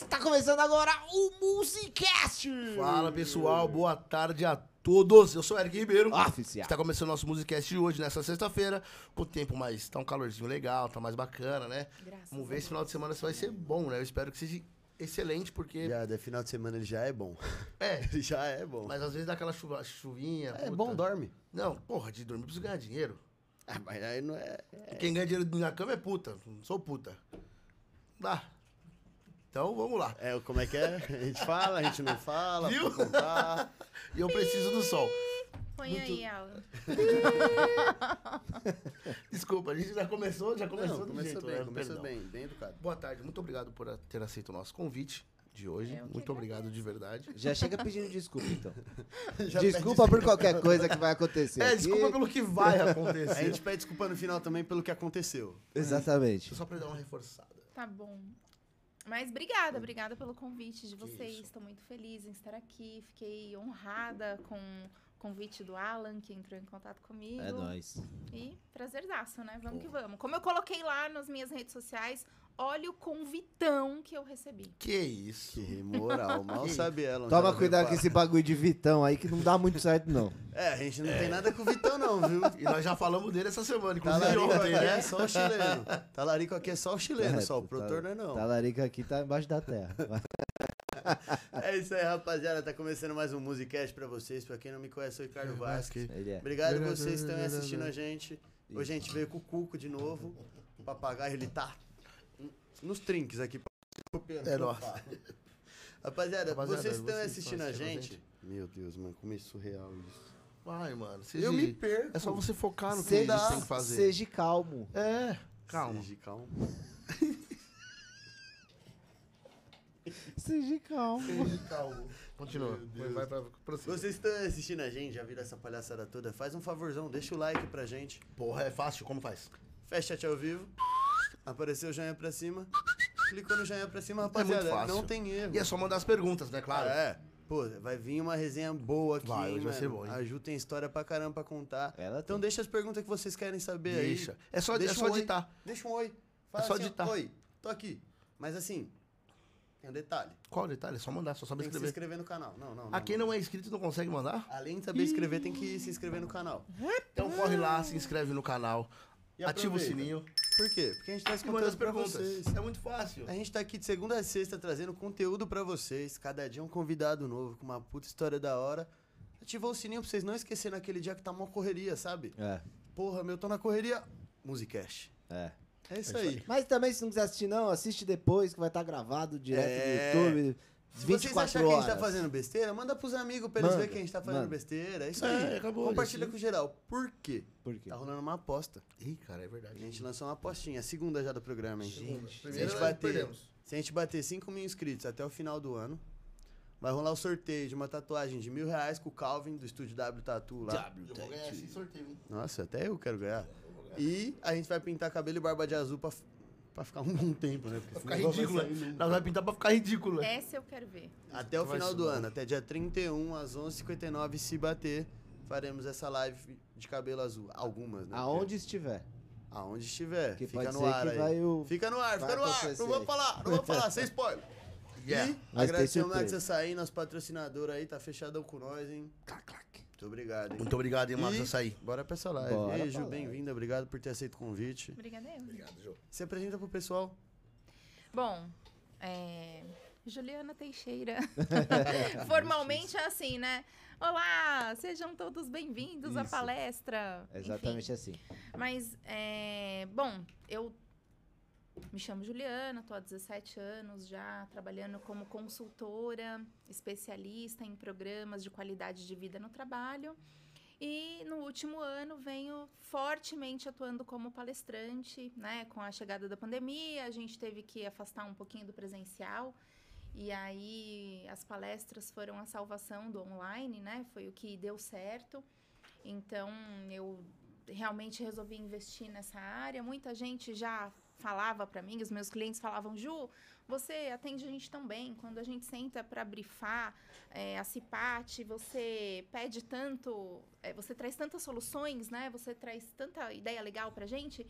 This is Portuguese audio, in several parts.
Está começando agora o Musicast! Fala pessoal, boa tarde a todos. Eu sou o Eric Ribeiro. Oficial. Está começando nosso Musicast de hoje, nessa sexta-feira. Com o tempo mais. Tá um calorzinho legal, tá mais bacana, né? Graças Vamos ver esse final de semana se vai ser bom, né? Eu espero que seja excelente, porque. Já, de final de semana ele já é bom. É, Ele já é bom. mas às vezes dá aquela chuva, chuvinha. é puta. bom, dorme. Não, porra, de dormir preciso ganhar dinheiro. Ah, mas aí não é. E Quem ganha dinheiro na cama é puta. Não sou puta. Dá. Então vamos lá. É, como é que é? A gente fala, a gente não fala, Viu? contar. E eu preciso do sol. Põe aí, Alan. Desculpa, a gente já começou, já começou Não, do começou jeito, bem, né? começou Perdão. bem, bem educado. Boa tarde, muito obrigado por ter aceito o nosso convite de hoje. Eu que Muito obrigado de verdade. Já chega pedindo desculpa, então. Já desculpa por qualquer coisa que vai acontecer. É, desculpa pelo que vai A acontecer. gente pede desculpa no final também pelo que aconteceu. Exatamente. Só pra dar uma reforçada. Tá bom. Mas obrigada, obrigada pelo convite de vocês. Estou muito feliz em estar aqui. Fiquei honrada com o convite do Alan, que entrou em contato comigo. É nóis. E prazerzaço, né? Vamos que vamos. Como eu coloquei lá nas minhas redes sociais, olha o convitão que eu recebi. Que isso. Que moral, mal Que sabe ela. Toma cuidado com esse bagulho de Vitão aí, que não dá muito certo, não. É, a gente não tem nada com o Vitão, não, viu? E nós já falamos dele essa semana, inclusive Talarico ontem, aqui né? é só o chileno. Talarico aqui é só o chileno, só o tá- produtor não é não. Talarica aqui tá embaixo da terra. É isso aí, rapaziada. Tá começando mais um Musicast pra vocês. Pra quem não me conhece, eu sou o Ricardo Vasque. Ele é. Obrigado a Obrigado, vocês que estão aí assistindo a gente. Hoje a gente veio com o Cuco de novo. O papagaio, ele tá nos trinques aqui. É nóis. Rapaziada, Rapaziada, vocês estão assistindo a gente... Meu Deus, mano, como é surreal isso. Vai, mano. Seja... Eu me perco. É só você focar no que Seja, gente tem que fazer. seja calmo. É, calma. Seja calmo. Seja calmo. Seja calmo. Continua. Vai pra. Vocês que estão assistindo a gente, já viram essa palhaçada toda? Faz um favorzão, deixa o like pra gente. Porra, é fácil. Como faz? Fecha chat ao vivo. Apareceu o joinha pra cima. Clicou no joinha pra cima, rapaziada. muito fácil. Não tem erro. E é só mandar as perguntas, né? Claro. É. Pô, vai vir uma resenha boa aqui, Vai, hoje vai mano? ser bom, hein? A Ju tem história pra caramba pra contar. Ela Então tem. deixa as perguntas que vocês querem saber Deixa. aí. É só, é Deixa só um digitar. Deixa um oi. Fala É só assim, digitar. Oi, tô aqui. Mas assim, tem um detalhe. Qual o detalhe? É só mandar, só saber Tem que se escrever. inscrever no canal. Não, não, não. A quem não é inscrito não consegue mandar? Além de saber escrever, tem que se inscrever no canal. Então corre lá, se inscreve no canal, ativa o sininho Por quê? Porque a gente traz as conteúdo pra perguntas. vocês. É muito fácil. A gente tá aqui de segunda a sexta trazendo conteúdo pra vocês. Cada dia um convidado novo, com uma puta história da hora. Ativou o sininho pra vocês não esquecerem naquele dia que tá uma correria, sabe? É, Porra, meu, tô na correria. Musicast. é. É isso É isso aí. Mas também, se não quiser assistir, não, assiste depois, que vai estar gravado direto É. no YouTube. Se 24 vocês acharem que a gente tá fazendo besteira, manda pros amigos pra eles verem que a gente tá fazendo manda. besteira. É isso É, aí. acabou, Compartilha assim. com geral. Por quê? Por quê? Tá rolando uma aposta. Ih, cara, é A verdade. gente lançou uma apostinha, a segunda já do programa, hein? Gente, Se a gente bater, se a gente bater 5 mil inscritos até o final do ano, vai rolar o sorteio de uma tatuagem de mil reais com o Calvin do estúdio W Tatu lá. Eu vou ganhar esse sorteio, hein? Nossa, até eu quero ganhar. E a gente vai pintar cabelo e barba de azul pra, pra ficar um bom tempo, né? Porque Vai ficar vai ridícula. sair nunca. Nós vamos pintar pra ficar ridícula. Essa eu quero ver. Até o Vai final do ano, até dia 31, às 11h59, se bater, faremos essa live de cabelo azul. Algumas, né? Aonde estiver. Aonde estiver. Que fica pode no ser ar que aí. vai o- Fica no ar, vai fica no ar. Não vou falar, não vou falar, sem spoiler. Yeah. E Max surpresa. Açaí, nosso patrocinador aí, tá fechadão com nós, hein? Clac, clac. Muito obrigado, hein? Muito obrigado, hein, Marcos Açaí. Bora pra essa live. Bora bem-vinda, obrigado por ter aceito o convite. Obrigada eu. Obrigado, Jô. Se apresenta pro pessoal. Bom, é... Juliana Teixeira. Formalmente é assim, né? Olá, sejam todos bem-vindos à palestra. É Enfim. exatamente assim. Mas, é, bom, eu me chamo Juliana, estou há 17 anos já trabalhando como consultora, especialista em programas de qualidade de vida no trabalho. E no último ano venho fortemente atuando como palestrante, né? Com a chegada da pandemia, a gente teve que afastar um pouquinho do presencial. E aí as palestras foram a salvação do online, né? Foi o que deu certo. Então eu realmente resolvi investir nessa área. Muita gente já falava para mim, os meus clientes falavam, Ju, você atende a gente tão bem. Quando a gente senta para brifar é, a CIPAT, você pede tanto, é, você traz tantas soluções, né? Você traz tanta ideia legal para gente.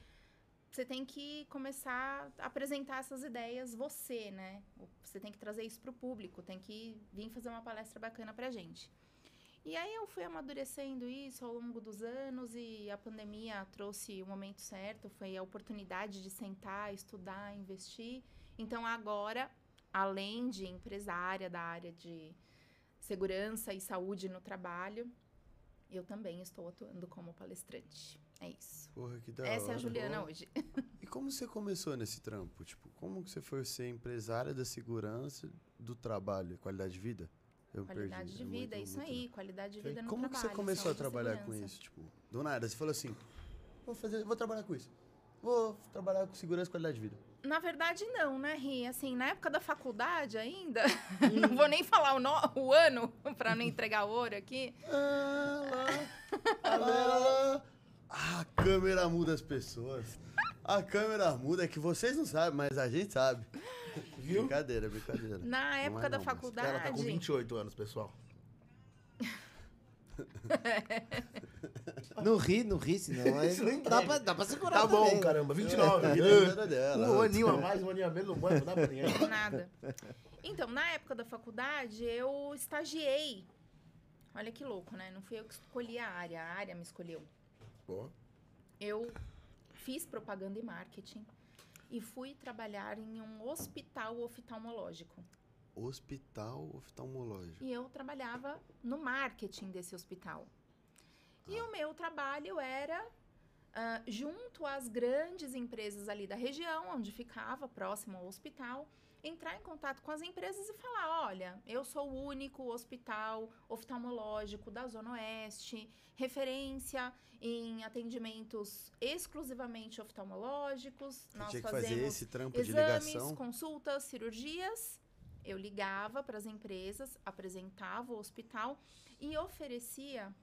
você tem que começar a apresentar essas ideias você, né? Você tem que trazer isso para o público, tem que vir fazer uma palestra bacana pra gente. E aí eu fui amadurecendo isso ao longo dos anos e a pandemia trouxe o momento certo, foi a oportunidade de sentar, estudar, investir. Então agora, além de empresária da área de segurança e saúde no trabalho, eu também estou atuando como palestrante. É isso. Porra, que da Essa é a hora. Juliana hoje. E como você começou nesse trampo? Tipo, como que você foi ser empresária da segurança do trabalho, qualidade de vida? Eu Qualidade perdi. de É vida, é muito- isso muito- aí, qualidade de vida no Como que trabalho. você começou a trabalhar com isso? Tipo, do nada, você falou assim, vou fazer, vou trabalhar com isso. Vou trabalhar com segurança e qualidade de vida. Na verdade, não, né, Ri? Assim, na época da faculdade ainda, não vou nem falar o, no- o ano pra não entregar ouro aqui. Ah, lá, lá. Ah, a câmera muda as pessoas. A câmera muda, é que vocês não sabem, mas a gente sabe. Viu? Brincadeira, brincadeira. Na época é da não, faculdade. Ela tá com 28 anos, pessoal. Não ri, não ri, senão aí Isso nem dá, pra, dá pra segurar Tá bom, também. caramba, 29. É, um aninho a mais, um aninho a menos, não vai, não dá pra ninguém. Nada. Então, na época da faculdade, eu estagiei. Olha que louco, né? Não fui eu que escolhi a área, a área me escolheu. Pô, Eu fiz propaganda e marketing e fui trabalhar em um hospital oftalmológico. Hospital oftalmológico. E eu trabalhava no marketing desse hospital. E o meu trabalho era, ah, junto às grandes empresas ali da região, onde ficava, próximo ao hospital, entrar em contato com as empresas e falar: olha, eu sou o único hospital oftalmológico da Zona Oeste, referência em atendimentos exclusivamente oftalmológicos. Você Nós tinha que fazemos fazer esse trampo de exames, ligação. consultas, cirurgias. Eu ligava para as empresas, apresentava o hospital e oferecia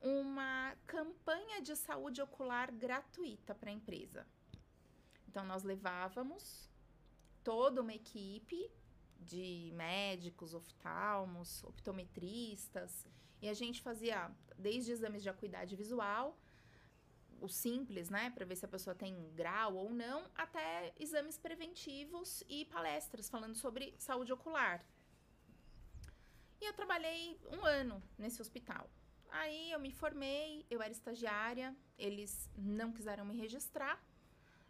uma campanha de saúde ocular gratuita para a empresa. Então, nós levávamos toda uma equipe de médicos, oftalmos, optometristas, e a gente fazia desde exames de acuidade visual, o simples, né, para ver se a pessoa tem grau ou não, até exames preventivos e palestras falando sobre saúde ocular. E eu trabalhei um ano nesse hospital. Aí eu me formei, eu era estagiária, eles não quiseram me registrar.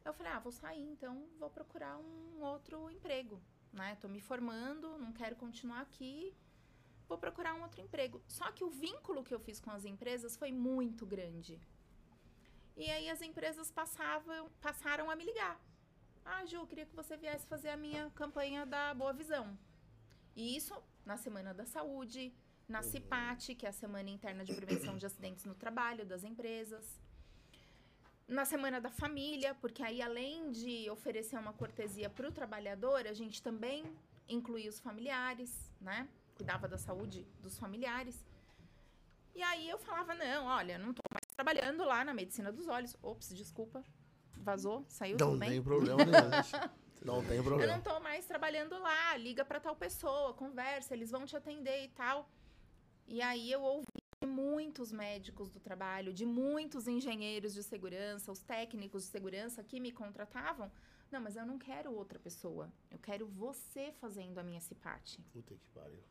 Eu falei, ah, vou sair então, vou procurar um outro emprego, né? Tô me formando, não quero continuar aqui, vou procurar um outro emprego. Só que o vínculo que eu fiz com as empresas foi muito grande. E aí as empresas passavam, passaram a me ligar. Ah, Ju, queria que você viesse fazer a minha campanha da Boa Visão. E isso na Semana da Saúde, na CIPAT, que é a Semana Interna de Prevenção de Acidentes no Trabalho das empresas. Na Semana da Família, porque aí além de oferecer uma cortesia para o trabalhador, a gente também incluía os familiares, né? Cuidava da saúde dos familiares. E aí eu falava, não, olha, não tô mais trabalhando lá na medicina dos olhos. Ops, desculpa. Vazou, saiu não tudo bem? tem problema nenhum. Não tem Eu problema. não tô mais trabalhando lá, liga pra tal pessoa, conversa, eles vão te atender e tal. E aí eu ouvi muitos médicos do trabalho, de muitos engenheiros de segurança, os técnicos de segurança que me contratavam. Não, mas eu não quero outra pessoa. Eu quero você fazendo a minha CIPAT. Puta que pariu.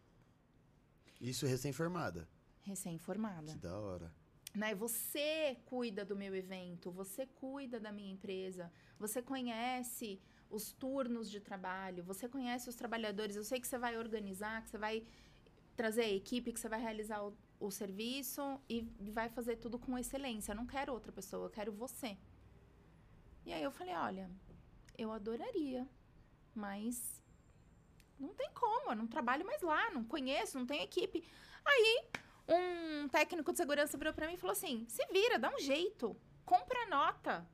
Isso recém-formada. Recém-formada. Que da hora. né? Você cuida do meu evento, você cuida da minha empresa, você conhece os turnos de trabalho, você conhece os trabalhadores. Eu sei que você vai organizar, que você vai trazer a equipe, que você vai realizar o, o serviço e vai fazer tudo com excelência. Eu não quero outra pessoa, eu quero você. E aí eu falei, olha, eu adoraria, mas não tem como, eu não trabalho mais lá, não conheço, não tenho equipe. Aí um técnico de segurança virou pra mim e falou assim: se vira, dá um jeito, compra nota.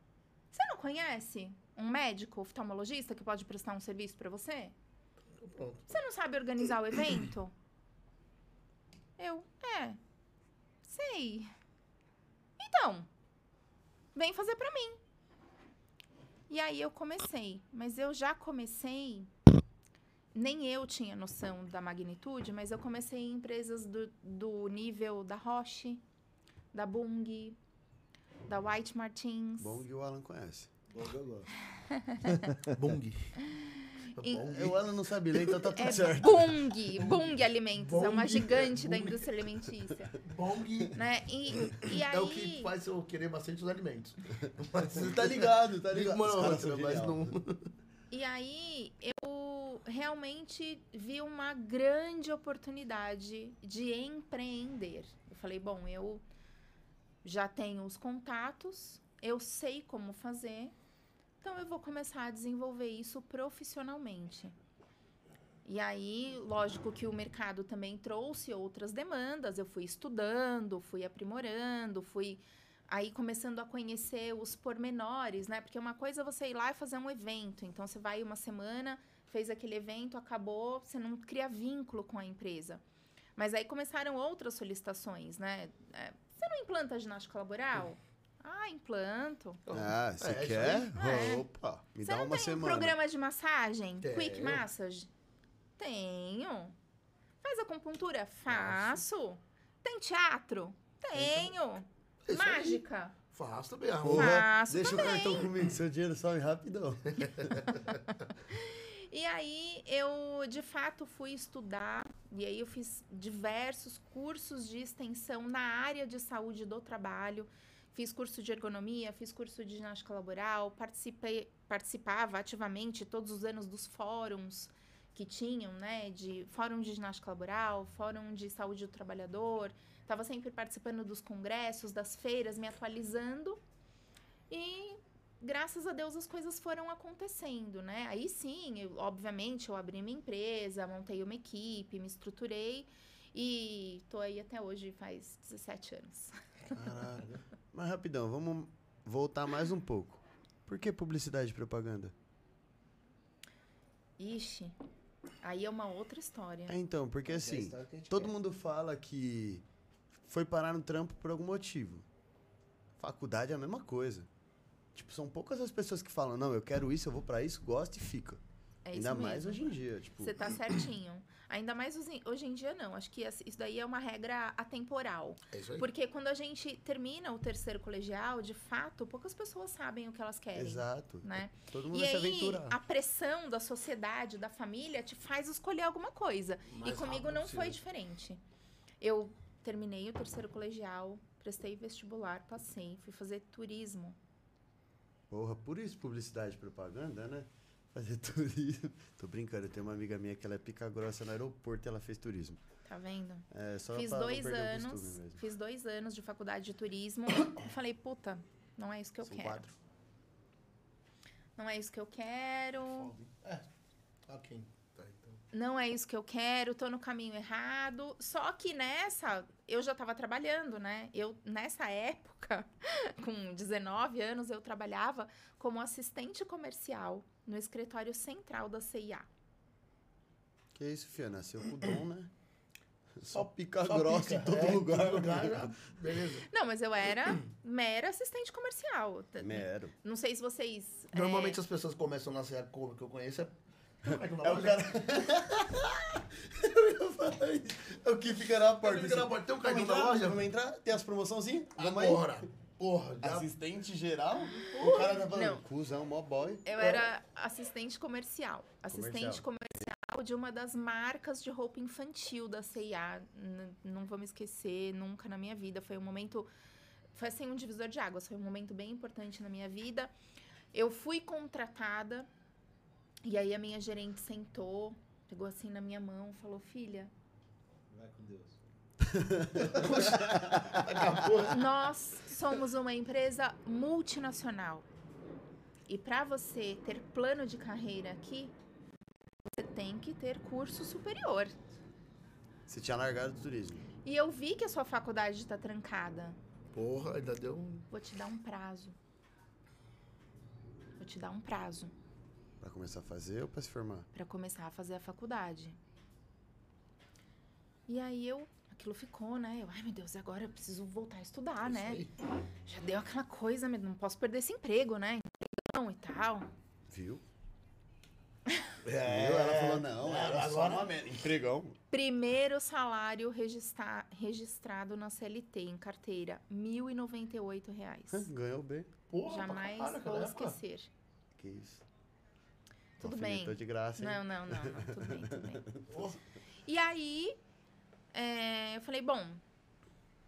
Você não conhece um médico oftalmologista que pode prestar um serviço pra você? Pronto. Você não sabe organizar o evento? Eu, é, sei. Então, vem fazer pra mim. E aí eu comecei, mas eu já comecei nem eu tinha noção da magnitude, mas eu comecei em empresas do, do nível da Roche, da Bung, da White Martins. Que o Alan conhece. Bong eu gosto. Bung. E- Bong. O Alan não sabe ler, então tá tudo É certo. Bung, Bung Alimentos, é uma Bung. gigante da indústria alimentícia, Bong né? E, e aí... é o que faz eu querer bastante os alimentos. Mas Você tá ligado, tá ligado. Mas genial. não. E aí eu realmente vi uma grande oportunidade de empreender. Eu falei, bom, eu já tenho os contatos, eu sei como fazer, então eu vou começar a desenvolver isso profissionalmente. E aí, lógico que o mercado também trouxe outras demandas, eu fui estudando, fui aprimorando, fui aí começando a conhecer os pormenores, né? Porque uma coisa é você ir lá e fazer um evento. Então você vai uma semana, fez aquele evento, acabou, você não cria vínculo com a empresa. Mas aí começaram outras solicitações, né? É, você não implanta ginástica laboral? Ah, implanto. Ah, você É, isso quer? É. Opa, me Você dá não uma tem semana. programa de massagem? Quick Tenho. Massage? Tenho. Faz acupuntura? Faço. Tem teatro? Tenho. É. Mágica? Faço também. Porra, Faço deixa também. o cartão comigo, seu dinheiro sobe rapidão. E aí eu, de fato, fui estudar. E aí eu fiz diversos cursos de extensão na área de saúde do trabalho. Fiz curso de ergonomia, fiz curso de ginástica laboral, participei, participava ativamente todos os anos dos fóruns que tinham, né? De fórum de ginástica laboral, fórum de saúde do trabalhador. Estava sempre participando dos congressos, das feiras, me atualizando. E graças a Deus as coisas foram acontecendo, né? Aí sim, eu, obviamente, eu abri minha empresa, montei uma equipe, me estruturei e tô aí até hoje faz 17 anos. Caralho. Mas rapidão, vamos voltar mais um pouco. Por que publicidade e propaganda? Ixi, aí é uma outra história. É então, porque É assim, gente todo quer. mundo fala que foi parar no trampo por algum motivo. Faculdade é a mesma coisa. Tipo, são poucas as pessoas que falam, não, eu quero isso, eu vou pra isso, gosto e fica. É Ainda isso mais mesmo. hoje em dia, tipo. Você tá certinho. Ainda mais hoje em dia, não. Acho que isso daí é uma regra atemporal. É isso aí. Porque quando a gente termina o terceiro colegial, de fato, poucas pessoas sabem o que elas querem. Exato. Né? Todo mundo E aí, aventurar. a pressão da sociedade, da família, te faz escolher alguma coisa. Mais e comigo rápido não foi diferente. Eu terminei o terceiro colegial, prestei vestibular, passei, fui fazer turismo. Porra, por isso publicidade e propaganda, né? Fazer turismo. Tô brincando, eu tenho uma amiga minha que ela é pica grossa no aeroporto e ela fez turismo. Tá vendo? É só fiz dois anos, fiz dois anos de faculdade de turismo. e falei, puta, não é isso que eu São quero. quatro. Não é isso que eu quero. É. Ok. Tá, então. não é isso que eu quero, tô no caminho errado. Só que nessa, eu já tava trabalhando, né? Eu, nessa época, com 19 anos, eu trabalhava como assistente comercial no escritório central da CIA. Que isso, Fia? Nasceu com o dom, né? Só pica Só grossa pica, em todo é, lugar. todo lugar, já. Beleza. Não, mas eu era mera assistente comercial. Mero. Não sei se vocês. é, Normalmente as pessoas começam na CA como que eu conheço. É, É o cara. eu ia falar isso. É o que fica na porta. Fica na assim. porta. Tem um cartão da loja? Vamos entrar? Tem as promoçãozinhas? Vamos aí. Porra, já Assistente geral? O cara tá falando, Não. cuzão, mó boy. Eu era assistente comercial. Assistente comercial de uma das marcas de roupa infantil da CIA. Não vou me esquecer nunca na minha vida. Foi um momento. Foi assim um divisor de águas. Foi um momento bem importante na minha vida. Eu fui contratada. E aí a minha gerente sentou, pegou assim na minha mão, falou: Filha, Vai com Deus. Nós somos uma empresa multinacional. E para você ter plano de carreira aqui, você tem que ter curso superior. Você tinha largado do turismo. E eu vi que a sua faculdade está trancada. Porra, ainda deu um. Vou te dar um prazo. Vou te dar um prazo Pra começar a fazer ou pra se formar? para começar a fazer a faculdade. E aí eu, aquilo ficou, né? Eu, ai meu Deus, agora eu preciso voltar a estudar, Isso né? aí. Já deu aquela coisa, não posso perder esse emprego, né? Empregão e tal. Viu? É, Viu? Ela falou, não, É, era só agora- uma merda. Empregão. Primeiro salário registra- registrado na CLT, em carteira, 1.098 reais. Ganhou bem. Porra, Jamais caralho, vou época. esquecer. Que isso. Tudo Alfinetou bem. de graça, hein? Não, não, não, não. Tudo bem, tudo bem. Porra. E aí, é, eu falei, bom,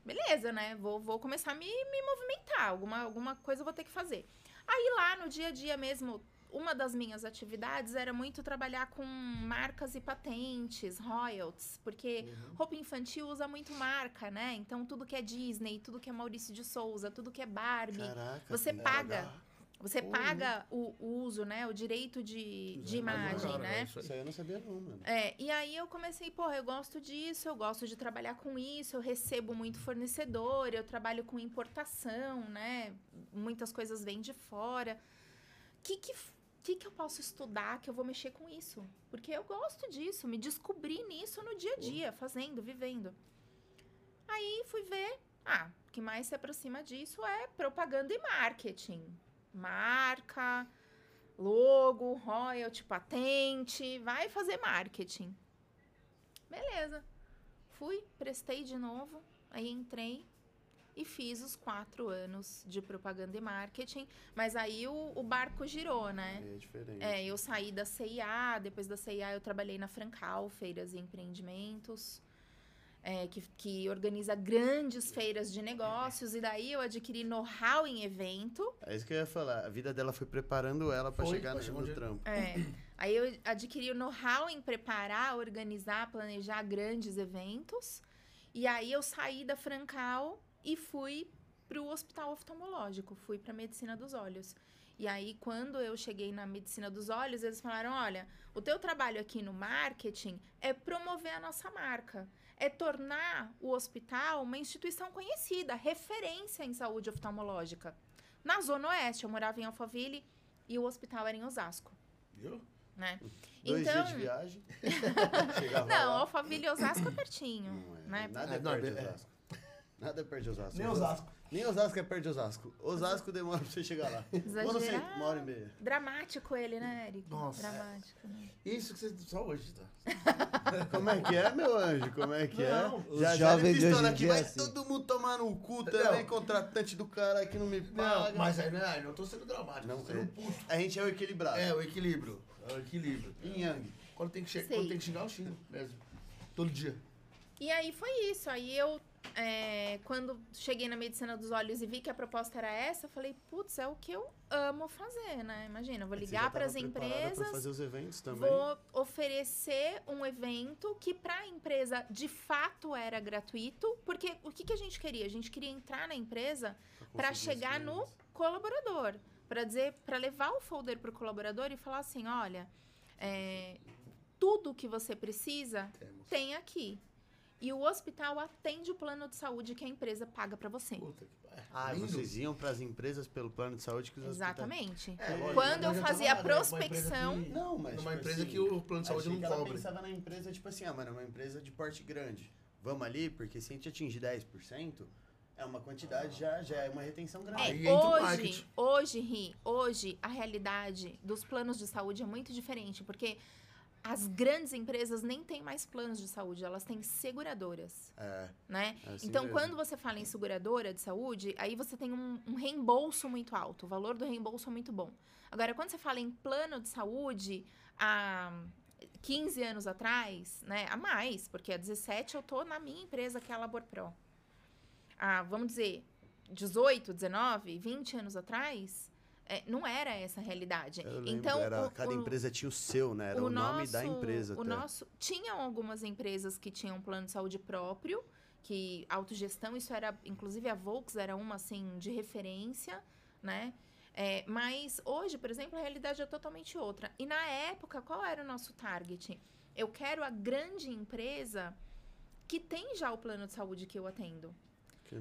beleza, né? Vou, vou começar a me, me movimentar. Alguma, alguma coisa eu vou ter que fazer. Aí lá no dia a dia mesmo, uma das minhas atividades era muito trabalhar com marcas e patentes, royalties, porque roupa infantil usa muito marca, né? Então tudo que é Disney, tudo que é Maurício de Souza, tudo que é Barbie, Caraca. você paga. Você Pô, paga o, o uso, né? O direito de, de imagem, Cara, né? isso aí. Isso aí eu não sabia não, mano. É, e aí eu comecei, porra, eu gosto disso, eu gosto de trabalhar com isso, eu recebo muito fornecedor, eu trabalho com importação, né? Muitas coisas vêm de fora. O que que, que que eu posso estudar que eu vou mexer com isso? Porque eu gosto disso, me descobri nisso no dia a dia, fazendo, vivendo. Aí fui ver, ah, o que mais se aproxima disso é propaganda e marketing. Marca, logo, royalty, patente, vai fazer marketing. Beleza. Fui, prestei de novo, aí entrei e fiz os quatro anos de propaganda e marketing, mas aí o, o barco girou, né? É diferente. É, eu saí da CIA, depois da CIA eu trabalhei na Francal, Feiras e Empreendimentos, é, que, que organiza grandes feiras de negócios, e daí eu adquiri know-how em evento, É isso que eu ia falar. A vida dela foi preparando ela Foi, chegar no, no trampo. É. Aí eu adquiri o know-how em preparar, organizar, planejar grandes eventos. E aí eu saí da Francal e fui para o hospital oftalmológico, fui para medicina dos olhos. E aí quando eu cheguei na medicina dos olhos, eles falaram: "Olha, o teu trabalho aqui no marketing é promover a nossa marca, é tornar o hospital uma instituição conhecida, referência em saúde oftalmológica". Na Zona Oeste, eu morava em Alphaville e o hospital era em Osasco Viu? né? Dois então, dias de viagem. Chegava não, lá. Alphaville e Osasco é pertinho, Não é, né? Nada é não, perto de é- Osasco. Nada é perto de Osasco. Nem Osasco. Nem Osasco é perto de Osasco. Osasco demora pra você chegar lá. Exagerado. uma hora e meia. Dramático ele, né, Eric? Nossa. Dramático, né? Isso que você só hoje, tá? Como é que é, meu anjo? Como é que Não, é? os Já, já jovens de hoje em aqui, dia vai é assim. todo mundo tomar no cu também, Não. contratante do cara que não me paga. Não, mas aí não, é- não tô sendo dramático, Não, tô sendo é. puto. A gente é o equilibrado. É, o equilíbrio. É o equilíbrio. Yin Yang. Quando tem que, che- Sei. quando tem que xingar, eu xingo mesmo. Todo dia. E aí foi isso. Aí eu, é, quando cheguei na medicina dos olhos e vi que a proposta era essa, eu falei, putz, é o que eu amo fazer, né? Imagina, eu vou ligar para as empresas. Fazer os eventos também. Vou oferecer um evento que para a empresa de fato era gratuito, porque o que, que a gente queria? A gente queria entrar na empresa para chegar no colaborador, para dizer, para levar o folder para o colaborador e falar assim, olha, é, tudo que você precisa Temos. tem aqui. E o hospital atende o plano de saúde que a empresa paga para você. Puta que pariu. Ah, Lindo. vocês iam pras empresas pelo plano de saúde que os hospitais- Exatamente. É, lógico, Quando eu fazia a né? Prospecção- que- Não, mas. Numa tipo empresa assim, que o plano de saúde não ela cobre. pensava na empresa, tipo assim, ah, mano, é uma empresa de porte grande. Vamos ali, porque se a gente atingir 10%, é uma quantidade, já, já é uma retenção grande. É, hoje, hoje, Ri, hoje a realidade dos planos de saúde é muito diferente, porque as grandes empresas nem têm mais planos de saúde, elas têm seguradoras, É, né? é assim então, mesmo. quando você fala em seguradora de saúde, aí você tem um, um reembolso muito alto, o valor do reembolso é muito bom. Agora, quando você fala em plano de saúde, há 15 anos atrás, né, a mais, porque há 17 eu tô na minha empresa, que é a Labor Pro. Há, vamos dizer, 18, 19, 20 anos atrás, é, não era essa a realidade. Eu lembro, então, era, o- cada o- empresa tinha o seu, né? Era o, nome da empresa o até. nosso tinham algumas empresas que tinham plano de saúde próprio, que autogestão, isso era, inclusive a Volks era uma assim de referência, né? É, mas hoje, por exemplo, a realidade é totalmente outra. E na época, qual era o nosso target? Eu quero a grande empresa que tem já o plano de saúde que eu atendo.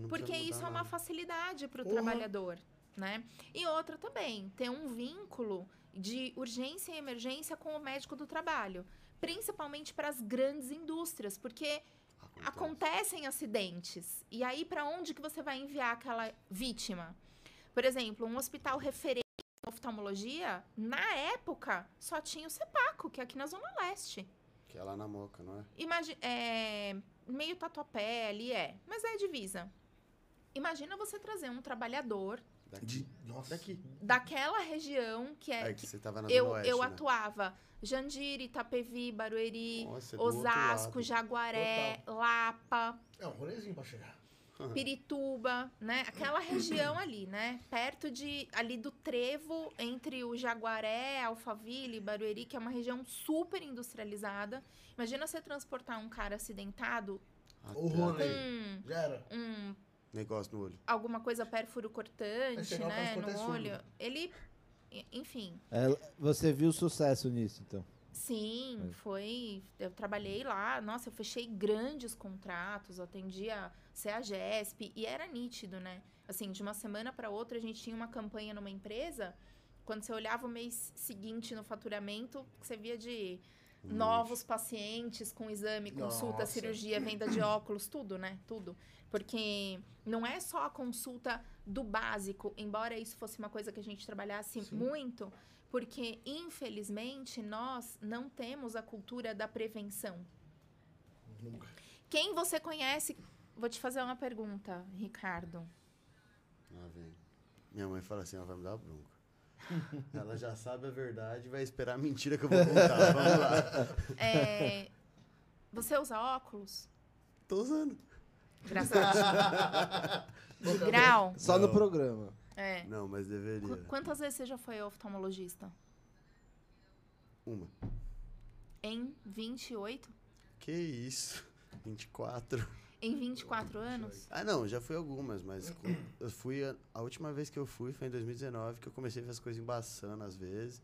Porque isso é mudar uma nada. facilidade para o trabalhador, né? E outra também, ter um vínculo de urgência e emergência com o médico do trabalho, principalmente para as grandes indústrias, porque Acontece. acontecem acidentes. E aí para onde que você vai enviar aquela vítima? Por exemplo, um hospital referente em oftalmologia, na época, só tinha o Cepaco, que é aqui na Zona Leste. Que é lá na Moca, não é? Imagina, é, meio tatuapé ali é, mas é divisa. Imagina você trazer um trabalhador Daqui. De- Nossa. Daqui. daquela região que é, É que você tava na eu, Oeste, eu né? atuava Jandiri, Itapevi, Barueri, Nossa, é Osasco. Jaguaré, Lapa, É um rolezinho pra chegar. Pirituba, né? Aquela região ali, né? Perto de ali do trevo entre o Jaguaré, Alphaville, Barueri, que é uma região super industrializada. Imagina você transportar um cara acidentado Até O rolê. com Já era. um, Negócio no olho. alguma coisa pérfuro cortante, né, no olho. Ele, enfim, É, você viu sucesso nisso, então. Sim, É. foi. Eu trabalhei lá, nossa, eu fechei grandes contratos, atendia CEAGESP e era nítido, né? Assim, de uma semana para outra a gente tinha uma campanha numa empresa, quando você olhava o mês seguinte no faturamento, você via de novos pacientes com exame, consulta, Nossa. cirurgia, venda de óculos, tudo, né? Tudo. Porque não é só a consulta do básico, embora isso fosse uma coisa que a gente trabalhasse Sim. muito, porque infelizmente nós não temos a cultura da prevenção. Nunca. Quem você conhece? Vou te fazer uma pergunta, Ricardo. Lá vem. Minha mãe fala assim, ela vai me dar bronca. ela já sabe a verdade e vai esperar a mentira que eu vou contar. Vamos lá. É, você usa óculos? Tô usando. Graças a Deus. De grau? Só no programa. É. Não, mas deveria. Qu- Quantas vezes você já foi ao oftalmologista? Uma. Em 28? Que isso? 24. Em 24 anos? Ah, não, já fui algumas, mas eu fui. A, a última vez que eu fui foi em 2019, que eu comecei a ver as coisas embaçando às vezes.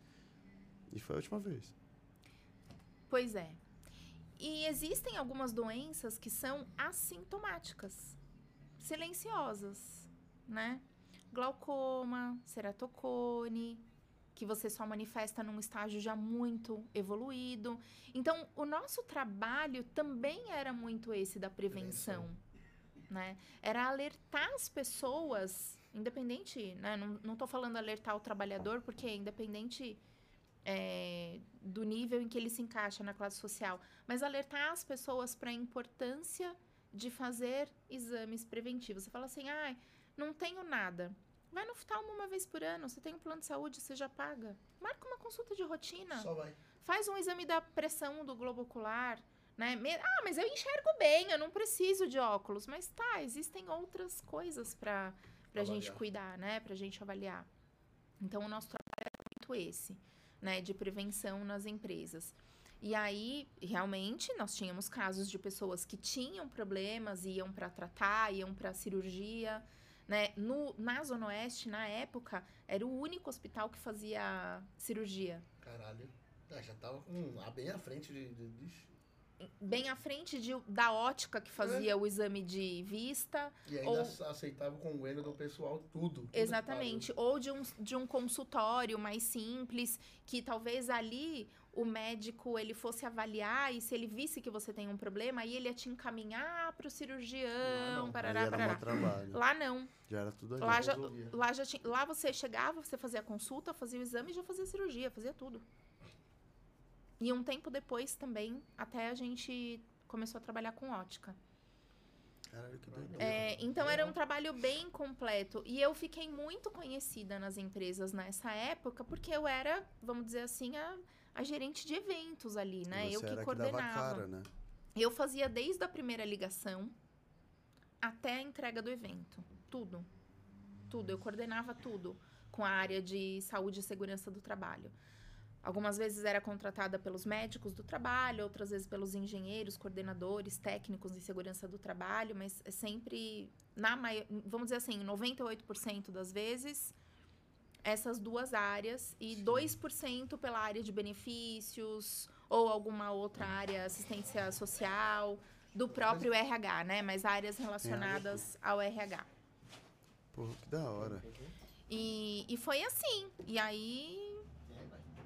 E foi a última vez. Pois é. E existem algumas doenças que são assintomáticas, silenciosas, né? Glaucoma, ceratocone, que você só manifesta num estágio já muito evoluído. Então, o nosso trabalho também era muito esse da prevenção, né? Era alertar as pessoas, independente, né? Não, tô falando alertar o trabalhador, porque é independente é, do nível em que ele se encaixa na classe social, mas alertar as pessoas para a importância de fazer exames preventivos. Você fala assim, ah, não tenho nada. Vai no oftalmo uma vez por ano, você tem um plano de saúde, você já paga. Marca uma consulta de rotina. Só vai. Faz um exame da pressão do globo ocular, né? Ah, mas eu enxergo bem, eu não preciso de óculos. Mas tá, existem outras coisas para a gente cuidar, né? Pra gente avaliar. Então, o nosso trabalho é muito esse, né? De prevenção nas empresas. E aí, realmente, nós tínhamos casos de pessoas que tinham problemas, iam para tratar, iam para cirurgia, né? No, na Zona Oeste, na época, era o único hospital que fazia cirurgia. Caralho. Ah, já tava com lá bem à frente de. de, de- bem à frente de- da ótica que fazia o exame de vista, E ainda Ou- ace- aceitava com o do pessoal tudo. Que exatamente, ou de um, de um consultório mais simples, que talvez ali o médico ele fosse avaliar e se ele visse que você tem um problema, aí ele ia te encaminhar para o Lá cirurgião, Aí parará, parará. Lá não. Já era tudo ali. Lá já, lá, já tinha, lá você chegava, você fazia a consulta, fazia o exame e já fazia cirurgia, fazia tudo. E um tempo depois também, até a gente começou a trabalhar com ótica. Caralho, que doideira. É, então era um trabalho bem completo. E eu fiquei muito conhecida nas empresas nessa época, porque eu era, vamos dizer assim, a, a gerente de eventos ali, né? Eu que coordenava. Que cara, né? Eu fazia desde a primeira ligação até a entrega do evento. Tudo. Tudo. Eu coordenava tudo com a área de saúde e segurança do trabalho. Algumas vezes era contratada pelos médicos do trabalho, outras vezes pelos engenheiros, coordenadores, técnicos de segurança do trabalho, mas é sempre, na mai- vamos dizer assim, 98% das vezes, essas duas áreas e 2% pela área de benefícios ou alguma outra área, assistência social, do próprio RH, né? Mas áreas relacionadas ao RH. Porra, que da hora. E, e foi assim. E aí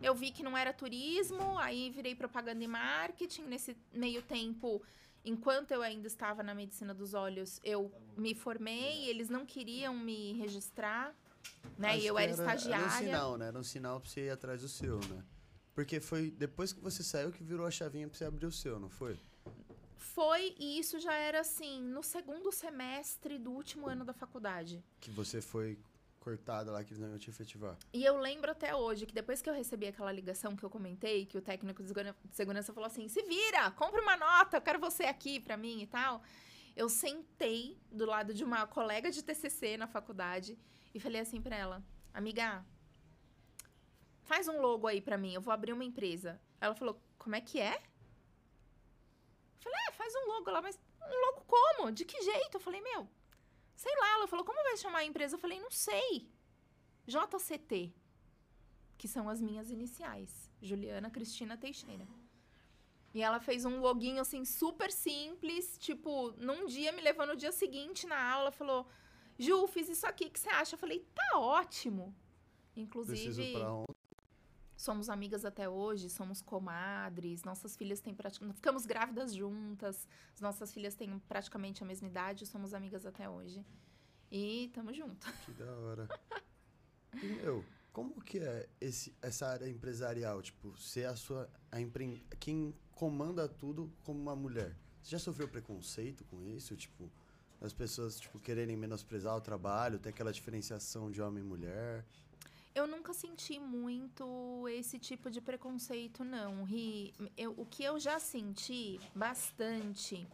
eu vi que não era turismo, aí virei propaganda e marketing. Nesse meio tempo, enquanto eu ainda estava na medicina dos olhos, eu me formei, eles não queriam me registrar. Né? Acho E eu era, Era estagiária. um sinal, né? Era um sinal pra você ir atrás do seu, né? Porque foi depois que você saiu que virou a chavinha pra você abrir o seu, não foi? Foi, e isso já era assim, no segundo semestre do último ano da faculdade. Que você foi cortada lá, que eles não iam te efetivar. E eu lembro até hoje que depois que eu recebi aquela ligação que eu comentei, que o técnico de segurança falou assim: se vira, compra uma nota, eu quero você aqui pra mim e tal. Eu sentei do lado de uma colega de TCC na faculdade e falei assim pra ela: amiga, faz um logo aí pra mim, eu vou abrir uma empresa. Ela falou: como é que é? Eu falei: é, faz um logo lá, mas um logo como? De que jeito? Eu falei: meu, sei lá. Ela falou: como vai chamar a empresa? Eu falei: não sei. JCT, que são as minhas iniciais. Juliana Cristina Teixeira. E ela fez um loginho assim super simples, tipo, num dia me levou no dia seguinte na aula, falou: "Ju, fiz isso aqui, o que você acha?" Eu falei: "Tá ótimo". Inclusive, somos amigas até hoje, somos comadres, nossas filhas têm praticamente. Ficamos grávidas juntas, as nossas filhas têm praticamente a mesma idade, somos amigas até hoje. E tamo junto. Que da hora. E, meu, como que é esse, essa área empresarial? Tipo, ser a sua. A empre... Quem comanda tudo como uma mulher. Você já sofreu preconceito com isso? Tipo, as pessoas tipo, quererem menosprezar o trabalho, ter aquela diferenciação de homem e mulher. Eu nunca senti muito esse tipo de preconceito, não, Ri. Eu- o que eu já senti bastante,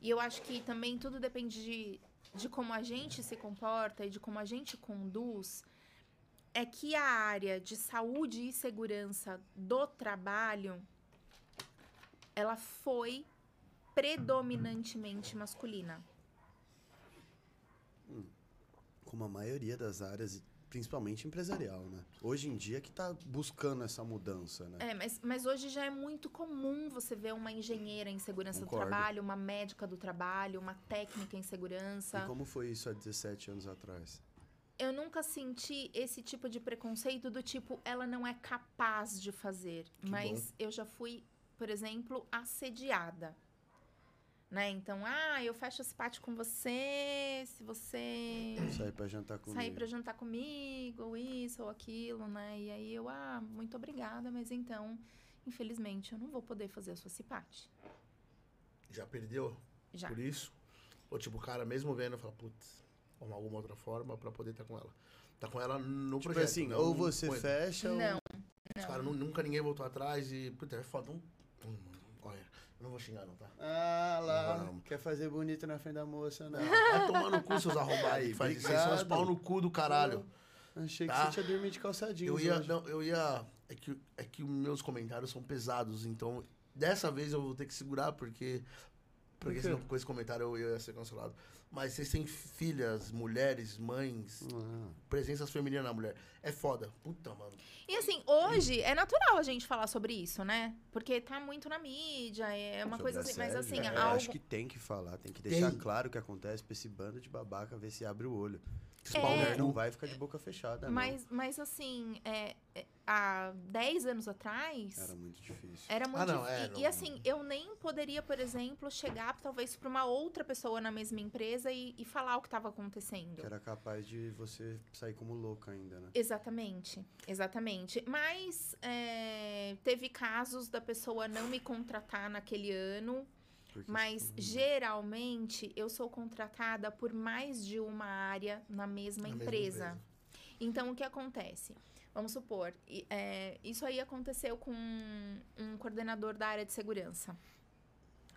e eu acho que também tudo depende de, de como a gente se comporta e de como a gente conduz, é que a área de saúde e segurança do trabalho, ela foi predominantemente masculina. Como a maioria das áreas, principalmente empresarial, né? Hoje em dia que tá buscando essa mudança, né? É, mas, mas hoje já é muito comum você ver uma engenheira em segurança Concordo. do trabalho, uma médica do trabalho, uma técnica em segurança. E como foi isso há 17 anos atrás? Eu nunca senti esse tipo de preconceito do tipo, ela não é capaz de fazer. mas eu já fui, por exemplo, assediada. Né? Então, ah, eu fecho esse pátio com você, se você Sair pra jantar comigo. sair pra jantar comigo, ou isso ou aquilo, né? E aí eu, ah, muito obrigada, mas então, infelizmente, eu não vou poder fazer a sua cipate. Já perdeu Já. por isso? Ou tipo, o cara mesmo vendo, fala, putz, arrumar alguma outra forma pra poder estar com ela. Tá com ela no Tipo projeto. assim, não ou você fecha ou... Não, Os caras nu- nunca ninguém voltou atrás e, puta, é foda. Um, um, não vou xingar não, tá? Ah, lá. Não. Quer fazer bonito na frente da moça, não. Vai tomar no cu, seus arrombados. Aí, que faz isso. São os obrigado. pau no cu do caralho. Achei que Tá. você tinha dormido de calçadinho. Eu ia, hoje. não, eu ia. É que, é que os meus comentários são pesados, então dessa vez eu vou ter que segurar, porque. Porque Por senão com esse comentário eu ia ser cancelado. Mas vocês têm filhas, mulheres, mães, Ah, presenças femininas na mulher. É foda. Puta, mano. E assim, hoje é natural a gente falar sobre isso, né? Porque tá muito na mídia, é uma sobre coisa assim, mas assim, é, algo. Acho que tem que falar, tem que deixar Tem. claro o que acontece pra esse bando de babaca ver se abre o olho. Esse É. não vai ficar de boca fechada, Mas, mas assim, é, é, há 10 anos atrás. Era muito difícil. Era muito Ah, não, difí- é, e, e assim, eu nem poderia, por exemplo, chegar talvez para uma outra pessoa na mesma empresa e, e falar o que estava acontecendo. Que era capaz de você sair como louca ainda, né? Exatamente, exatamente. Mas é, teve casos da pessoa não me contratar naquele ano, Porque mas senão- geralmente eu sou contratada por mais de uma área na mesma, Na mesma empresa. empresa. Então, o que acontece? Vamos supor, é, isso aí aconteceu com um coordenador da área de segurança,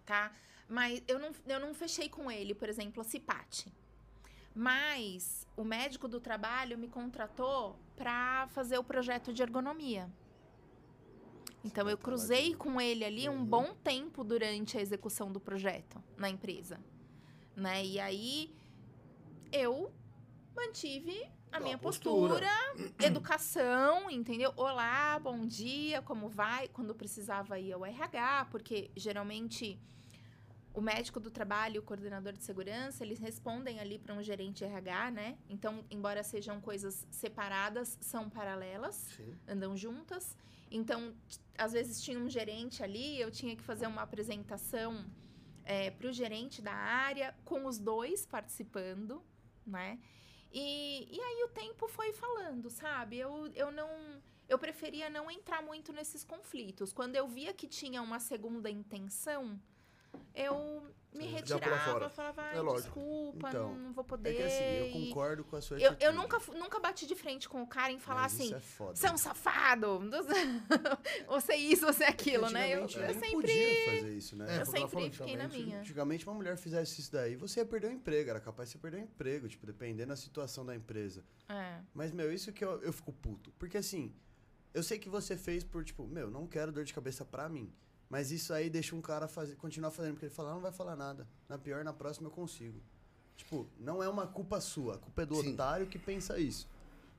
tá? Mas eu não, eu não fechei com ele, por exemplo, a CIPAT. Mas o médico do trabalho me contratou para fazer o projeto de ergonomia. Então, eu tá cruzei com ele ali um Uhum. bom tempo durante a execução do projeto na empresa. Né? E aí, eu mantive a minha postura. postura, educação, entendeu? Olá, bom dia, como vai? Quando precisava ir ao RH, porque geralmente o médico do trabalho e o coordenador de segurança, eles respondem ali para um gerente RH, né? Então, embora sejam coisas separadas, são paralelas Sim. andam juntas. Então, às vezes tinha um gerente ali, eu tinha que fazer uma apresentação para o gerente da área, com os dois participando, né? E, e aí o tempo foi falando, sabe? Eu, eu não. Eu preferia não entrar muito nesses conflitos. Quando eu via que tinha uma segunda intenção, eu me retirava, falava, É Ai, lógico. desculpa, Então, não, não vou poder. É que assim, eu concordo com a sua eu, eu nunca, nunca bati de frente com o cara em falar mas assim, é você é um safado, você é isso, você é aquilo, né? Eu, eu nem sempre. podia fazer isso, né? É, Eu sempre falou, fiquei na minha. Antigamente, uma mulher fizesse isso daí, você ia perder o emprego. Era capaz de você perder o emprego, tipo, dependendo da situação da empresa. É. Mas, meu, isso que eu, eu fico puto. Porque, assim, eu sei que você fez por, tipo, meu, não quero dor de cabeça pra mim. Mas isso aí deixa um cara fazer, continuar fazendo, porque ele fala, "Ah, não vai falar nada. Na pior, na próxima eu consigo. Tipo, não é uma culpa sua, a culpa é do Sim. otário que pensa isso.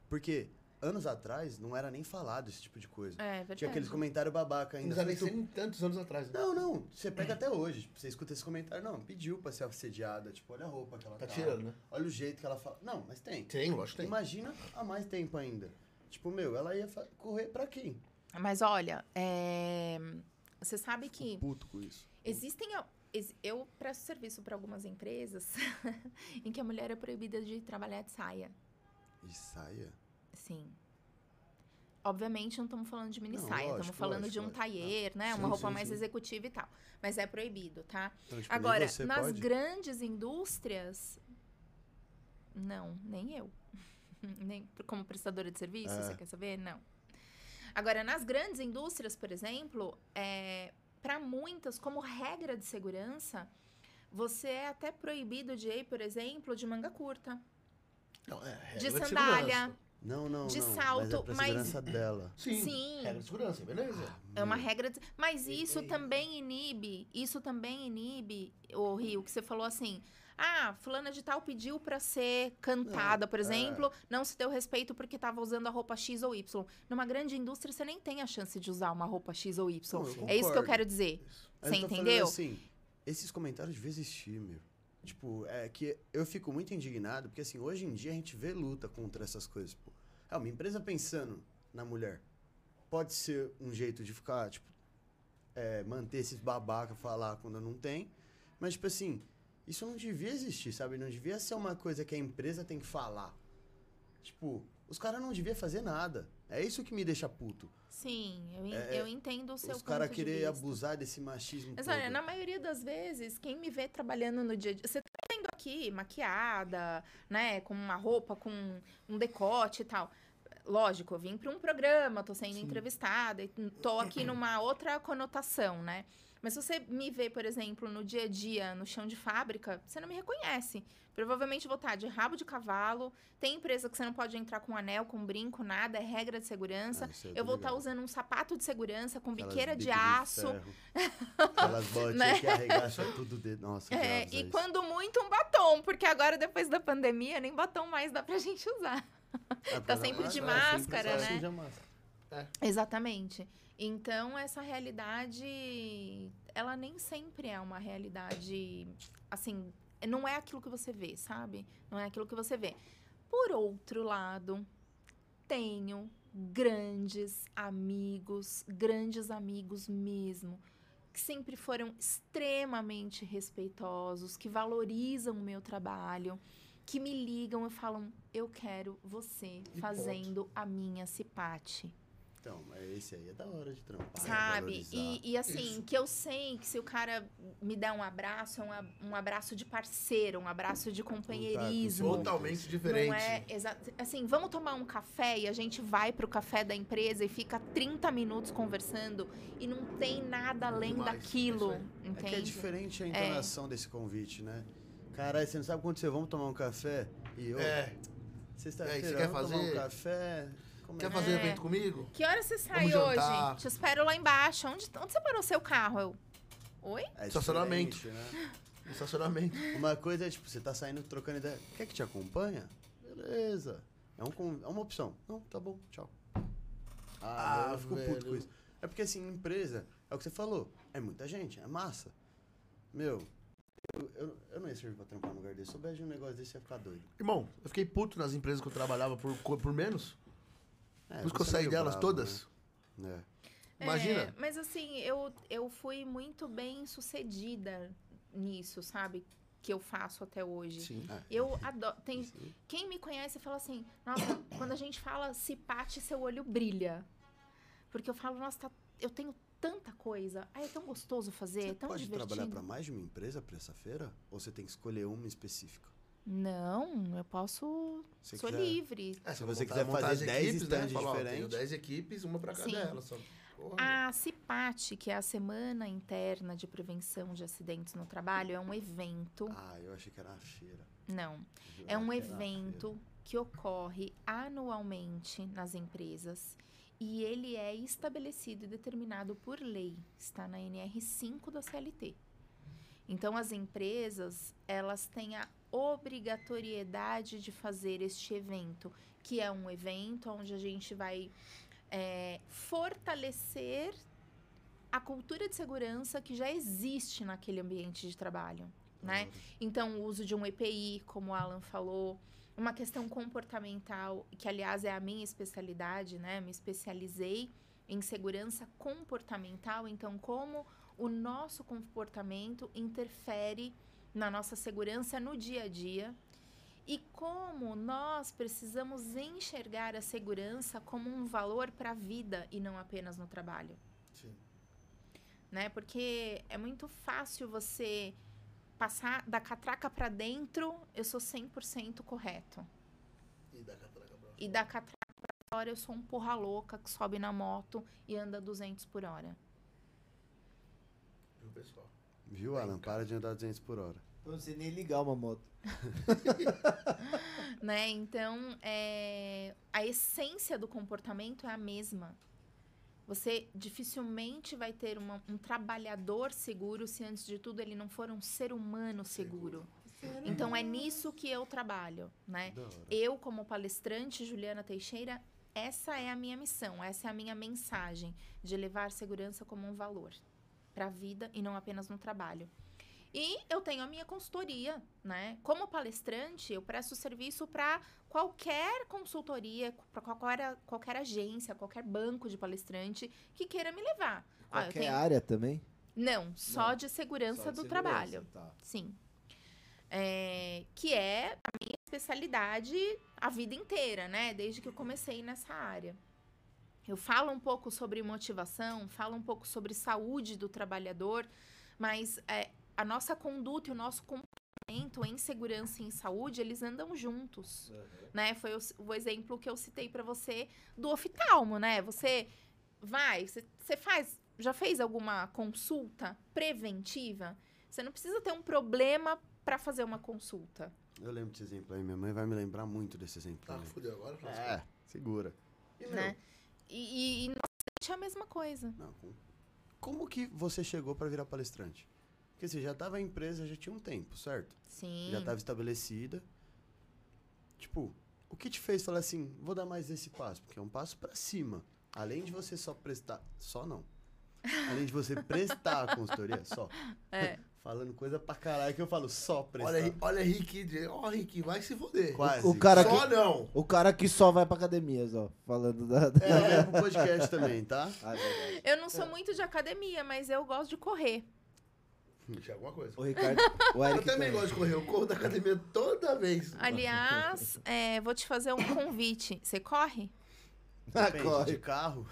Porque anos atrás não era nem falado esse tipo de coisa. É verdade. Tinha aqueles comentários babaca Não ainda. precisa nem ser em tantos anos atrás. né? Não, não. Você pega até hoje. Tipo, você escuta esse comentário. Não, pediu pra ser assediada. Tipo, olha a roupa que ela Tá tá. tirando, né? Olha o jeito que ela fala. Não, mas tem. Tem, lógico que tem. Imagina há mais tempo ainda. Tipo, meu, ela ia correr pra quem? Mas olha, é, você sabe que Fico puto com isso. existem. Eu presto serviço para algumas empresas em que a mulher é proibida de trabalhar de saia. E saia? Sim. Obviamente não estamos falando de mini Não, saia, estamos falando lógico, de um lógico. taier, né? Sim, uma roupa sim, mais sim. executiva e tal. Mas é proibido, tá? Então, tipo, Agora, nas pode? grandes indústrias, não, nem eu. nem como prestadora de serviço, É. você quer saber? Não. Agora, nas grandes indústrias, por exemplo, é, para muitas, como regra de segurança, você é até proibido de ir, por exemplo, de manga curta, Não, é, regra de segurança. sandália. Não, não, de não. salto, mas é pra mas- segurança dela. Sim, Sim. regra de segurança, beleza. É uma regra. De... Mas isso e- também inibe. Isso também inibe, o Rio, que você falou assim. Ah, fulana de tal pediu pra ser cantada, Não, por é. exemplo, não se deu respeito porque tava usando a roupa X ou Y. Numa grande indústria, você nem tem a chance de usar uma roupa X ou Y. Não, é isso que eu quero dizer. Isso. Você entendeu? assim, esses comentários deviam existir, meu. Tipo, é que eu fico muito indignado, porque assim, hoje em dia a gente vê luta contra essas coisas, pô. É, uma empresa pensando na mulher. Pode ser um jeito de ficar, tipo, é, manter esses babaca falar quando não tem. Mas, tipo assim, isso não devia existir, sabe? Não devia ser uma coisa que a empresa tem que falar. Tipo, os caras não deviam fazer nada. É isso que me deixa puto. Sim, eu, en- É, eu entendo o seu os caras querer vista. abusar desse machismo Mas todo. olha, na maioria das vezes, quem me vê trabalhando no dia a dia. Você tá vendo aqui, maquiada, né? Com uma roupa, com um decote e tal. Lógico, eu vim para um programa, tô sendo entrevistada, e tô aqui numa outra conotação, né? Mas se você me vê, por exemplo, no dia a dia, no chão de fábrica, você não me reconhece. Provavelmente vou estar de rabo de cavalo. Tem empresa que você não pode entrar com anel, com brinco, nada, é regra de segurança. Ah, isso eu vou estar ligado. usando um sapato de segurança com Aquelas biqueira de aço. Aquelas botinhas Né? que arregaçam tudo de... Nossa, É, e isso. quando muito um batom, porque agora depois da pandemia nem batom mais dá pra gente usar. É, tá sempre de máscara, é, sempre né? a máscara. Exatamente. Então essa realidade, ela nem sempre é uma realidade assim, não é aquilo que você vê, sabe? Não é aquilo que você vê. Por outro lado, tenho grandes amigos, grandes amigos mesmo, que sempre foram extremamente respeitosos, que valorizam o meu trabalho, que me ligam e falam: eu quero você E fazendo a minha cipate. Então, mas esse aí é da hora de trampar. Sabe? valorizar. E, e assim, Isso. que eu sei que se o cara me der um abraço, é um, um abraço de parceiro, um abraço de companheirismo. Contato, Totalmente diferente. Não é assim, vamos tomar um café e a gente vai pro café da empresa e fica 30 minutos conversando e não tem nada além Demais, daquilo, é isso É entende? que é diferente a entonação desse convite, né? Caralho, você não sabe quando você vamos tomar um café? E eu, É. É, sexta-feira, você quer vamos tomar um fazer? café? Quer é? fazer É. evento comigo? Que hora você sai hoje? Te espero lá embaixo. Onde, onde você parou seu carro? Eu. Oi? É Estacionamento. Né? Estacionamento. Uma coisa é, tipo, você tá saindo trocando ideia. Quer que te acompanha? Beleza. É, um, é uma opção. Não, tá bom, tchau. Ah, Ah, eu fico puto com velho. isso. É porque, assim, empresa, é o que você falou. É muita gente, é massa. Meu, eu, eu, eu não ia servir pra trampar num lugar desse. Se soubesse de um negócio desse, ia ficar doido. Irmão, eu fiquei puto nas empresas que eu trabalhava por, por menos. É, por isso que eu você é saí delas bravo, todas. Né? Imagina. É, mas assim, eu, eu fui muito bem sucedida nisso, sabe? que eu faço até hoje. Sim. Eu adoro. Tem, quem me conhece fala assim, nossa, quando a gente fala cipate, seu olho brilha. Porque eu falo, nossa, tá- eu tenho tanta coisa. Ai, é tão gostoso fazer, Você é tão pode divertido. trabalhar para mais de uma empresa para essa feira? Ou você tem que escolher uma específica? Não, eu posso. Se sou quiser- livre. É, Se você montar- quiser montar fazer as 10 equipes, né? diferentes. 10 equipes, uma pra cada Sim. delas. Só. Porra, A CIPAT, que é a Semana Interna de Prevenção de Acidentes no Trabalho, é um evento. Ah, eu achei que era uma feira. Não. É um que evento que ocorre anualmente nas empresas e ele é estabelecido e determinado por lei. Está na NR5 da CLT. Então, as empresas, elas têm a obrigatoriedade de fazer este evento, que é um evento onde a gente vai é, fortalecer a cultura de segurança que já existe naquele ambiente de trabalho, né? Então, o uso de um EPI, como o Alan falou, uma questão comportamental, que aliás é a minha especialidade, né? Me especializei em segurança comportamental, então como o nosso comportamento interfere na nossa segurança no dia a dia e como nós precisamos enxergar a segurança como um valor para a vida e não apenas no trabalho Sim. né? Porque é muito fácil você passar da catraca para dentro, eu sou 100% correto. E da catraca pra E da catraca para fora, eu sou um porra louca que sobe na moto e anda 200 por hora. Viu, pessoal? Viu, Alan? Para de andar 200 por hora. Eu não sei nem ligar uma moto. né? Então, é, a essência do comportamento é a mesma. Você dificilmente vai ter uma- um trabalhador seguro se, antes de tudo, ele não for um ser humano seguro. Então, é nisso que eu trabalho, né? Eu, como palestrante, Juliana Teixeira, essa é a minha missão, essa é a minha mensagem de levar segurança como um valor para a vida e não apenas no trabalho. E eu tenho a minha consultoria, né? Como palestrante, eu presto serviço para qualquer consultoria, para qualquer, qualquer agência, qualquer banco de palestrante que queira me levar. Ah, Qualquer tenho- área também? Não, só Não, de segurança Só de do segurança, trabalho. Tá. Sim. É, que é a minha especialidade a vida inteira, né? Desde que eu comecei nessa área. Eu falo um pouco sobre motivação, falo um pouco sobre saúde do trabalhador, mas é, a nossa conduta e o nosso comportamento em segurança e em saúde, eles andam juntos, né? Foi o, o exemplo que eu citei para você do oftalmo, né? Você vai, você, você faz, já fez alguma consulta preventiva? Você não precisa ter um problema para fazer uma consulta. Eu lembro desse exemplo aí. Minha mãe vai me lembrar muito desse exemplo. Tá, fudeu agora. É, segura. E, meu, né? E, e, e acidente é a mesma coisa. Não, com- como que você chegou para virar palestrante? Porque você já estava em empresa, já tinha um tempo, certo? Sim. Já estava estabelecida. Tipo, o que te fez falar assim, vou dar mais esse passo? Porque é um passo para cima. Além de você só prestar. Só não. Além de você prestar a consultoria, só. É. Falando coisa pra caralho que eu falo só prestar. Olha, olha Rick, ó, Rick, vai se foder. Quase. O cara que, Só não. o cara que só vai pra academias, ó. Falando da. da- É, é pro podcast também, tá? Ah, é. Eu não sou muito de academia, mas eu gosto de correr. Tinha alguma coisa. O Ricardo. O Eu Eric também também. gosto de correr. Eu corro da academia toda vez. Aliás, é, vou te fazer um convite. Você corre? Ah, corre, de carro.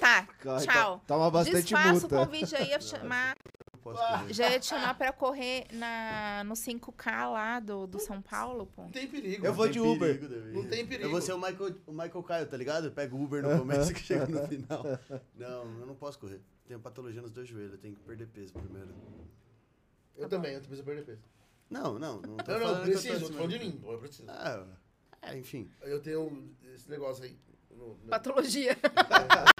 Tá. corre. Tchau. Toma bastante Desfaço o multa. convite aí, ia chamar, Eu posso correr. já ia te chamar pra correr na, no 5K lá do, do São Paulo, pô. Não tem perigo. Eu vou de Uber. perigo. Não tem perigo. Eu vou ser o Michael, o Michael Caio, tá ligado? Pega o Uber no começo que chega no final. Não, eu não posso correr. Tenho patologia nos dois joelhos, eu tenho que perder peso primeiro. Eu também, eu preciso perder peso. Não, não, não tô Não, não, falando que eu tô preciso. Eu tô falando de mim. Eu preciso. Ah, é, enfim. Eu tenho esse negócio aí. no- no- Patologia.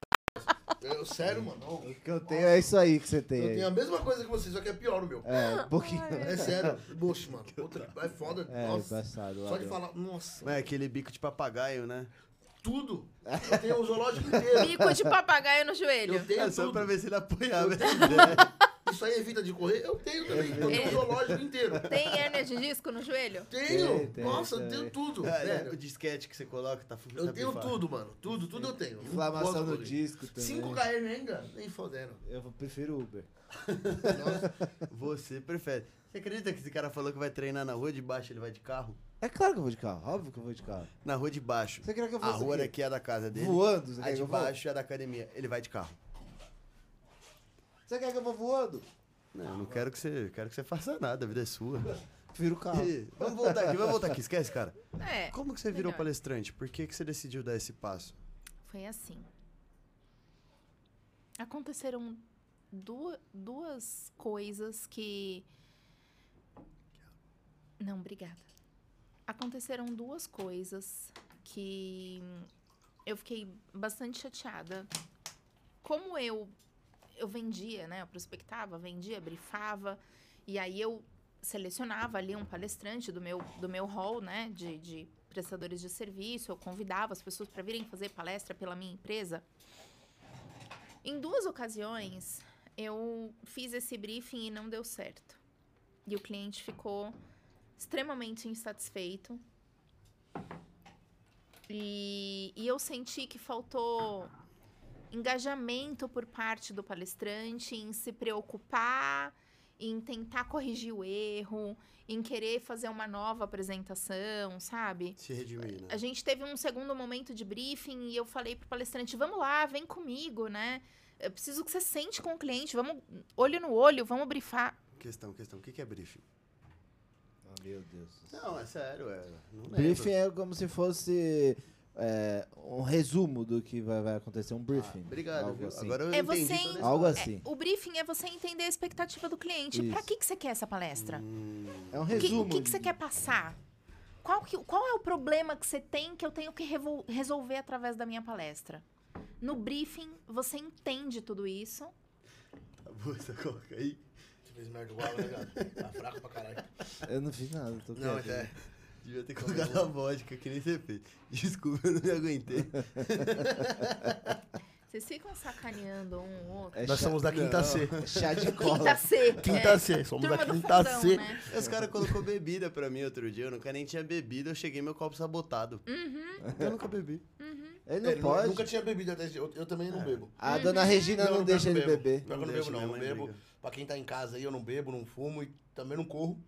Eu, sério, mano. O que eu tenho é isso aí que você tem Eu aí. tenho a mesma coisa que você, só que é pior o meu. É, um pouquinho. É sério. Bush, mano. Puta, é foda. É, nossa. embaçado. Só de falar, nossa, É aquele bico de papagaio, né? tudo. Eu tenho o zoológico inteiro. Bico de papagaio no joelho. Eu tenho É só tudo. pra ver se ele apoiava essa ideia. Isso aí evita de correr? Eu tenho também. Eu tenho É. um zoológico inteiro. Tem hérnia de disco no joelho? Tenho! Tem, tem, Nossa, eu tem. tenho tudo. É, o disquete que você coloca tá Eu tá tenho pifado. tudo, mano. Tudo, tudo eu tenho. Inflamação posso no correr. disco também. 5 km ainda? Nem fodendo. Eu prefiro Uber. Nossa, Você prefere. Você acredita que esse cara falou que vai treinar na rua de baixo, ele vai de carro? É claro que eu vou de carro, óbvio que eu vou de carro. Na rua de baixo. Você quer que eu A fosse rua daqui é da casa dele. Voando? Você A quer que de eu vou? baixo é da academia. Ele vai de carro. Você quer que eu vou voando? Não, eu não quero que você, quero que você faça nada, a vida é sua. Prefiro o carro. E, vamos voltar aqui, vamos voltar aqui, esquece, cara. É. Como que você virou Melhor. palestrante? Por que, que você decidiu dar esse passo? Foi assim. Aconteceram duas, duas coisas que. Não, obrigada. Aconteceram duas coisas que eu fiquei bastante chateada. Como eu eu vendia, né? Eu prospectava, vendia, brifava, e aí eu selecionava ali um palestrante do meu, do meu hall, né? De, de prestadores de serviço, eu convidava as pessoas para virem fazer palestra pela minha empresa. Em duas ocasiões, eu fiz esse briefing e não deu certo. E o cliente ficou extremamente insatisfeito. E, e eu senti que faltou engajamento por parte do palestrante em se preocupar, em tentar corrigir o erro, em querer fazer uma nova apresentação, sabe? Se redimir, né? A gente teve um segundo momento de briefing e eu falei pro palestrante, vamos lá, vem comigo, né? Eu preciso que você sente com o cliente, vamos olho no olho, vamos brifar. Questão, questão. O que que é briefing? Ah, meu Deus. do céu. Não, é sério, é. Não lembro. Briefing é como se fosse é, um resumo do que vai, vai acontecer, um briefing. Ah, obrigado, Algo viu? assim. Agora eu É entendi você Algo assim. O briefing é você entender a expectativa do cliente. Pra Isso. que, que você quer essa palestra? Hum, É um O que, resumo. o que, que você de- quer passar? Qual, que- qual é o problema que você tem que eu tenho que revol- resolver através da minha palestra? No briefing, você entende tudo isso. tá você coloca aí. você fez merda igual, né, cara? Tá fraco pra caralho. Eu não fiz nada, tô Não, é. Devia ter colocado a vodka, que nem você fez. Desculpa, eu não me aguentei. Vocês ficam sacaneando um ou outro. É Nós chá- somos da quinta Não. C. é chá de cola. Quinta C. Quinta é. C, somos da Turma do quinta fundão, C. né? Os caras colocou bebida pra mim outro dia, eu nunca nem tinha bebido, eu cheguei meu copo sabotado. Uhum. Eu nunca bebi. Ele não Ele pode. nunca tinha bebido até eu, eu também não bebo. A dona Regina não, pior deixa ele eu bebo. beber. Eu não Não bebo, não. Não bebo. briga. Pra quem tá em casa aí, eu não bebo, não fumo e também não corro.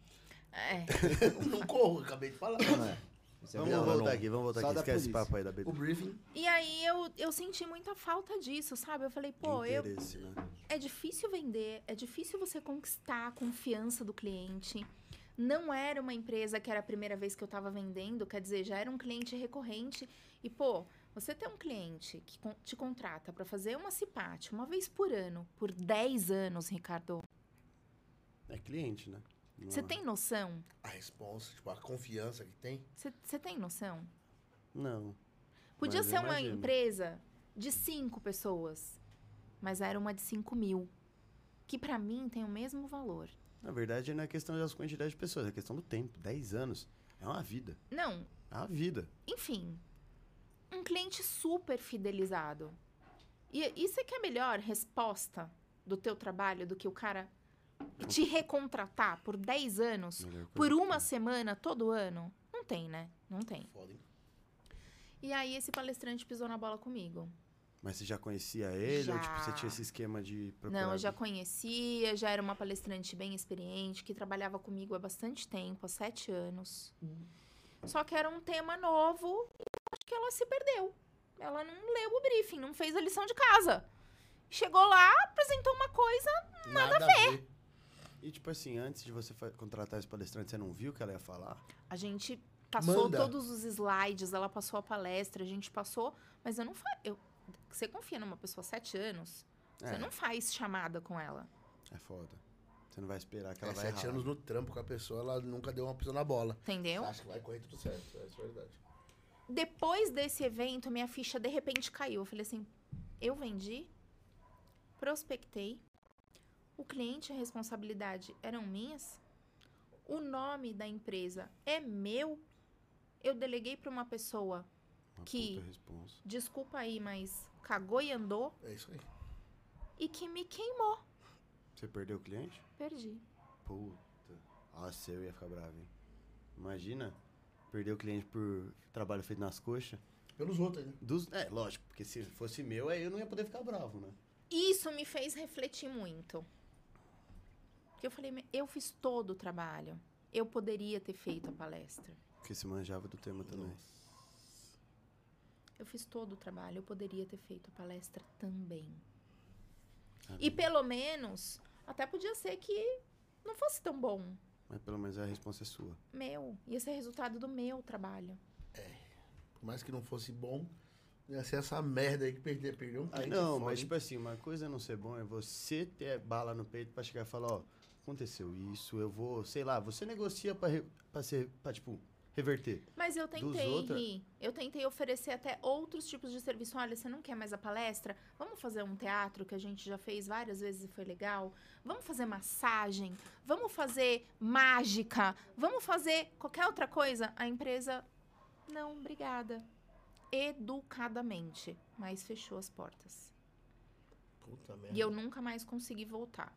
É. não corro, acabei de falar. Não é. Isso é Vamos verdade. voltar não. aqui, vamos voltar Só aqui. Esquece esse papo aí da O bebida. briefing. E aí eu, eu senti muita falta disso, sabe? Eu falei, pô, eu, né? é difícil vender, é difícil você conquistar a confiança do cliente. Não era uma empresa que era a primeira vez que eu tava vendendo, quer dizer, já era um cliente recorrente. E, pô, você tem um cliente que te contrata pra fazer uma CIPAT uma vez por ano, por 10 anos, Ricardo. É cliente, né? Você tem noção? A resposta, tipo, a confiança que tem. Você tem noção? Não. Podia ser uma imagino. empresa de cinco pessoas, mas era uma de 5 mil. Que pra mim tem o mesmo valor. Na verdade, não é questão das quantidades de pessoas, é questão do tempo. 10 anos. É uma vida. Não, É uma vida. enfim. Um cliente super fidelizado. E isso é que é a melhor resposta do teu trabalho do que o cara te recontratar por 10 anos, por uma semana, todo ano. Não tem, né? Não tem. Foda, hein? E aí esse palestrante pisou na bola comigo. Mas você já conhecia ele? Ou tipo, você Já. tinha esse esquema de procurar? Não, eu já conhecia, já era uma palestrante bem experiente, que trabalhava comigo há bastante tempo, há sete anos. Só que era um tema novo e eu acho que ela se perdeu. Ela não leu o briefing, não fez a lição de casa. Chegou lá, apresentou uma coisa. Nada, a ver. E tipo assim, antes de você contratar esse palestrante, você não viu o que ela ia falar? A gente passou Manda. todos os slides, ela passou a palestra, a gente passou, mas eu não fa... eu Você confia numa pessoa há sete anos? Você É. não faz chamada com ela. É foda. Você não vai esperar que ela É, vai sete errar. anos no trampo com a pessoa, ela nunca deu uma pisão na bola. Entendeu? Acho que vai correr tudo certo, é isso é verdade. Depois desse evento, minha ficha de repente caiu. Eu falei assim: eu vendi, prospectei, o cliente e a responsabilidade eram minhas, o nome da empresa é meu, eu deleguei para uma pessoa, Uma que- desculpa aí, mas cagou e andou, É isso aí. e que me queimou. Você perdeu o cliente? Perdi. Puta. Nossa, eu ia ficar bravo, hein? Imagina perder o cliente por trabalho feito nas coxas. Pelos outros, né? Dos, é, lógico, porque se fosse meu, aí eu não ia poder ficar bravo, né? Isso me fez refletir muito. Eu falei, "Me- eu fiz todo o trabalho. Eu poderia ter feito a palestra. Porque se manjava do tema também. Eu fiz todo o trabalho. Eu poderia ter feito a palestra também. Ah, E pelo menos, até podia ser que não fosse tão bom. Mas pelo menos a resposta é sua. Meu. Ia ser resultado do meu trabalho. Por mais que não fosse bom, ia ser essa merda aí que perdeu, perdeu um Ah, cliente. não, foda, mas tipo assim, uma coisa é não ser bom é você ter bala no peito pra chegar e falar, ó, aconteceu isso, eu vou, sei lá, você negocia pra, re, pra ser, pra, tipo, reverter. Mas eu tentei outra-. Eu tentei oferecer até outros tipos de serviço. Olha, você não quer mais a palestra? Vamos fazer um teatro que a gente já fez várias vezes e foi legal? Vamos fazer massagem? Vamos fazer mágica? Vamos fazer qualquer outra coisa? A empresa, não, obrigada. Educadamente. Mas fechou as portas. Puta merda. E eu nunca mais consegui voltar.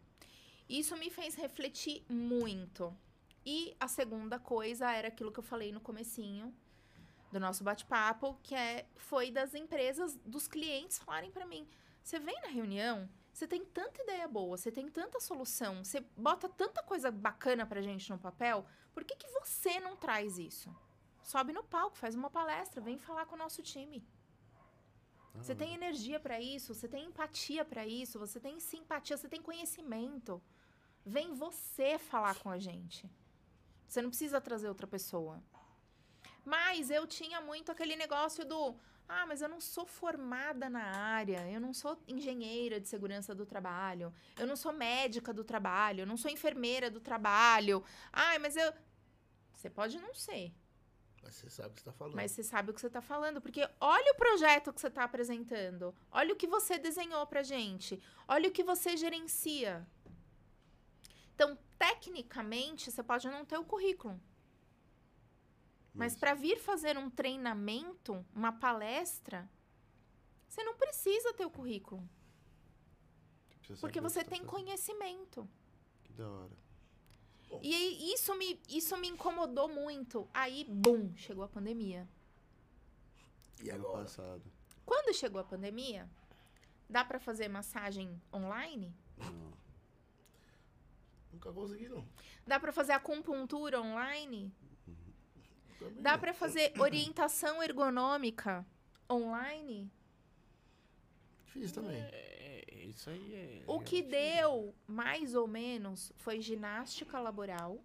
Isso me fez refletir muito. E a segunda coisa era aquilo que eu falei no comecinho do nosso bate-papo, que é foi das empresas, dos clientes falarem pra mim: "Você vem na reunião, você tem tanta ideia boa, você tem tanta solução, você bota tanta coisa bacana pra gente no papel, por que que você não traz isso? Sobe no palco, faz uma palestra, vem falar com o nosso time. Você tem energia pra isso, você tem empatia pra isso, você tem simpatia, você tem conhecimento. Vem você falar com a gente. Você não precisa trazer outra pessoa. Mas eu tinha muito aquele negócio do ah, mas eu não sou formada na área, eu não sou engenheira de segurança do trabalho, eu não sou médica do trabalho, eu não sou enfermeira do trabalho. Ai, mas eu Você pode não ser, Mas você sabe o que você tá falando. mas você sabe o que você está falando, porque olha o projeto que você está apresentando, olha o que você desenhou pra gente, olha o que você gerencia. Então, tecnicamente, você pode não ter o currículo, mas para vir fazer um treinamento, uma palestra, você não precisa ter o currículo, Precisa porque você tá tem fazendo. conhecimento. Que da hora. E aí, isso me, isso me incomodou muito. Aí, bum, chegou a pandemia. E Ano agora? passado. Quando chegou a pandemia, dá para fazer massagem online? Não. Nunca consegui, não. Dá para fazer acupuntura online? Também Dá para fazer orientação ergonômica online? Fiz também. É, isso aí é. O que deu, mais ou menos, foi ginástica laboral,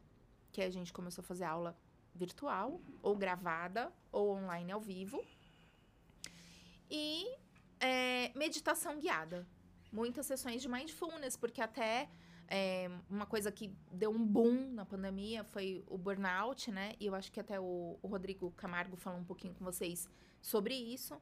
que a gente começou a fazer aula virtual, ou gravada, ou online ao vivo. E é, meditação guiada. Muitas sessões de mindfulness, porque até é, uma coisa que deu um boom na pandemia foi o burnout, né? E eu acho que até o, o Rodrigo Camargo falou um pouquinho com vocês sobre isso.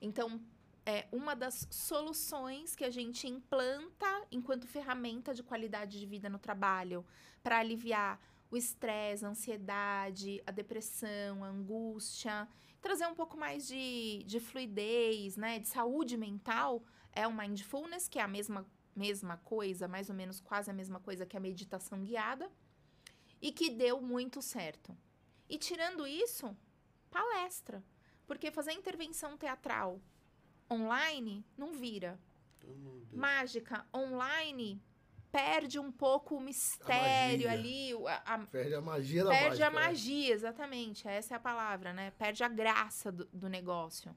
Então, é uma das soluções que a gente implanta enquanto ferramenta de qualidade de vida no trabalho para aliviar o estresse, a ansiedade, a depressão, a angústia, trazer um pouco mais de, de fluidez, né, de saúde mental, é o mindfulness, que é a mesma, mesma coisa, mais ou menos quase a mesma coisa que a meditação guiada, e que deu muito certo. E tirando isso, palestra. Porque fazer intervenção teatral online não vira. Oh. Mágica online perde um pouco o mistério magia. ali, a- a- Perde a magia da perde mágica. a né? magia, exatamente. Essa é a palavra, né? Perde a graça do, do negócio.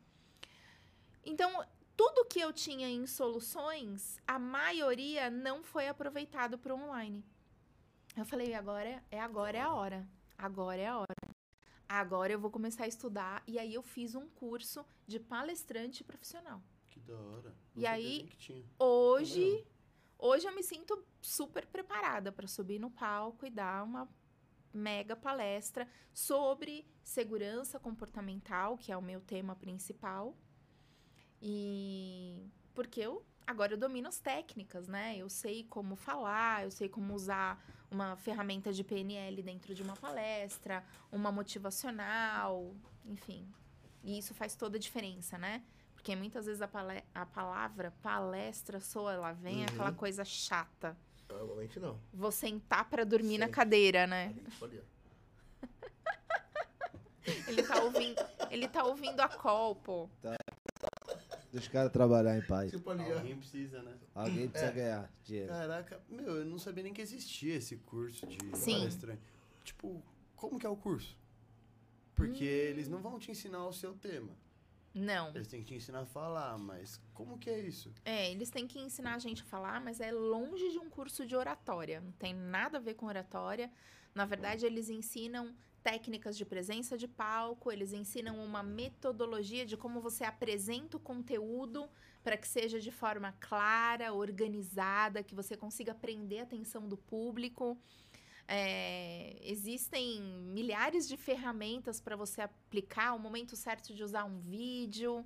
Então, tudo que eu tinha em soluções, a maioria não foi aproveitado para o online. Eu falei, agora é agora é a hora. Agora é a hora. Agora eu vou começar a estudar e aí eu fiz um curso de palestrante profissional. Que da hora. E Não sabia aí-. Hoje, hoje eu me sinto super preparada para subir no palco e dar uma mega palestra sobre segurança comportamental, que é o meu tema principal. E porque eu agora eu domino as técnicas, né? Eu sei como falar, eu sei como usar uma ferramenta de PNL dentro de uma palestra, uma motivacional, enfim. E isso faz toda a diferença, né? Porque muitas vezes a, a palavra palestra soa, ela vem Uhum. aquela coisa chata. Normalmente não. Vou sentar pra dormir na Senta. cadeira, né? Ó. Ele tá ouvindo, ele tá ouvindo a call, pô. Deixa os caras trabalhar em paz. Tipo ali. Alguém precisa, né? Alguém precisa É. ganhar dinheiro. Caraca, meu, eu não sabia nem que existia esse curso de Sim. palestrante. Tipo, como que é o curso? Porque eles não vão te ensinar o seu tema. Não. Eles têm que te ensinar a falar, mas como que é isso? É, eles têm que ensinar a gente a falar, mas é longe de um curso de oratória. Não tem nada a ver com oratória. Na verdade, eles ensinam técnicas de presença de palco, eles ensinam uma metodologia de como você apresenta o conteúdo para que seja de forma clara, organizada, que você consiga prender a atenção do público. É, existem milhares de ferramentas para você aplicar o momento certo de usar um vídeo.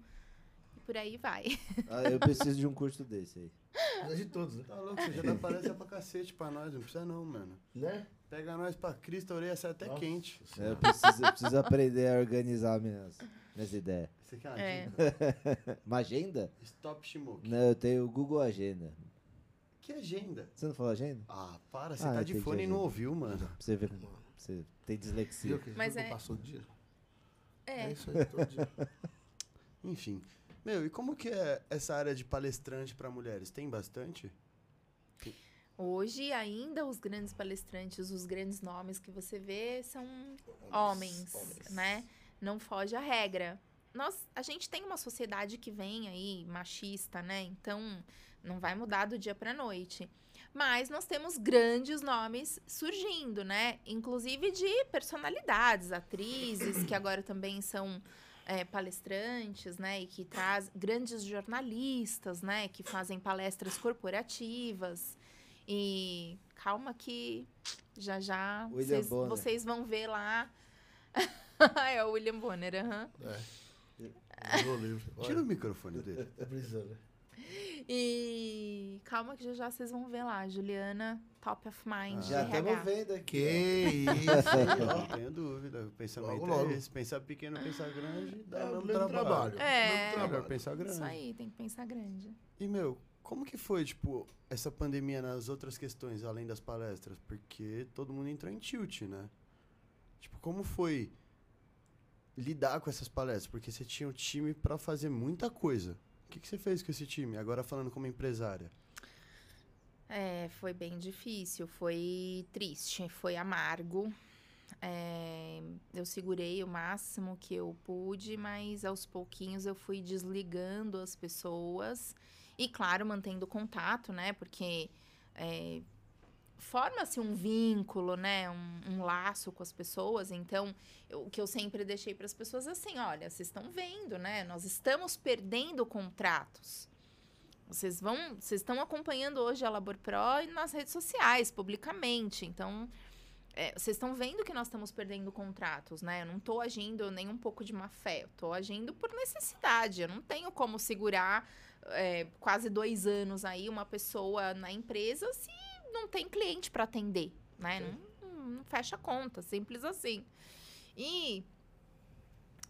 E por aí vai. Ah, eu preciso de um curso desse aí. Precisa de todos, né? Tá louco, você já dá palestra pra cacete pra nós, não precisa não, mano. Né? Pega nós pra Cristo, a orelha sai até Nossa quente. É, Eu preciso, eu preciso aprender a organizar minhas, minhas ideias. Você quer uma É. agenda? Uma agenda? Stop Shimoki. Não, eu tenho o Google Agenda. Que agenda? Você não falou agenda? Ah, para, você Ah, tá de entendi, fone e não agenda. ouviu, mano. Pra você ver como você tem dislexia. Viu que Mas Mas é- passou o dia? É. É isso aí, todo dia. Enfim. Meu, e como que é essa área de palestrante pra mulheres? Tem bastante? Hoje, ainda, os grandes palestrantes, os grandes nomes que você vê são homens, homens. né? Não foge a regra. Nós, a gente tem uma sociedade que vem aí machista, né? Então, não vai mudar do dia pra noite. Mas nós temos grandes nomes surgindo, né? Inclusive de personalidades, atrizes, que agora também são é, palestrantes, né? E que traz grandes jornalistas, né? Que fazem palestras corporativas. E calma que já já vocês, vocês vão ver lá. é o William Bonner, aham. É. Vou livre. Tira o microfone dele. tá precisando. E calma que já já vocês vão ver lá. Juliana, top of mind. Já de estamos vendo aqui. Que ó. isso, Não tenho dúvida. O pensamento Logo, logo. é esse. Pensar pequeno, pensar grande, dá É o o mesmo trabalho. trabalho. É. Mesmo Melhor trabalho. pensar grande. Isso aí, tem que pensar grande. E, meu, como que foi, tipo, essa pandemia nas outras questões, além das palestras? Porque todo mundo entrou em tilt, né? Tipo, como foi lidar com essas palestras? Porque você tinha um time pra fazer muita coisa. O que, que você fez com esse time? Agora falando como empresária. É, foi bem difícil, foi triste, foi amargo. É, eu segurei o máximo que eu pude, mas aos pouquinhos eu fui desligando as pessoas. E, claro, mantendo contato, né? Porque é, forma-se um vínculo, né? Um, um laço com as pessoas. Então, eu- o que eu sempre deixei para as pessoas é assim: olha, vocês estão vendo, né? Nós estamos perdendo contratos. Vocês vão, vocês estão acompanhando hoje a Labor Pro nas redes sociais, publicamente. Então, é, vocês estão vendo que nós estamos perdendo contratos, né? Eu não estou agindo nem um pouco de má fé, eu estou agindo por necessidade. Eu não tenho como segurar é, quase dois anos aí uma pessoa na empresa se não tem cliente para atender, né? Não, não- fecha a conta, simples assim. E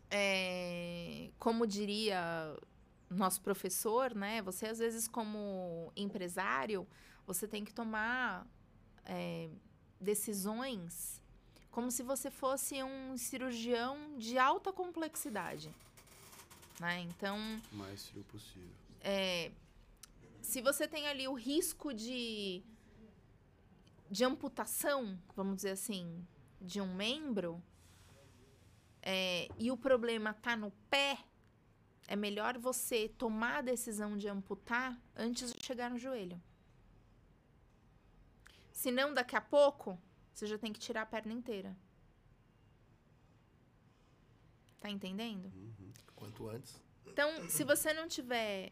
é, como diria nosso professor, né? Você às vezes como empresário, você tem que tomar é, decisões como se você fosse um cirurgião de alta complexidade, né? Então O mais frio possível. É, se você tem ali o risco de, de amputação, vamos dizer assim, de um membro, é, e o problema tá no pé, é melhor você tomar a decisão de amputar antes de chegar no joelho. Senão, daqui a pouco, você já tem que tirar a perna inteira. Tá entendendo? Quanto antes. Então, se você não tiver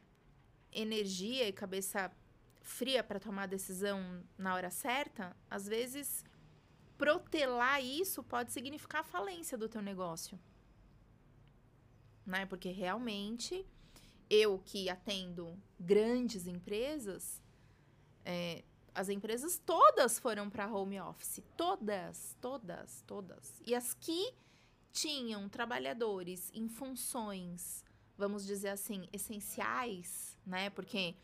energia e cabeça fria para tomar a decisão na hora certa, às vezes protelar isso pode significar a falência do teu negócio. Né? Porque realmente eu que atendo grandes empresas, é, as empresas todas foram para home office, todas, todas, todas. E as que tinham trabalhadores em funções vamos dizer assim, essenciais, né? Porque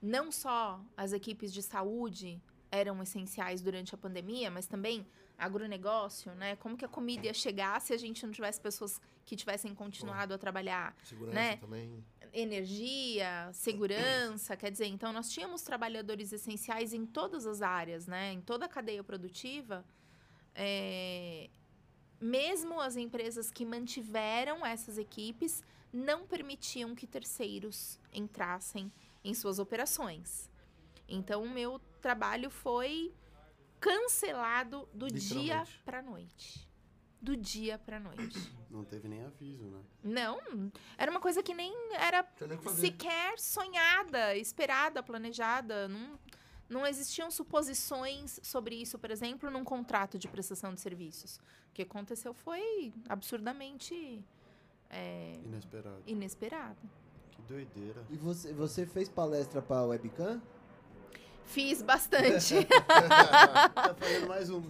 não só as equipes de saúde eram essenciais durante a pandemia, mas também agronegócio, né? Como que a comida ia chegar se a gente não tivesse pessoas que tivessem continuado a trabalhar? Segurança Né? também. energia, segurança, quer dizer, então nós tínhamos trabalhadores essenciais em todas as áreas, né? Em toda a cadeia produtiva. É, mesmo as empresas que mantiveram essas equipes não permitiam que terceiros entrassem em suas operações. Então, o meu trabalho foi cancelado do dia para noite. Do dia para noite. Não teve nem aviso, né? Não, era uma coisa que nem era que sequer sonhada, esperada, planejada. Não, não existiam suposições sobre isso, por exemplo, num contrato de prestação de serviços. O que aconteceu foi absurdamente é, Inesperado. inesperado. Que doideira. E você, você fez palestra pra webcam? Fiz bastante. tá fazendo mais um.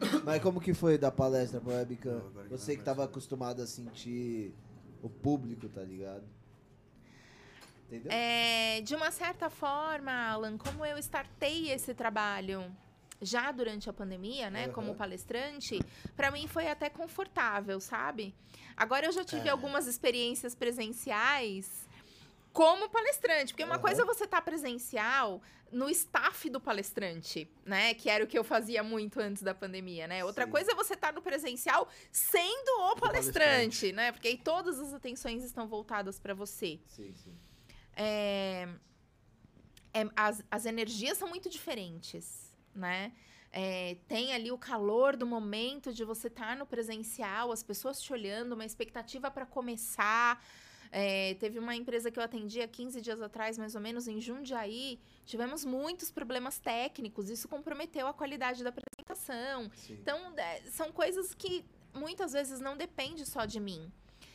Mas, mas como que foi dar palestra pra webcam? Você que vai tava ser. acostumado a sentir o público, tá ligado? Entendeu? É, de uma certa forma, Alan, como eu startei esse trabalho já durante a pandemia, né, Aham. como palestrante, para mim foi até confortável, sabe? Agora eu já tive É. algumas experiências presenciais como palestrante, porque uma Aham. coisa é você estar presencial no staff do palestrante, né, que era o que eu fazia muito antes da pandemia, né? Outra Sim. coisa é você estar no presencial sendo o palestrante. palestrante, né? Porque aí todas as atenções estão voltadas para você. Sim, sim. É, é, as, as energias são muito diferentes, né? É, tem ali o calor do momento de você estar no presencial, as pessoas te olhando, uma expectativa para começar. É, teve uma empresa que eu atendi há 15 dias atrás, mais ou menos, em Jundiaí. Tivemos muitos problemas técnicos, isso comprometeu a qualidade da apresentação. sim. Então, é, são coisas que muitas vezes não depende só de mim.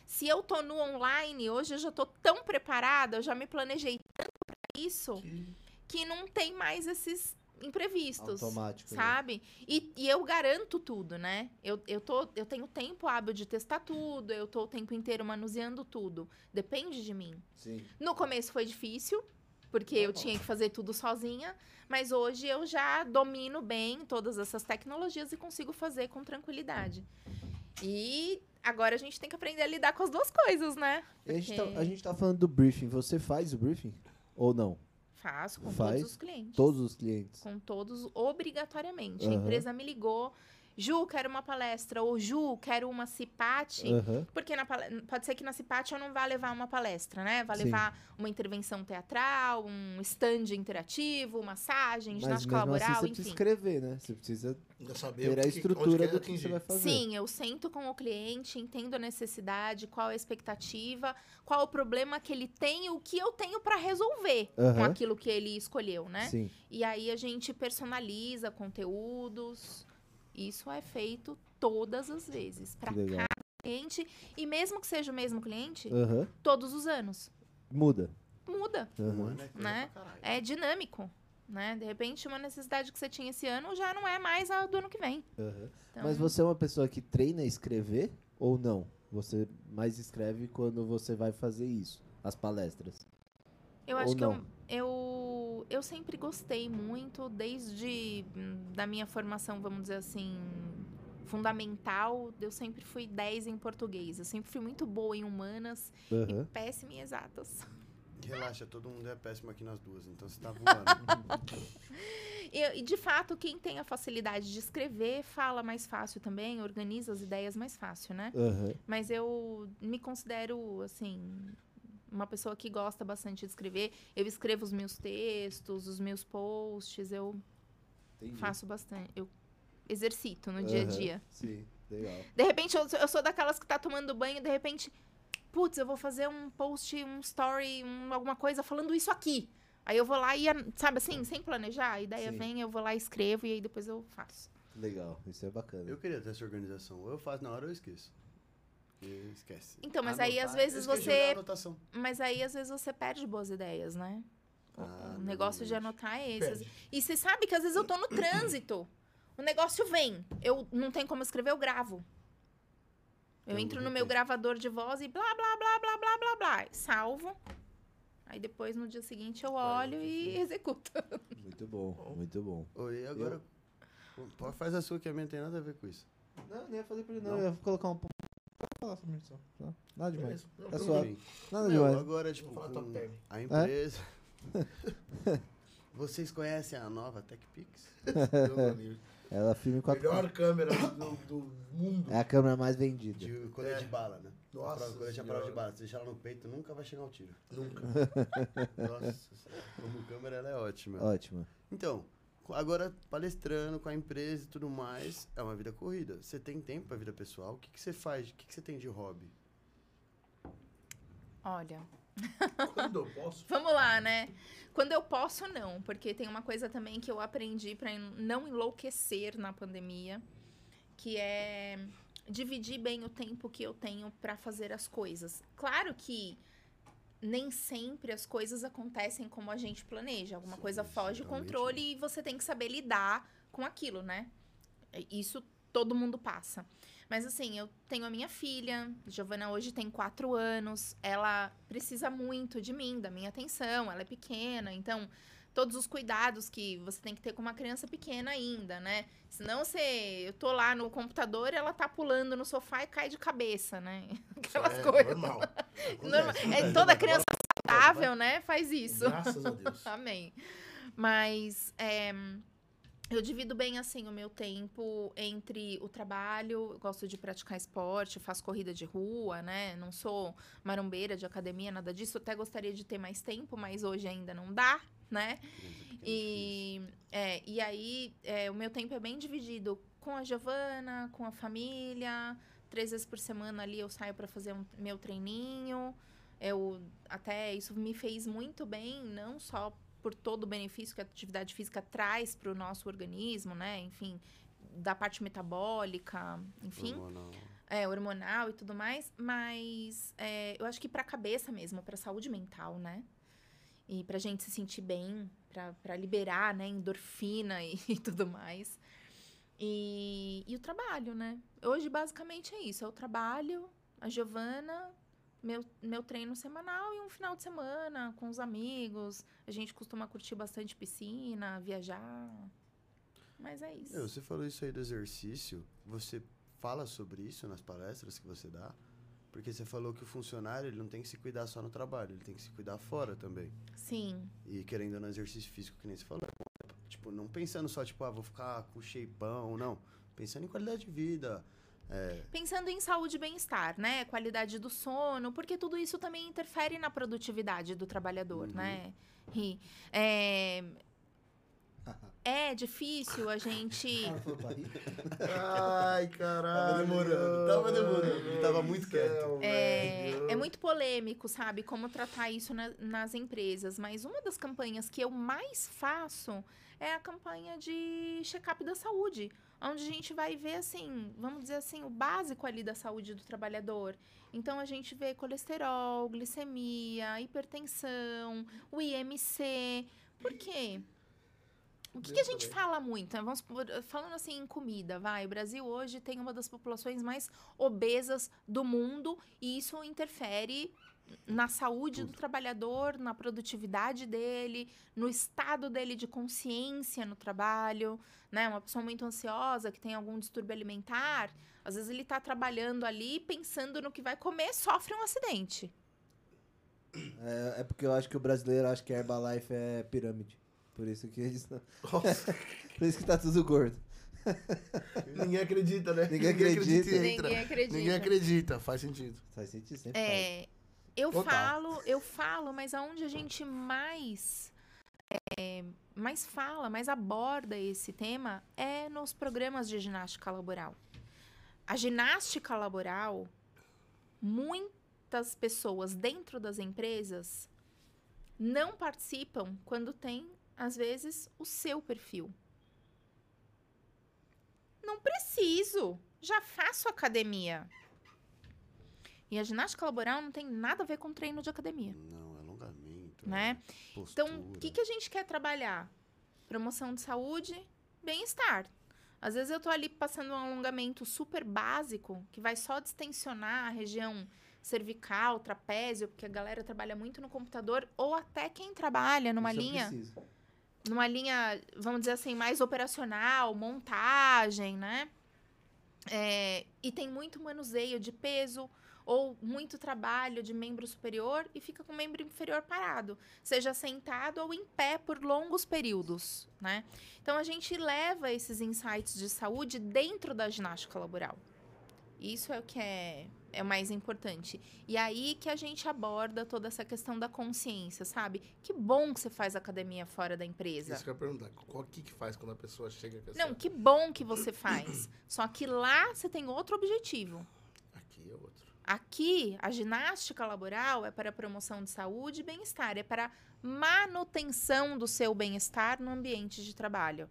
Se eu tô no online, hoje eu já tô tão preparada, eu já me planejei tanto para isso, Que- que não tem mais esses imprevistos. Automático, né? Sabe? E, e eu garanto tudo, né? Eu, eu, tô, eu tenho tempo hábil de testar tudo, eu tô o tempo inteiro manuseando tudo. Depende de mim. Sim. No começo foi difícil, porque eu tinha que fazer tudo sozinha, mas hoje eu já domino bem todas essas tecnologias e consigo fazer com tranquilidade. E agora a gente tem que aprender a lidar com as duas coisas, né? E a, gente tá, Porque- a gente tá falando do briefing. Você faz o briefing? Ou não? Faço com Faz todos os clientes. Todos os clientes. Com todos, obrigatoriamente. A Aham. empresa me ligou. Ju, quero uma palestra. Ou Ju, quero uma CIPAT. Aham. Porque na pode ser que na CIPAT eu não vá levar uma palestra, né? Vai Sim. levar uma intervenção teatral, um stand interativo, massagem, Mas ginástica mesmo assim laboral, você precisa enfim. escrever, né? Você precisa saber ter a que- estrutura quer do que você vai fazer. Sim, eu sento com o cliente, entendo a necessidade, qual a expectativa, qual o problema que ele tem e o que eu tenho para resolver com Aham. aquilo que ele escolheu, né? Sim. E aí a gente personaliza conteúdos. Isso é feito todas as vezes para legal. cliente e mesmo que seja o mesmo cliente, Aham. todos os anos. Muda. Muda, é coisa Né? é dinâmico, né? De repente uma necessidade que você tinha esse ano já não é mais a do ano que vem. Aham. Então, Mas você é uma pessoa que treina a escrever ou não? Você mais escreve quando você vai fazer isso, as palestras. eu ou acho que não? eu, eu eu sempre gostei muito desde hum, da minha formação, vamos dizer assim, fundamental, eu sempre fui 10 em português. Eu sempre fui muito boa em humanas Aham. e péssima em exatas. Relaxa, todo mundo é péssimo aqui nas duas, então você tá voando. E, de fato, quem tem a facilidade de escrever fala mais fácil também, organiza as ideias mais fácil, né? Aham. Mas eu me considero, assim, uma pessoa que gosta bastante de escrever. Eu escrevo os meus textos, os meus posts, eu Entendi. faço bastante. Eu exercito no dia a dia. Sim, legal. De repente, eu, sou- eu sou daquelas que tá tomando banho, de repente, putz, eu vou fazer um post, um story, um- alguma coisa falando isso aqui. Aí eu vou lá e, sabe assim, sem planejar, a ideia Sim. vem, eu vou lá e escrevo e aí depois eu faço. Legal, isso é bacana. Eu queria ter essa organização. Ou eu faço na hora ou eu esqueço. Esquece. Então, mas aí às Anotar, vezes eu você. Mas aí, às vezes, você perde boas ideias, né? O- Ah, o negócio de anotar é esse. Perde. E você sabe que às vezes eu tô no trânsito. O negócio vem. Eu não tem como escrever, eu gravo. Eu Eu entro no meu gravador de voz e blá, blá, blá, blá, blá, blá, blá. Salvo. Aí depois, no dia seguinte, eu olho e executo. Muito bom, muito bom. Oi, agora. Pode faz a sua que a minha não tem nada a ver com isso. Não, não ia fazer pra ele, não. não. Eu ia colocar um falar sobre isso. só. Nada demais. Não, É só-. Nada Meu, demais. agora, tipo, Vou falar top term. a empresa. Vocês conhecem a nova TechPix? Ela filme 4 Melhor câmera do, do mundo. É a câmera mais vendida. De colete É. de bala, né? Nossa colete à prova de bala. Se deixar ela no peito, nunca vai chegar ao tiro. Nunca. Nossa Senhora. Como câmera, ela é ótima. Ótima. Então, agora palestrando com a empresa e tudo mais, é uma vida corrida. Você tem tempo pra vida pessoal? O que, que você faz? O que, que você tem de hobby? Olha, Quando eu posso. vamos lá, né? Quando eu posso, não. Porque tem uma coisa também que eu aprendi pra não enlouquecer na pandemia, que é dividir bem o tempo que eu tenho pra fazer as coisas. Claro que nem sempre as coisas acontecem como a gente planeja. Alguma Sim, coisa foge do controle e você tem que saber lidar com aquilo, né? Isso todo mundo passa. Mas assim, eu tenho a minha filha, Giovana hoje tem quatro anos, ela precisa muito de mim, da minha atenção, ela é pequena, então todos os cuidados que você tem que ter com uma criança pequena ainda, né? Senão você, eu tô lá no computador, ela tá pulando no sofá e cai de cabeça, né? Aquelas é coisas. Normal. Normal. Acontece. É, toda criança saudável, né, faz isso. Graças a Deus. Amém. Mas é, eu divido bem assim o meu tempo entre o trabalho, gosto de praticar esporte, faço corrida de rua, né? Não sou marombeira de academia, nada disso. Até gostaria de ter mais tempo, mas hoje ainda não dá, né? E, é, e aí, é, o meu tempo é bem dividido com a Giovana, com a família. Três vezes por semana ali eu saio para fazer um, meu treininho. Eu, até isso me fez muito bem, não só por todo o benefício que a atividade física traz para o nosso organismo, né? Enfim, da parte metabólica, enfim Hormonal. é, hormonal e tudo mais, mas é, eu acho que pra cabeça mesmo, pra saúde mental, né? E pra gente se sentir bem, pra, pra liberar, né, endorfina e, e tudo mais. E, e o trabalho, né? Hoje, basicamente, é isso. É o trabalho, a Giovana, meu, meu treino semanal e um final de semana com os amigos. A gente costuma curtir bastante piscina, viajar. Mas é isso. Meu, você falou isso aí do exercício. Você fala sobre isso nas palestras que você dá? Porque você falou que o funcionário ele não tem que se cuidar só no trabalho, ele tem que se cuidar fora também. Sim. E querendo não exercício físico, que nem você falou. Tipo, não pensando só, tipo, ah, vou ficar com shapeão, não. Pensando em qualidade de vida. É, Pensando em saúde e bem-estar, né? Qualidade do sono, porque tudo isso também interfere na produtividade do trabalhador, Uhum. né? E, é, é difícil a gente. Ai, caralho. Tava demorando, tava demorando, ele tava muito céu, É, é muito polêmico, sabe? Como tratar isso na- nas empresas. Mas uma das campanhas que eu mais faço é a campanha de check-up da saúde. Onde a gente vai ver, assim, vamos dizer assim, o básico ali da saúde do trabalhador. Então, a gente vê colesterol, glicemia, hipertensão, o IMC. Por quê? O que, que a gente fala muito? Vamos por- falando assim em comida, vai. O Brasil hoje tem uma das populações mais obesas do mundo e isso interfere na saúde do trabalhador, na produtividade dele, no estado dele de consciência no trabalho, né? Uma pessoa muito ansiosa que tem algum distúrbio alimentar, às vezes ele tá trabalhando ali pensando no que vai comer, sofre um acidente. É, é porque eu acho que o brasileiro acha que a Herbalife é pirâmide. Por isso que eles não- Por isso que tá tudo gordo. ninguém acredita, né? Ninguém acredita. e entra. Ninguém acredita. Ninguém acredita, faz sentido. Faz sentido, sempre faz. É, eu Total. falo, eu falo, mas aonde a gente mais é, mais fala, mais aborda esse tema é nos programas de ginástica laboral. A ginástica laboral, muitas pessoas dentro das empresas não participam quando tem, às vezes, o seu perfil. Não preciso, já faço academia. E a ginástica laboral não tem nada a ver com treino de academia, não, alongamento. né? é Postura. Então, o que, que a gente quer trabalhar? Promoção de saúde, bem-estar. Às vezes eu tô ali passando um alongamento super básico, que vai só distensionar a região cervical, trapézio, porque a galera trabalha muito no computador, ou até quem trabalha numa Isso linha, preciso. Numa linha, vamos dizer assim, mais operacional, montagem, né? É, e tem muito manuseio de peso ou muito trabalho de membro superior e fica com o membro inferior parado, seja sentado ou em pé por longos períodos, né? Então a gente leva esses insights de saúde dentro da ginástica laboral. Isso é o que é, é o mais importante. E aí que a gente aborda toda essa questão da consciência, sabe? Que bom que você faz academia fora da empresa. Isso que eu ia perguntar. Qual que que faz quando a pessoa chega com essa... Não, que bom que você faz. Só que lá você tem outro objetivo. Aqui é outro. Aqui, a ginástica laboral é para a promoção de saúde e bem-estar, é para a manutenção do seu bem-estar no ambiente de trabalho.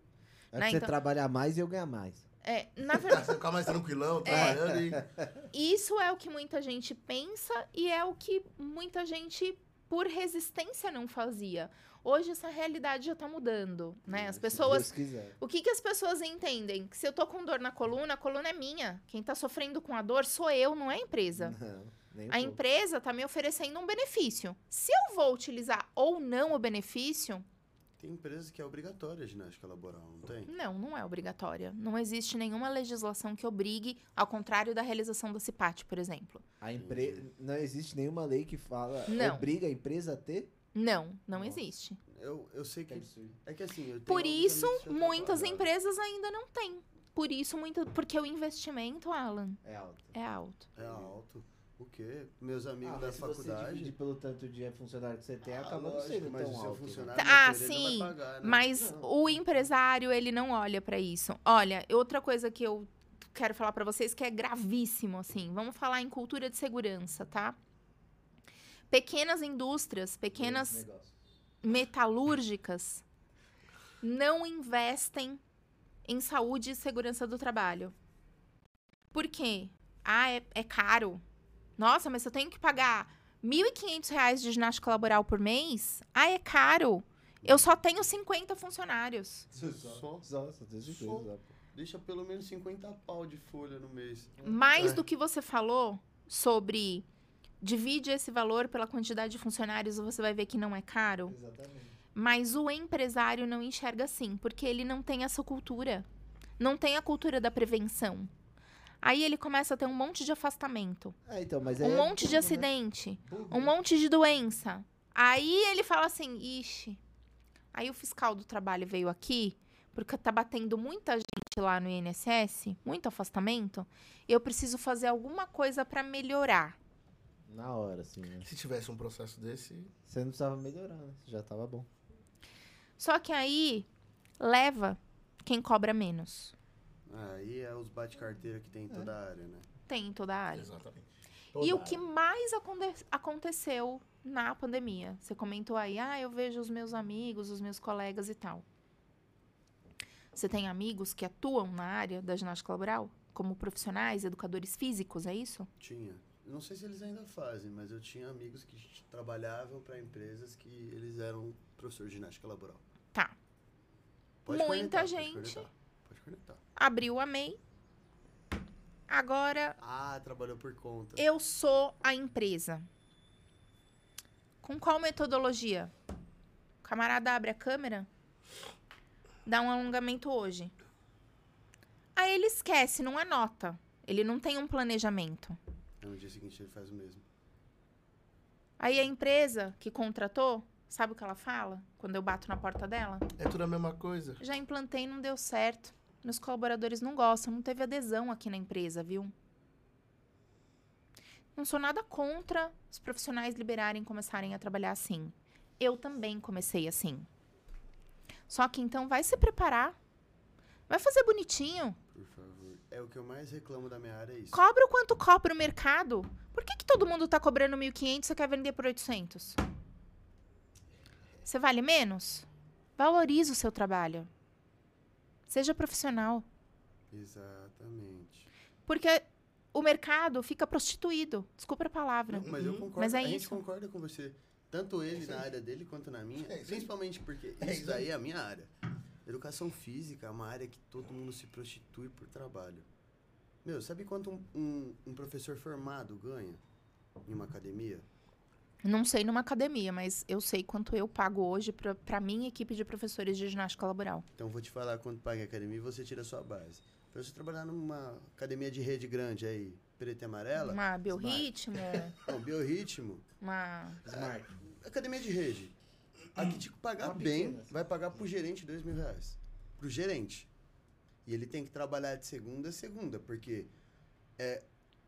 É Né, você então- trabalhar mais e eu ganhar mais. É, na Ah, verdade, você ficar mais tranquilão, É. trabalhando e... isso é o que muita gente pensa e é o que muita gente, por resistência, não fazia. Hoje essa realidade já está mudando, né? As Se pessoas. O que, que as pessoas entendem? Que se eu tô com dor na coluna, a coluna é minha. Quem tá sofrendo com a dor sou eu, não é a empresa. Não, nem A empresa tá me oferecendo um benefício. Se eu vou utilizar ou não o benefício, Tem empresas que é obrigatória a ginástica laboral, não tem? não, não é obrigatória. Não existe nenhuma legislação que obrigue, ao contrário da realização da CIPAT, por exemplo. A empre... Não existe nenhuma lei que fala. Não. Obriga a empresa a ter? Não, não Nossa. existe. Eu, eu sei que. É que assim. Eu tenho Por isso, muitas trabalharam. empresas ainda não têm. Por isso, muito, porque o investimento, Alan, É alto. é alto. É alto. O quê? Meus amigos Ah, da se você faculdade. dividir pelo tanto de funcionário que você tem, Ah, acaba não sendo mas tão o seu alto. né? funcionário, Ah, sim, não vai pagar, né? Mas Não. o empresário, ele não olha pra isso. Olha, outra coisa que eu quero falar pra vocês que é gravíssimo, assim. Vamos falar em cultura de segurança, tá? Pequenas indústrias, pequenas metalúrgicas não investem em saúde e segurança do trabalho. Por quê? Ah, é, é caro. Nossa, mas eu tenho que pagar 1.500 reais de ginástica laboral por mês? Ah, é caro. Eu só tenho 50 funcionários. Só. Deixa pelo menos 50 pau de folha no mês. Mais É. do que você falou sobre divide esse valor pela quantidade de funcionários, você vai ver que não é caro. Exatamente. Mas o empresário não enxerga assim, porque ele não tem essa cultura. Não tem a cultura da prevenção. Aí ele começa a ter um monte de afastamento, É, então, mas aí um é monte de burro, né? acidente, um monte de doença. Aí ele fala assim: ixi. Aí o fiscal do trabalho veio aqui, porque tá batendo muita gente lá no INSS, muito afastamento. Eu preciso fazer alguma coisa para melhorar. Na hora, assim, né? Se tivesse um processo desse... Você não precisava melhorar, né? Já tava bom. Só que aí leva quem cobra menos. Aí é os bate-carteira que tem em toda a área, né? Tem em toda a área. Exatamente. E Toda o que mais aconte- aconteceu na pandemia? Você comentou aí, ah, eu vejo os meus amigos, os meus colegas e tal. Você tem amigos que atuam na área da ginástica laboral? Como profissionais, educadores físicos, é isso? Tinha. Não sei se eles ainda fazem, mas eu tinha amigos que trabalhavam para empresas que eles eram professor de ginástica laboral. Tá. Pode Muita gente. Pode cornetar. Abriu a MEI. Agora Ah, trabalhou por conta. eu sou a empresa. Com qual metodologia? O camarada abre a câmera, dá um alongamento hoje. Aí ele esquece, não anota. Ele não tem um planejamento. Aí no dia seguinte ele faz o mesmo. Aí a empresa que contratou, sabe o que ela fala? Quando eu bato na porta dela? É tudo a mesma coisa. Já implantei, não deu certo. Meus colaboradores não gostam, não teve adesão aqui na empresa, viu? Não sou nada contra os profissionais liberarem e começarem a trabalhar assim. Eu também comecei assim. Só que então vai se preparar. Vai fazer bonitinho. Por favor. É o que eu mais reclamo da minha área, é isso. Cobra o quanto cobra o mercado. Por que, que todo mundo tá cobrando 1.500 e você quer vender por 800? Você vale menos? Valorize o seu trabalho. Seja profissional. Exatamente. Porque o mercado fica prostituído. Desculpa a palavra. Não, mas eu Uhum. concordo. Mas é a gente isso. concorda com você. Tanto ele isso na área dele quanto na minha. É principalmente porque É isso isso aí. daí é a minha área. Educação física é uma área que todo mundo se prostitui por trabalho. Meu, sabe quanto um, um, um professor formado ganha? em uma academia? Não sei numa academia, mas eu sei quanto eu pago hoje pra, pra minha equipe de professores de ginástica laboral. Então vou te falar quanto paga a academia e você tira a sua base. Pra você trabalhar numa academia de rede grande aí, preta e amarela, Uma biorritmo, não, biorritmo, uma. Smart. academia de rede. Aqui te pagar Uma bem, pequena, assim. vai pagar pro gerente dois mil reais. Pro gerente. E ele tem que trabalhar de segunda a segunda, porque é,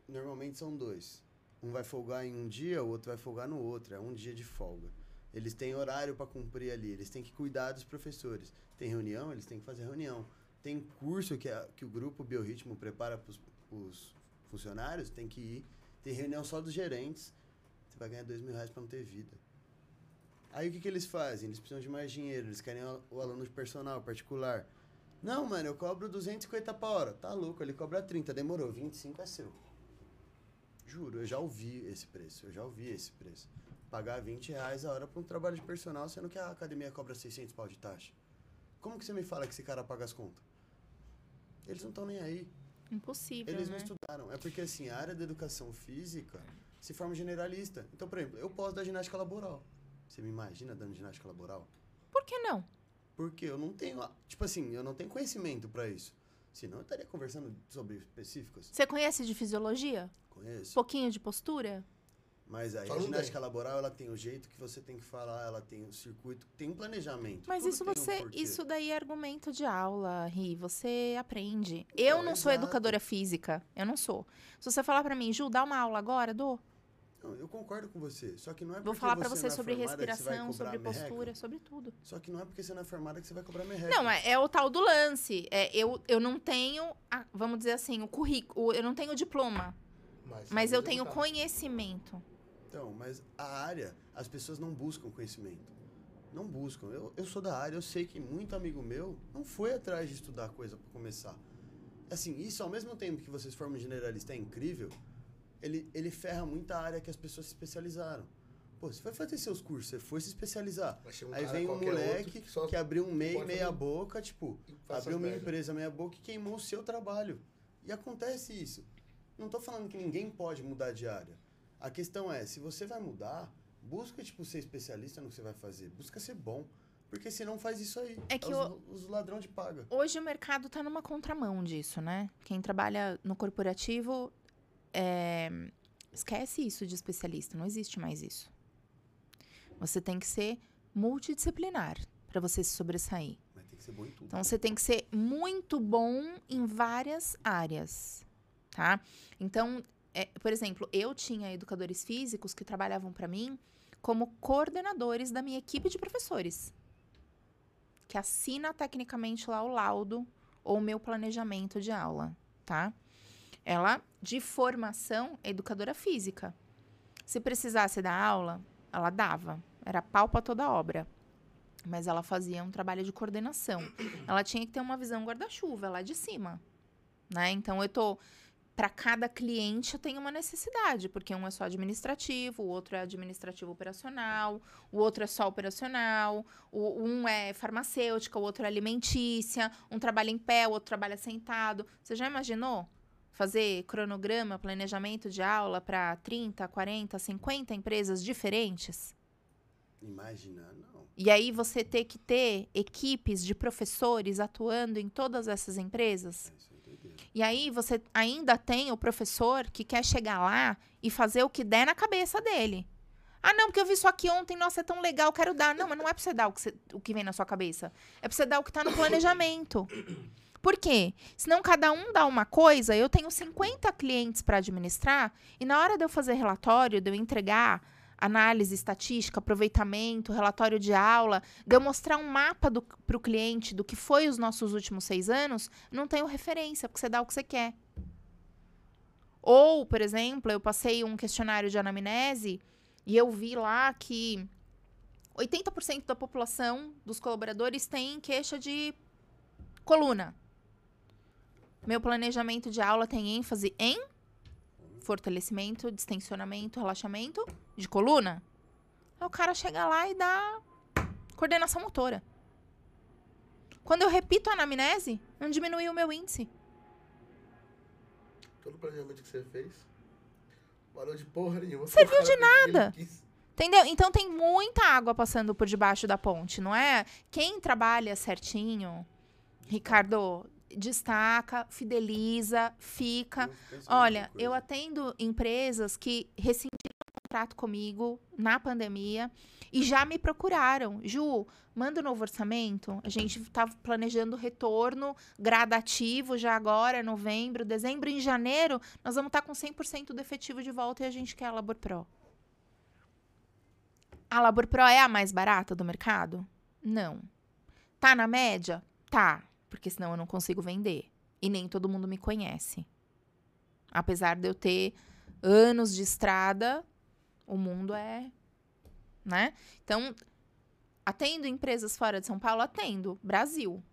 normalmente são dois. Um vai folgar em um dia, o outro vai folgar no outro. É um dia de folga. Eles têm horário para cumprir ali, eles têm que cuidar dos professores. Tem reunião, eles têm que fazer reunião. Tem curso que, a- que o grupo Biorritmo prepara para os funcionários, tem que ir. Tem reunião só dos gerentes. Você vai ganhar dois mil reais para não ter vida. Aí o que, que eles fazem? Eles precisam de mais dinheiro, eles querem o, aluno de personal particular. Não, mano, eu cobro 250 por hora. Tá louco, ele cobra 30, demorou, 25 é seu. Juro, eu já ouvi esse preço, eu já ouvi esse preço. Pagar 20 reais a hora pra um trabalho de personal, sendo que a academia cobra 600 pau de taxa. Como que você me fala que esse cara paga as contas? Eles não estão nem aí. Impossível, Eles né? não estudaram. É porque, assim, a área da educação física se forma generalista. Então, por exemplo, eu posso dar ginástica laboral. Você me imagina dando ginástica laboral? Por que não? Porque eu não tenho, tipo assim, eu não tenho conhecimento pra isso. Senão eu estaria conversando sobre específicos. Você conhece de fisiologia? Conheço. Pouquinho de postura? Mas aí a um ginástica laboral, ela tem o jeito que você tem que falar, ela tem o circuito, tem um planejamento. Mas isso um você, porquê. isso daí é argumento de aula, Ri. Você aprende. Eu não sou exato. educadora física. Eu não sou. Se você falar pra mim, Ju, dá uma aula agora, dou. Não, eu concordo com você. Só que não é Vou porque falar pra você você é sobre respiração, sobre merreca. postura, sobre tudo. Só que não é porque você não é formada que você vai cobrar merreca. Não, é, é o tal do lance. É, eu, eu não tenho, a- vamos dizer assim, o currículo. Eu não tenho diploma, mas eu tenho conhecimento. Então, mas a área, as pessoas não buscam conhecimento. Não buscam. Eu, eu sou da área, eu sei que muito amigo meu não foi atrás de estudar coisa para começar. Assim, isso ao mesmo tempo que vocês formam generalista é incrível, ele, ele ferra muita área que as pessoas se especializaram. Pô, você vai fazer seus cursos, você foi se especializar. Um Aí vem um moleque que, só abriu um MEI meia fazer- boca, tipo, abriu uma merda. empresa meia boca e queimou o seu trabalho. E acontece isso. Não tô falando que ninguém pode mudar de área. A questão é, se você vai mudar, busca, tipo, ser especialista no que você vai fazer. Busca ser bom. Porque se não faz isso aí. É que os, o- os ladrão de paga. Hoje o mercado tá numa contramão disso, né? Quem trabalha no corporativo é, esquece isso de especialista, não existe mais isso. Você tem que ser multidisciplinar para você se sobressair. Mas tem que ser bom em tudo. Então você tem que ser muito bom em várias áreas, tá? Então, é, por exemplo, eu tinha educadores físicos que trabalhavam para mim como coordenadores da minha equipe de professores, que assina tecnicamente lá o laudo ou o meu planejamento de aula, tá? Ela, de formação, é educadora física. Se precisasse dar aula, ela dava. Era pau para toda obra mas ela fazia um trabalho de coordenação. Ela tinha que ter uma visão guarda-chuva lá de cima, né? Então eu tô para cada cliente eu tenho uma necessidade, porque um é só administrativo, o outro é administrativo operacional, o outro é só operacional, o, um é farmacêutica, o outro é alimentícia, um trabalha em pé, o outro trabalha sentado. Você já imaginou fazer cronograma, planejamento de aula para 30, 40, 50 empresas diferentes? Imaginar, não. E aí você ter que ter equipes de professores atuando em todas essas empresas. É, é. E aí você ainda tem o professor que quer chegar lá e fazer o que der na cabeça dele. Ah, não, porque eu vi isso aqui ontem, nossa, é tão legal, quero dar. Não, mas não é pra você dar o que, você- o que vem na sua cabeça. É pra você dar o que tá no planejamento. Por quê? Senão cada um dá uma coisa, eu tenho 50 clientes para administrar, e na hora de eu fazer relatório, de eu entregar análise estatística, aproveitamento, relatório de aula, de eu mostrar um mapa para o cliente do que foi os nossos últimos seis anos, não tenho referência, porque você dá o que você quer. Ou, por exemplo, eu passei um questionário de anamnese e eu vi lá que 80% da população dos colaboradores tem queixa de coluna. Meu planejamento de aula tem ênfase em fortalecimento, distensionamento, relaxamento de coluna. Aí o cara chega lá e dá coordenação motora. Quando eu repito a anamnese, não diminuiu o meu índice. Todo o planejamento que você fez, Valeu de porra nenhuma. Serviu de nada. Entendeu? Então tem muita água passando por debaixo da ponte, não é? Quem trabalha certinho, Ricardo, destaca, fideliza, fica. Eu Olha, eu atendo empresas que rescindiram o contrato comigo na pandemia e já me procuraram. Ju, manda o novo orçamento. A gente estava planejando retorno gradativo já agora, novembro, dezembro. Em janeiro, nós vamos estar com 100% do efetivo de volta e a gente quer a Labor Pro. A Labor Pro é a mais barata do mercado? Não. Tá na média? Tá, porque senão eu não consigo vender. E nem todo mundo me conhece. Apesar de eu ter anos de estrada, o mundo é, né? Então, atendo empresas fora de São Paulo, atendo, Brasil.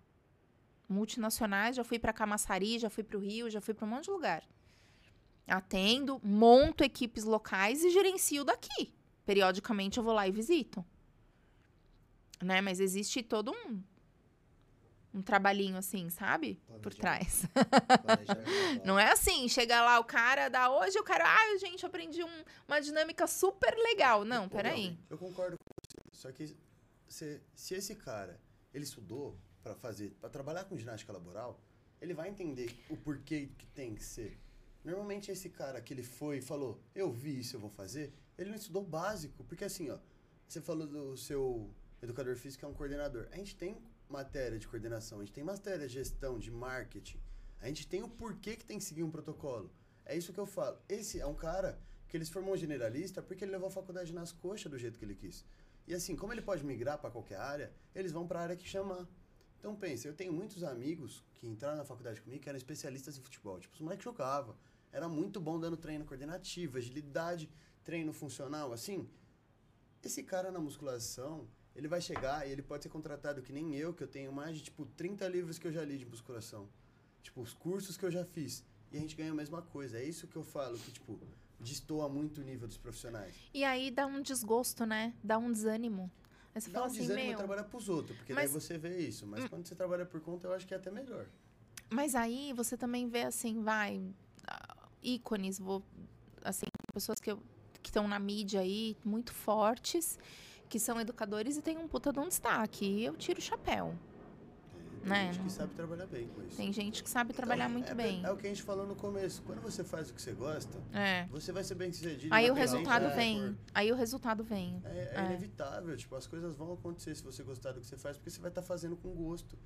Multinacionais, já fui para Camaçari, já fui para o Rio, já fui para um monte de lugar. Atendo, monto equipes locais e gerencio daqui. Periodicamente eu vou lá e visito. Né? Mas existe todo um um trabalhinho assim, sabe? Por Planejamento. trás. Planejamento. Não é assim, chega lá o cara, dá hoje o cara, ah, gente, aprendi um- uma dinâmica super legal. Não, peraí. Eu concordo com você. Só que se, se esse cara, ele estudou pra fazer, para trabalhar com ginástica laboral, ele vai entender o porquê que tem que ser. Normalmente esse cara que ele foi e falou, eu vi isso, eu vou fazer, ele não estudou básico. Porque assim, ó, você falou do seu educador físico é um coordenador. A gente tem matéria de coordenação, a gente tem matéria de gestão, de marketing. A gente tem o porquê que tem que seguir um protocolo. É isso que eu falo. Esse é um cara que ele se formou generalista porque ele levou a faculdade nas coxas do jeito que ele quis. E assim, como ele pode migrar para qualquer área, eles vão para a área que chamar. Então pensa, eu tenho muitos amigos que entraram na faculdade comigo que eram especialistas em futebol. Tipo, os moleques jogavam. Era muito bom dando treino coordenativo, agilidade, treino funcional. Assim, esse cara na musculação, ele vai chegar e ele pode ser contratado que nem eu, que eu tenho mais de, tipo, 30 livros que eu já li de musculação. Tipo, os cursos que eu já fiz. E a gente ganha a mesma coisa. É isso que eu falo, que, tipo, destoa muito o nível dos profissionais. E aí dá um desgosto, né? Dá um desânimo. Aí você Dá fala um assim, desânimo meu. trabalhar pros outros, porque mas- daí você vê isso. Mas quando você trabalha por conta, eu acho que é até melhor. Mas aí você também vê assim, vai, ah, ícones, vou, assim, pessoas que estão na mídia aí, muito fortes, que são educadores e tem um puta de um destaque. E eu tiro o chapéu. Tem Né, gente que sabe trabalhar bem com isso. Tem gente que sabe trabalhar Então, muito é, bem. É o que a gente falou no começo. Quando você faz o que você gosta, É. você vai ser bem sucedido. Aí o resultado vem. for. Aí o resultado vem. É, é É. inevitável, tipo, as coisas vão acontecer se você gostar do que você faz, porque você vai estar fazendo com gosto.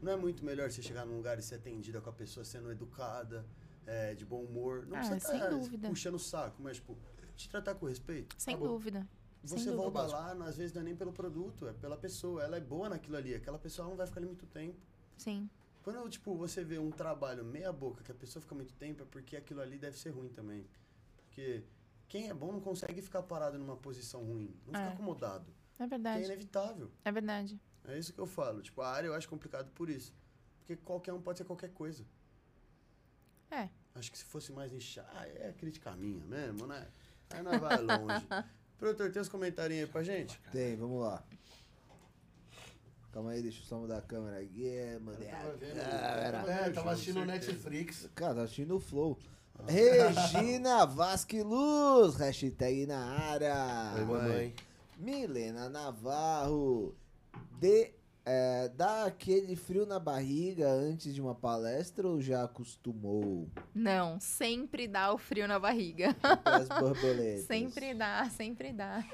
Não é muito melhor você chegar num lugar e ser atendida com a pessoa sendo educada, é, de bom humor. Não Ah, precisa estar dúvida. puxando o saco, mas, tipo, te tratar com respeito. Sem Acabou. dúvida. Você volta lá, às vezes não é nem pelo produto, é pela pessoa. Ela é boa naquilo ali. Aquela pessoa não vai ficar ali muito tempo. Sim. Quando, tipo, você vê um trabalho meia boca que a pessoa fica muito tempo, é porque aquilo ali deve ser ruim também. Porque quem é bom não consegue ficar parado numa posição ruim. Não É. fica acomodado. É Que é verdade. inevitável. É verdade. É isso que eu falo. Tipo, a área eu acho complicado por isso. Porque qualquer um pode ser qualquer coisa. É. Acho que se fosse mais nichado, ah, é crítica minha mesmo, né? Aí nós vai longe. Produtor, tem uns comentários aí pra gente? Tem, vamos lá. Calma aí, deixa eu só mudar a câmera aqui. É, câmera. É, tava assistindo o. Netflix. Cara, tá assistindo o Flow. Regina Vasque Luz, hashtag na área. Oi, mamãe. Milena Navarro, de, é, dá aquele frio na barriga antes de uma palestra ou já acostumou? Não, sempre dá o frio na barriga. As borboletas. Sempre dá, sempre dá.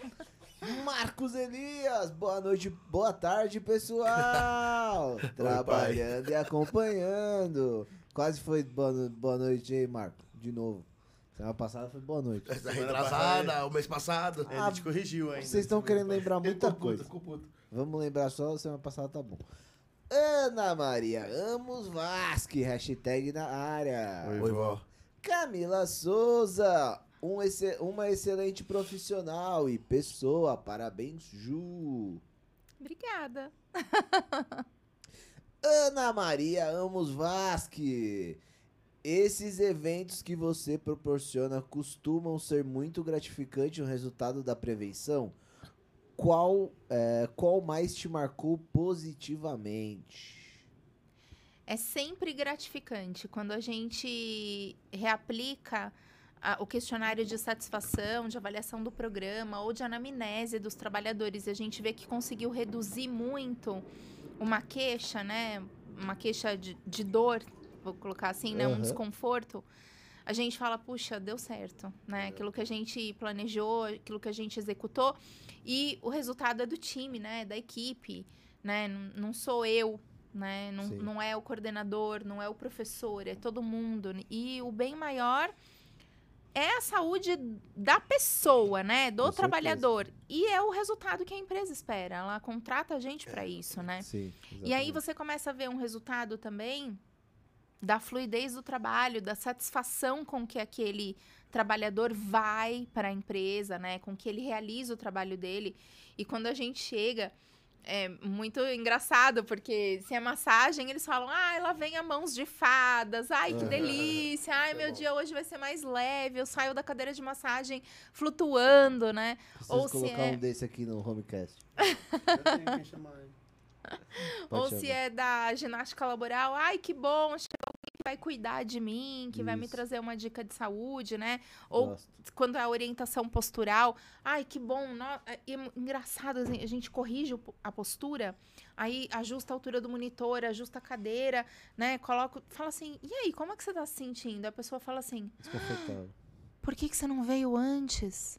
Marcos Elias, boa noite, boa tarde, pessoal. Trabalhando e acompanhando. Quase foi boa, no- boa noite aí, Marco. De novo. Semana passada foi boa noite. Semana retrasada, passada- o mês passado. É, ele te corrigiu ainda. Vocês estão querendo lembrar muita Ficou puto, coisa. ficou puto. Vamos lembrar só, semana passada tá bom. Ana Maria Amos Vasque, hashtag na área. Oi, vó. Camila Souza, um exce- uma excelente profissional e pessoa. Parabéns, Ju. Obrigada. Ana Maria Amos Vasque. Esses eventos que você proporciona costumam ser muito gratificantes no resultado da prevenção? Qual, é, qual mais te marcou positivamente? É sempre gratificante quando a gente reaplica a- o questionário de satisfação, de avaliação do programa ou de anamnese dos trabalhadores. E a gente vê que conseguiu reduzir muito uma queixa, né? Uma queixa de, de dor, vou colocar assim, né? Um desconforto. A gente fala, puxa, deu certo, né? Aquilo que a gente planejou, aquilo que a gente executou. E o resultado é do time, né? Da equipe, né? Não, não sou eu, né? Não, não é o coordenador, não é o professor, é todo mundo. E o bem maior é a saúde da pessoa, né? Do Com certeza. trabalhador. E é o resultado que a empresa espera. Ela contrata a gente para isso, né? Sim. E aí você começa a ver um resultado também da fluidez do trabalho, da satisfação com que aquele trabalhador vai para a empresa, né? Com que ele realiza o trabalho dele. E quando a gente chega, é muito engraçado, porque se é massagem, eles falam, ah, ela vem a mãos de fadas, ai, que delícia, ai, é meu dia hoje vai ser mais leve, eu saio da cadeira de massagem flutuando, né? Preciso ou se colocar é- um desse aqui no Homecast. Eu tenho que chamar ele. Ou chamar. se é da ginástica laboral, ai, que bom, chegou alguém que vai cuidar de mim, que vai me Isso. trazer uma dica de saúde, né? Ou Gosto. quando é a orientação postural, ai, que bom, no- é- é engraçado, assim, a gente corrige a postura, aí ajusta a altura do monitor, ajusta a cadeira, né? Coloca, fala assim, e aí, como é que você tá se sentindo? A pessoa fala assim, por que, que você não veio antes?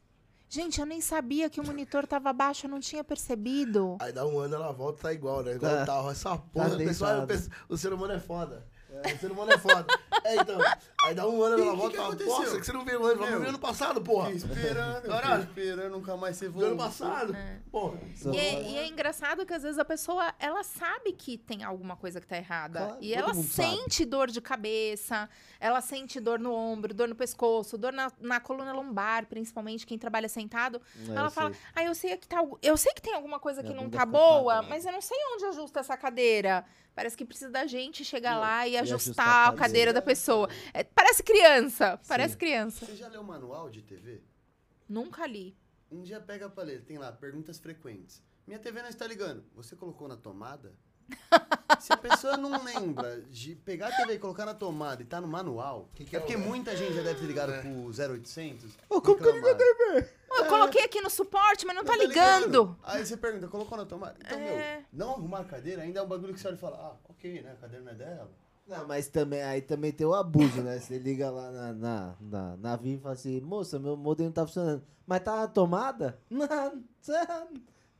Gente, eu nem sabia que o monitor tava baixo, eu não tinha percebido. Aí dá um ano, ela volta tá igual, né? Igual Tá. tal. Essa porra, o, pessoal, deitado. eu penso, o ser humano é foda. É, o ser humano é foda. É, então. Aí dá um ano, ela que volta que e fala, aconteceu? nossa, que você não veio antes. Vamos ver ano passado, porra. Fiquei esperando, Caralho. esperando, nunca mais você voltou. ano passado. É. Porra. E é, e é engraçado que às vezes a pessoa, ela sabe que tem alguma coisa que tá errada. Claro, e ela mundo sabe. sente dor de cabeça, ela sente dor no ombro, dor no pescoço, dor na, na coluna lombar, principalmente quem trabalha sentado. É, ela eu fala, sei. ah, eu sei que tá, eu sei que tem alguma coisa que Minha não tá boa, parada. mas eu não sei onde ajusta essa cadeira. Parece que precisa da gente chegar lá e, ajustar ajustar, a a cadeira. cadeira da pessoa. É, parece criança, parece criança. Você já leu manual de TV? Nunca li. Um dia pega pra ler, tem lá, perguntas frequentes. Minha TV não está ligando. Você colocou na tomada? Se a pessoa não lembra de pegar a TV e colocar na tomada e tá no manual, Que que é é porque muita gente já deve ter ligado É. pro 0800. Ô, como que eu ligo a reclamaram. Eu coloquei aqui no suporte, mas não, tá, Não ligando. Aí você pergunta, colocou na tomada? Então, É. meu, não arrumar a cadeira ainda é um bagulho que você olha e fala, ah, ok, né? A cadeira não é dela. Não, mas também, aí também tem o abuso, né? Você liga lá na, na, na, na Vim e fala assim, moça, meu modem não tá funcionando. Mas tá na tomada? Não, tá-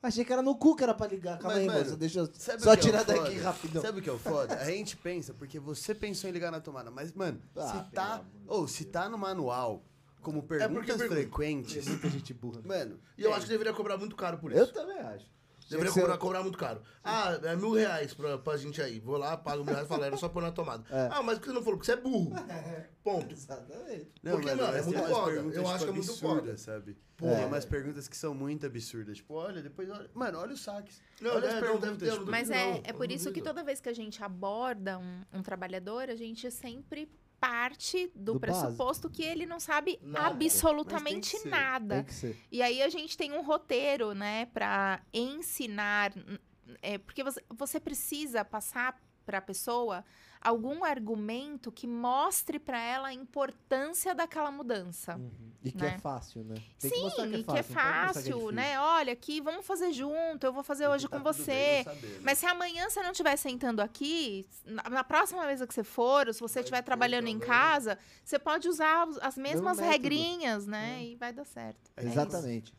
achei que era no cu que era pra ligar. Calma Mas, aí, mano, moça, deixa eu só é tirar daqui foda? rapidão. Sabe o que é o foda? A gente pensa, porque você pensou em ligar na tomada, mas, mano, Ah, se tá. Ou se tá no manual como perguntas porque pergunta. frequentes. Muita gente burra. Mano, E eu é, acho que deveria cobrar muito caro por isso. Eu também acho. Deveria Tinha que cobrar, ser- cobrar muito caro. Ah, é mil reais pra, pra gente aí. Vou lá, pago mil reais e falo, era só pôr na tomada. É. Ah, mas por que você não falou? Porque você é burro. Ponto. Exatamente. Não, Porque, mano, mano, é mas muito umas foda. perguntas, Eu tipo, acho que é muito absurdas, sabe? Porra. Tem umas perguntas que são muito absurdas. Tipo, olha, depois olha. Mano, olha os saques. Não, olha é, as não, perguntas. deve ter, tipo, não Mas Não, é, é por isso que toda vez que a gente aborda um, um trabalhador, a gente sempre parte do, Do pressuposto que ele não sabe Nada. absolutamente nada. E aí a gente tem um roteiro, né, para ensinar, é, porque você, você precisa passar para a pessoa algum argumento que mostre para ela a importância daquela mudança. Uhum. E que Né? é fácil, né? Tem Sim, mostrar e que é mostrar que é fácil, difícil. né? Olha, aqui vamos fazer junto, eu vou fazer hoje tá com você. saber, né? Mas se amanhã você não estiver sentando aqui, na, na próxima vez que você for, ou se você estiver trabalhando em casa, você pode usar as mesmas regrinhas, né? E vai dar certo. É isso. Exatamente.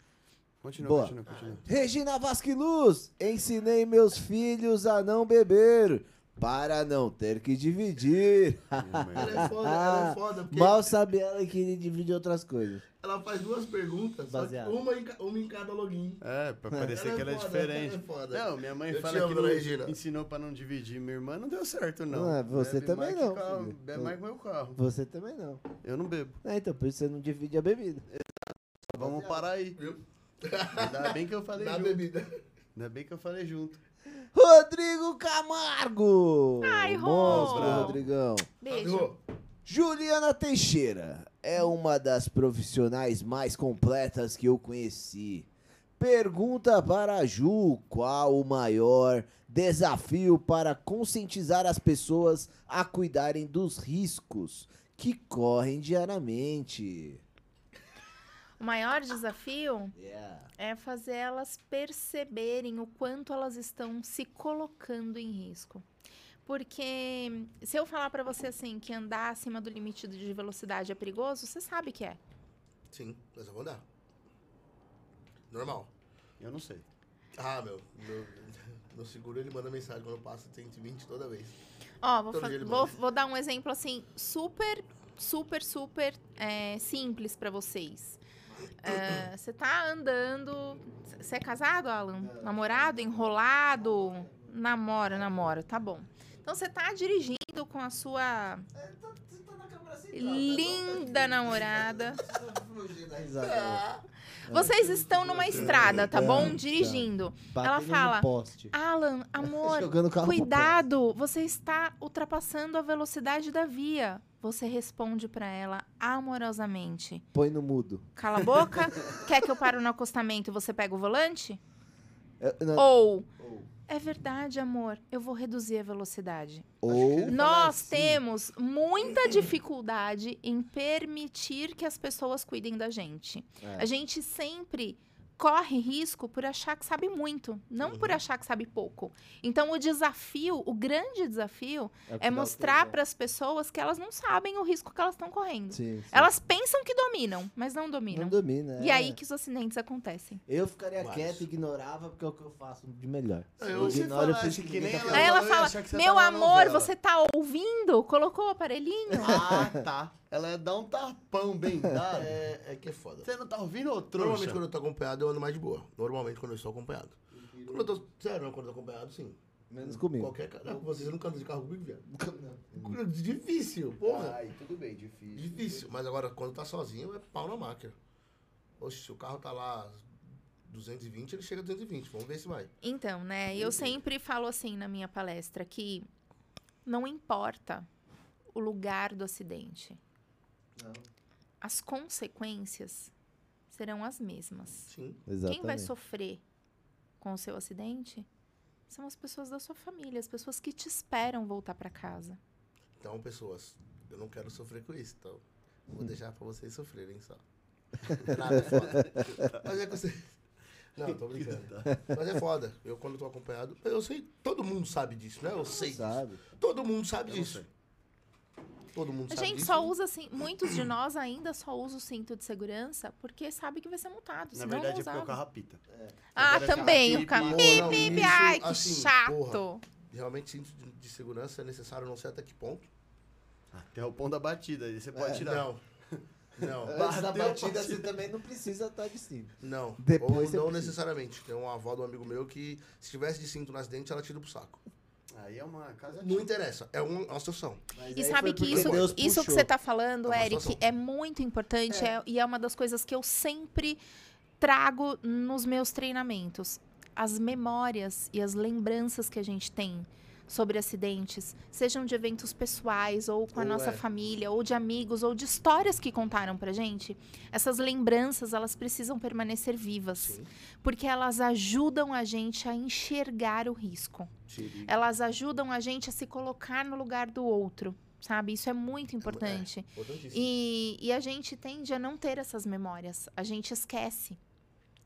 Continua, Boa. continua, continua. Regina Vasquiluz, ensinei meus filhos a não beber, para não ter que dividir. Ela é foda, ela é foda, porque Mal sabe ela que ele divide outras coisas. ela faz duas perguntas, só que Baseado. uma em, uma em cada login. É, pra parecer Ela que é ela é foda, diferente. ela é foda. Não, minha mãe Eu fala amo, que não Regina. ensinou pra não dividir. Minha irmã não deu certo, não. Não, é, você Bebe também mais que não, Carro, bebe mais que meu carro. Você também não. Eu não bebo. É, então, por isso você não divide a bebida. Vamos parar aí. Viu? Ainda bem que eu falei Na junto. bebida. Ainda bem que eu falei junto. Rodrigo Camargo! Ai, Rô! Monstro. Rodrigão. Beijo. Juliana Teixeira é uma das profissionais mais completas que eu conheci. Pergunta para a Ju: qual o maior desafio para conscientizar as pessoas a cuidarem dos riscos que correm diariamente? O maior desafio Yeah. é fazer elas perceberem o quanto elas estão se colocando em risco. Porque se eu falar pra você assim que andar acima do limite de velocidade é perigoso, você sabe que é. Sim, mas eu vou andar. Normal. Eu não sei. Ah, meu. Meu, meu seguro ele manda mensagem quando eu passo 120 toda vez. Ó, vou, vou, vou dar um exemplo assim, super, super, super é, simples pra vocês. É, Você tá andando. Você é casado, Alan? Namorado? Enrolado? Namora, namora, tá bom. Então você tá dirigindo com a sua linda namorada. Vocês estão numa estrada, tá bom? Dirigindo. Ela fala. Alan, amor, Cuidado, você está ultrapassando a velocidade da via. Você responde pra ela amorosamente. Põe no mudo. Cala a boca. Quer que eu pare no acostamento e você pega o volante? É, não, Ou Ou. é verdade, amor, eu vou reduzir a velocidade. ou Nós assim. temos muita dificuldade em permitir que as pessoas cuidem da gente. É. A gente sempre corre risco por achar que sabe muito, não por achar que sabe pouco. Então o desafio, o grande desafio que é o mostrar para as pessoas que elas não sabem o risco que elas estão correndo. Sim, sim. Elas pensam que dominam, mas não dominam. não domina. E é. aí que os acidentes acontecem. Eu ficaria Mas- quieto e ignorava porque é o que eu faço de melhor. Eu- Se ignoro eu penso que nem tá ela ela eu fala: que Meu na amor, novela." você tá ouvindo? Colocou o aparelhinho? Ah, tá. Ela dar um tapão bem dado. É, é que é foda. Você não tá ouvindo, trouxa? Normalmente quando eu tô acompanhado, eu ando mais de boa. Normalmente quando eu estou acompanhado. Quando eu tô. Sério, quando eu tô acompanhado, sim. Menos comigo. Qualquer cara. Não, vocês nunca andam de carro comigo, viado. Difícil, porra. Ai, tudo bem, difícil. Difícil. Mas agora, quando tá sozinho, é pau na máquina. Oxe, se o carro tá lá 220, ele chega a 220. Vamos ver se vai. Então, né? Eu sempre falo assim na minha palestra que não importa o lugar do acidente. Não. As consequências serão as mesmas. Sim. Exatamente. Quem vai sofrer com o seu acidente são as pessoas da sua família, as pessoas que te esperam voltar para casa. Então, pessoas, eu não quero sofrer com isso. Então, vou deixar pra vocês sofrerem só. Nada é foda. Mas é que você. Não, tô brincando. Mas é foda. Eu, quando tô acompanhado, eu sei. Todo mundo sabe disso, né? Eu sei disso. Sabe? Todo mundo sabe Eu disso. Todo mundo A sabe gente disso. só usa assim, muitos de nós ainda só usa o cinto de segurança porque sabe que vai ser multado. Na verdade não é porque o usava. carro apita. Ah, é também, carro o carro. Bip, ai, que assim, chato. porra. Realmente, cinto de, de segurança é necessário, não sei até que ponto. Até o pão da batida, aí você pode É, tirar. Não. Não. Antes da batida, você também não precisa estar de cima. Não. Depois Ou não precisa. necessariamente. Tem uma avó de um amigo meu que, se tivesse de cinto no acidente, ela tira pro saco. Aí é uma casa Não interessa. É uma, uma situação. Mas E sabe que isso, Deus isso que você tá falando, É Eric, situação. é muito importante é- e é uma das coisas que eu sempre trago nos meus treinamentos. As memórias e as lembranças que a gente tem sobre acidentes, sejam de eventos pessoais ou com a Ou nossa é. família, ou de amigos, ou de histórias que contaram pra gente, essas lembranças, elas precisam permanecer vivas, Sim. porque elas ajudam a gente a enxergar o risco Sim. elas ajudam a gente a se colocar no lugar do outro, sabe? Isso é muito importante. Importantíssimo. E, e a gente tende a não ter essas memórias. A gente esquece.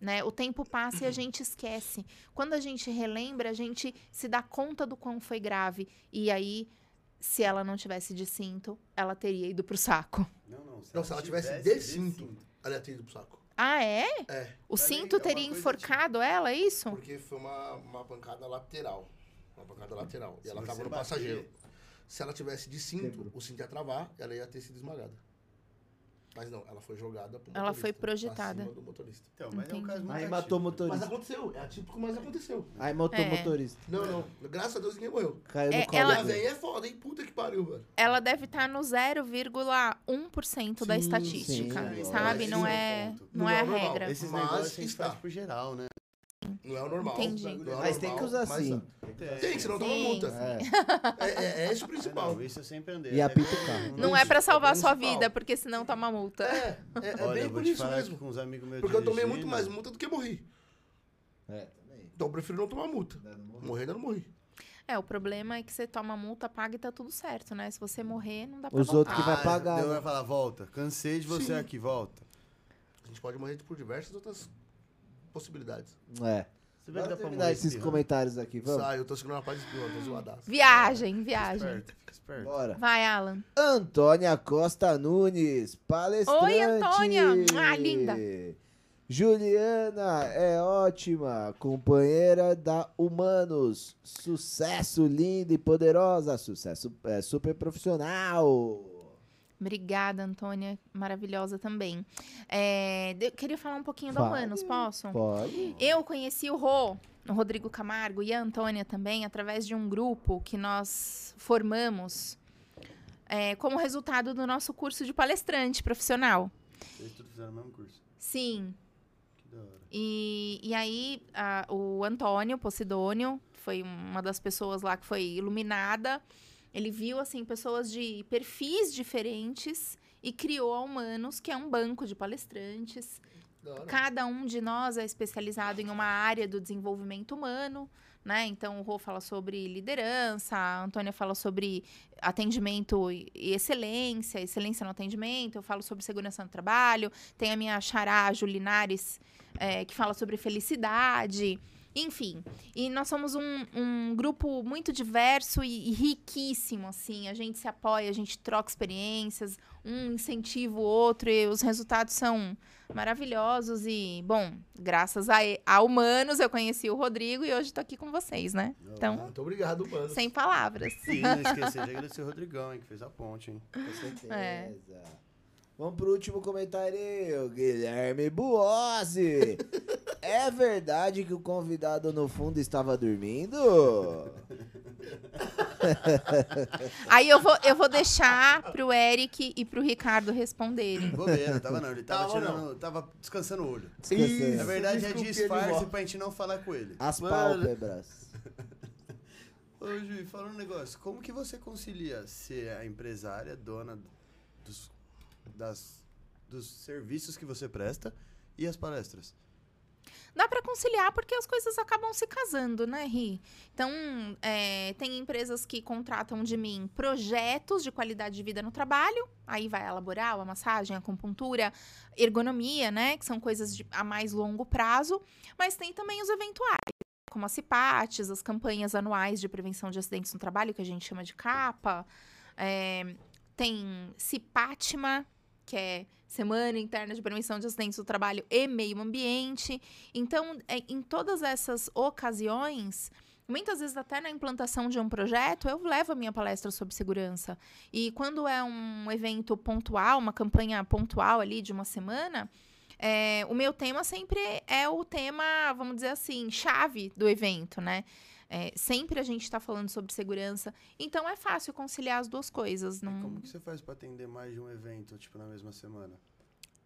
Né? O tempo passa e a gente esquece. Quando a gente relembra, a gente se dá conta do quão foi grave. E aí, se ela não tivesse de cinto, ela teria ido pro saco. Não, não. Não, se ela tivesse de de cinto, ela ia ter ido pro saco. Ah, é? É. O cinto é uma teria enforcado ela, é isso? Porque foi uma, uma pancada lateral. Uma pancada lateral. E Se ela tava no bater- passageiro. Se ela tivesse de cinto, Quebrou. o cinto ia travar, ela ia ter sido esmagada. Mas não, ela foi jogada pro Ela foi projetada. acima do motorista. Então, mas é um Entendi. caso muito Aí matou o Mas motorista. aconteceu, é atípico, mas aconteceu. Aí matou o É. motorista. Não, não. Graças a Deus ninguém morreu. Caiu É, no colo ela- Mas aí é foda, hein? Puta que pariu, velho. Ela deve estar no 0,1% da estatística, sim. sabe? Não é é, não Não é é a regra. Esses Mas negócios a gente está. faz pro geral, né? Não é o normal. Entendi. Não é o Mas tem que normal, usar mas cinto. Tem que, senão toma multa. É. É, é, é esse o É, principal. não, isso eu sempre andei. E até apita o com- carro. Não é Isso, pra é salvar o sua vida, porque senão toma multa. É, é, é Olha, bem eu por isso mesmo. com os amigos meus Porque eu tomei muito mais multa do que morri. É, também. Então eu prefiro não tomar multa. Morrer, ainda não morri. É, o problema é que você toma multa, paga e tá tudo certo, né? Se você morrer, não dá pra Os voltar. outros que vai Ah, pagar, Deus né? vai falar, volta. Cansei de você Sim. aqui, volta. A gente pode morrer por diversas outras possibilidades. É. Você vê Vamos que dá pra terminar esses espirrando? comentários aqui, vamos? Sai, eu tô segurando a paz de espirro, tô zoadaço. Viagem, Fica viagem. esperto, fica esperto. Bora. Vai, Alan. Antônia Costa Nunes, palestrante. Oi, Antônia. Ah, linda. Juliana é ótima, companheira da Humanos. Sucesso linda e poderosa, sucesso é, super profissional. Obrigada, Antônia. Maravilhosa também. É, de- queria falar um pouquinho do Fale. Humanos, posso? Pode. Eu conheci o Rô, o Rodrigo Camargo e a Antônia também, através de um grupo que nós formamos é, como resultado do nosso curso de palestrante profissional. Vocês tudo fizeram o mesmo curso. Sim. Que da hora. E, e aí, a- o Antônio Posidônio foi uma das pessoas lá que foi iluminada. Ele viu, assim, pessoas de perfis diferentes e criou a Humanos, que é um banco de palestrantes. Cada um de nós é especializado em uma área do desenvolvimento humano, né? Então, o Rô fala sobre liderança, a Antônia fala sobre atendimento e excelência, excelência no atendimento, eu falo sobre segurança no trabalho, tem a minha xará, Julinares, eh, que fala sobre felicidade, enfim. E nós somos um, um grupo muito diverso e, e riquíssimo, assim. A gente se apoia, a gente troca experiências, um incentiva o outro e os resultados são maravilhosos. E, bom, graças a, a humanos eu conheci o Rodrigo e hoje tô aqui com vocês, né? Então, Muito obrigado, mano. sem palavras. E não esquecer de agradecer o Rodrigão, hein, que fez a ponte, hein. Com certeza. É. Vamos pro último comentário, Guilherme Buozzi. é verdade que o convidado no fundo estava dormindo? Aí eu vou, eu vou deixar pro Eric e pro Ricardo responderem. Vou ver, não tava não. Ele tava, Tava tirando, tava descansando o olho. Descansando. Na verdade é disfarce pra gente não falar com ele. As Mano. pálpebras. Ô, Ju, fala um negócio. Como que você concilia ser a empresária, dona dos, das, dos serviços que você presta e as palestras? Dá pra conciliar porque as coisas acabam se casando, né, Ri? Então, é, tem empresas que contratam de mim projetos de qualidade de vida no trabalho, aí vai a laboral, a massagem, a acupuntura, ergonomia, né, que são coisas de, a mais longo prazo, mas tem também os eventuais, como as CIPATs, as campanhas anuais de prevenção de acidentes no trabalho, que a gente chama de CAPA, é, tem CIPATMA, que é Semana Interna de Prevenção de Acidentes do Trabalho e Meio Ambiente. Então, é, em todas essas ocasiões, muitas vezes até na implantação de um projeto, eu levo a minha palestra sobre segurança. E quando é um evento pontual, uma campanha pontual ali de uma semana, é, o meu tema sempre é o tema, vamos dizer assim, chave do evento, né? É, sempre a gente está falando sobre segurança, então é fácil conciliar as duas coisas. Não... Como que você faz pra atender mais de um evento, tipo, na mesma semana?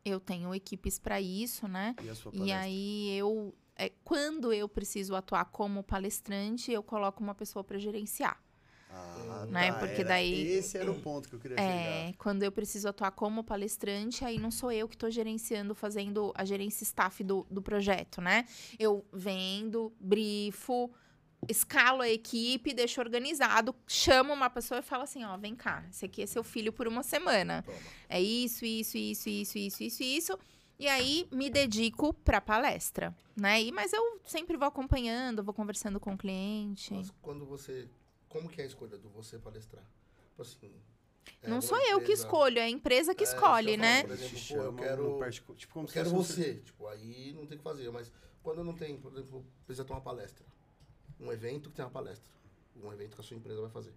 Eu tenho equipes para isso, né? E a sua E palestra? aí eu, é, quando eu preciso atuar como palestrante, eu coloco uma pessoa para gerenciar. Ah, Né, tá, porque era- daí- Esse era o ponto que eu queria chegar. É, quando eu preciso atuar como palestrante, aí não sou eu que estou gerenciando, fazendo a gerência staff do, do projeto, né? Eu vendo, brifo, escalo a equipe, deixo organizado, chamo uma pessoa e falo assim, ó, vem cá, esse aqui é seu filho por uma semana. Toma. É isso, isso, isso, isso, isso, isso, isso. E aí me dedico pra palestra, né? E, mas eu sempre vou acompanhando, vou conversando com o cliente. Mas quando você. Como que é a escolha do você palestrar? Tipo assim. é Não sou eu que escolho, é a empresa que É, escolhe, né? falo, por exemplo, pô, eu chamam quero- particu- Tipo, Eu se quero você. Tipo, aí não tem o que fazer. Mas quando não tem, por exemplo, precisa ter uma palestra. Um evento que tem uma palestra. Um evento que a sua empresa vai fazer.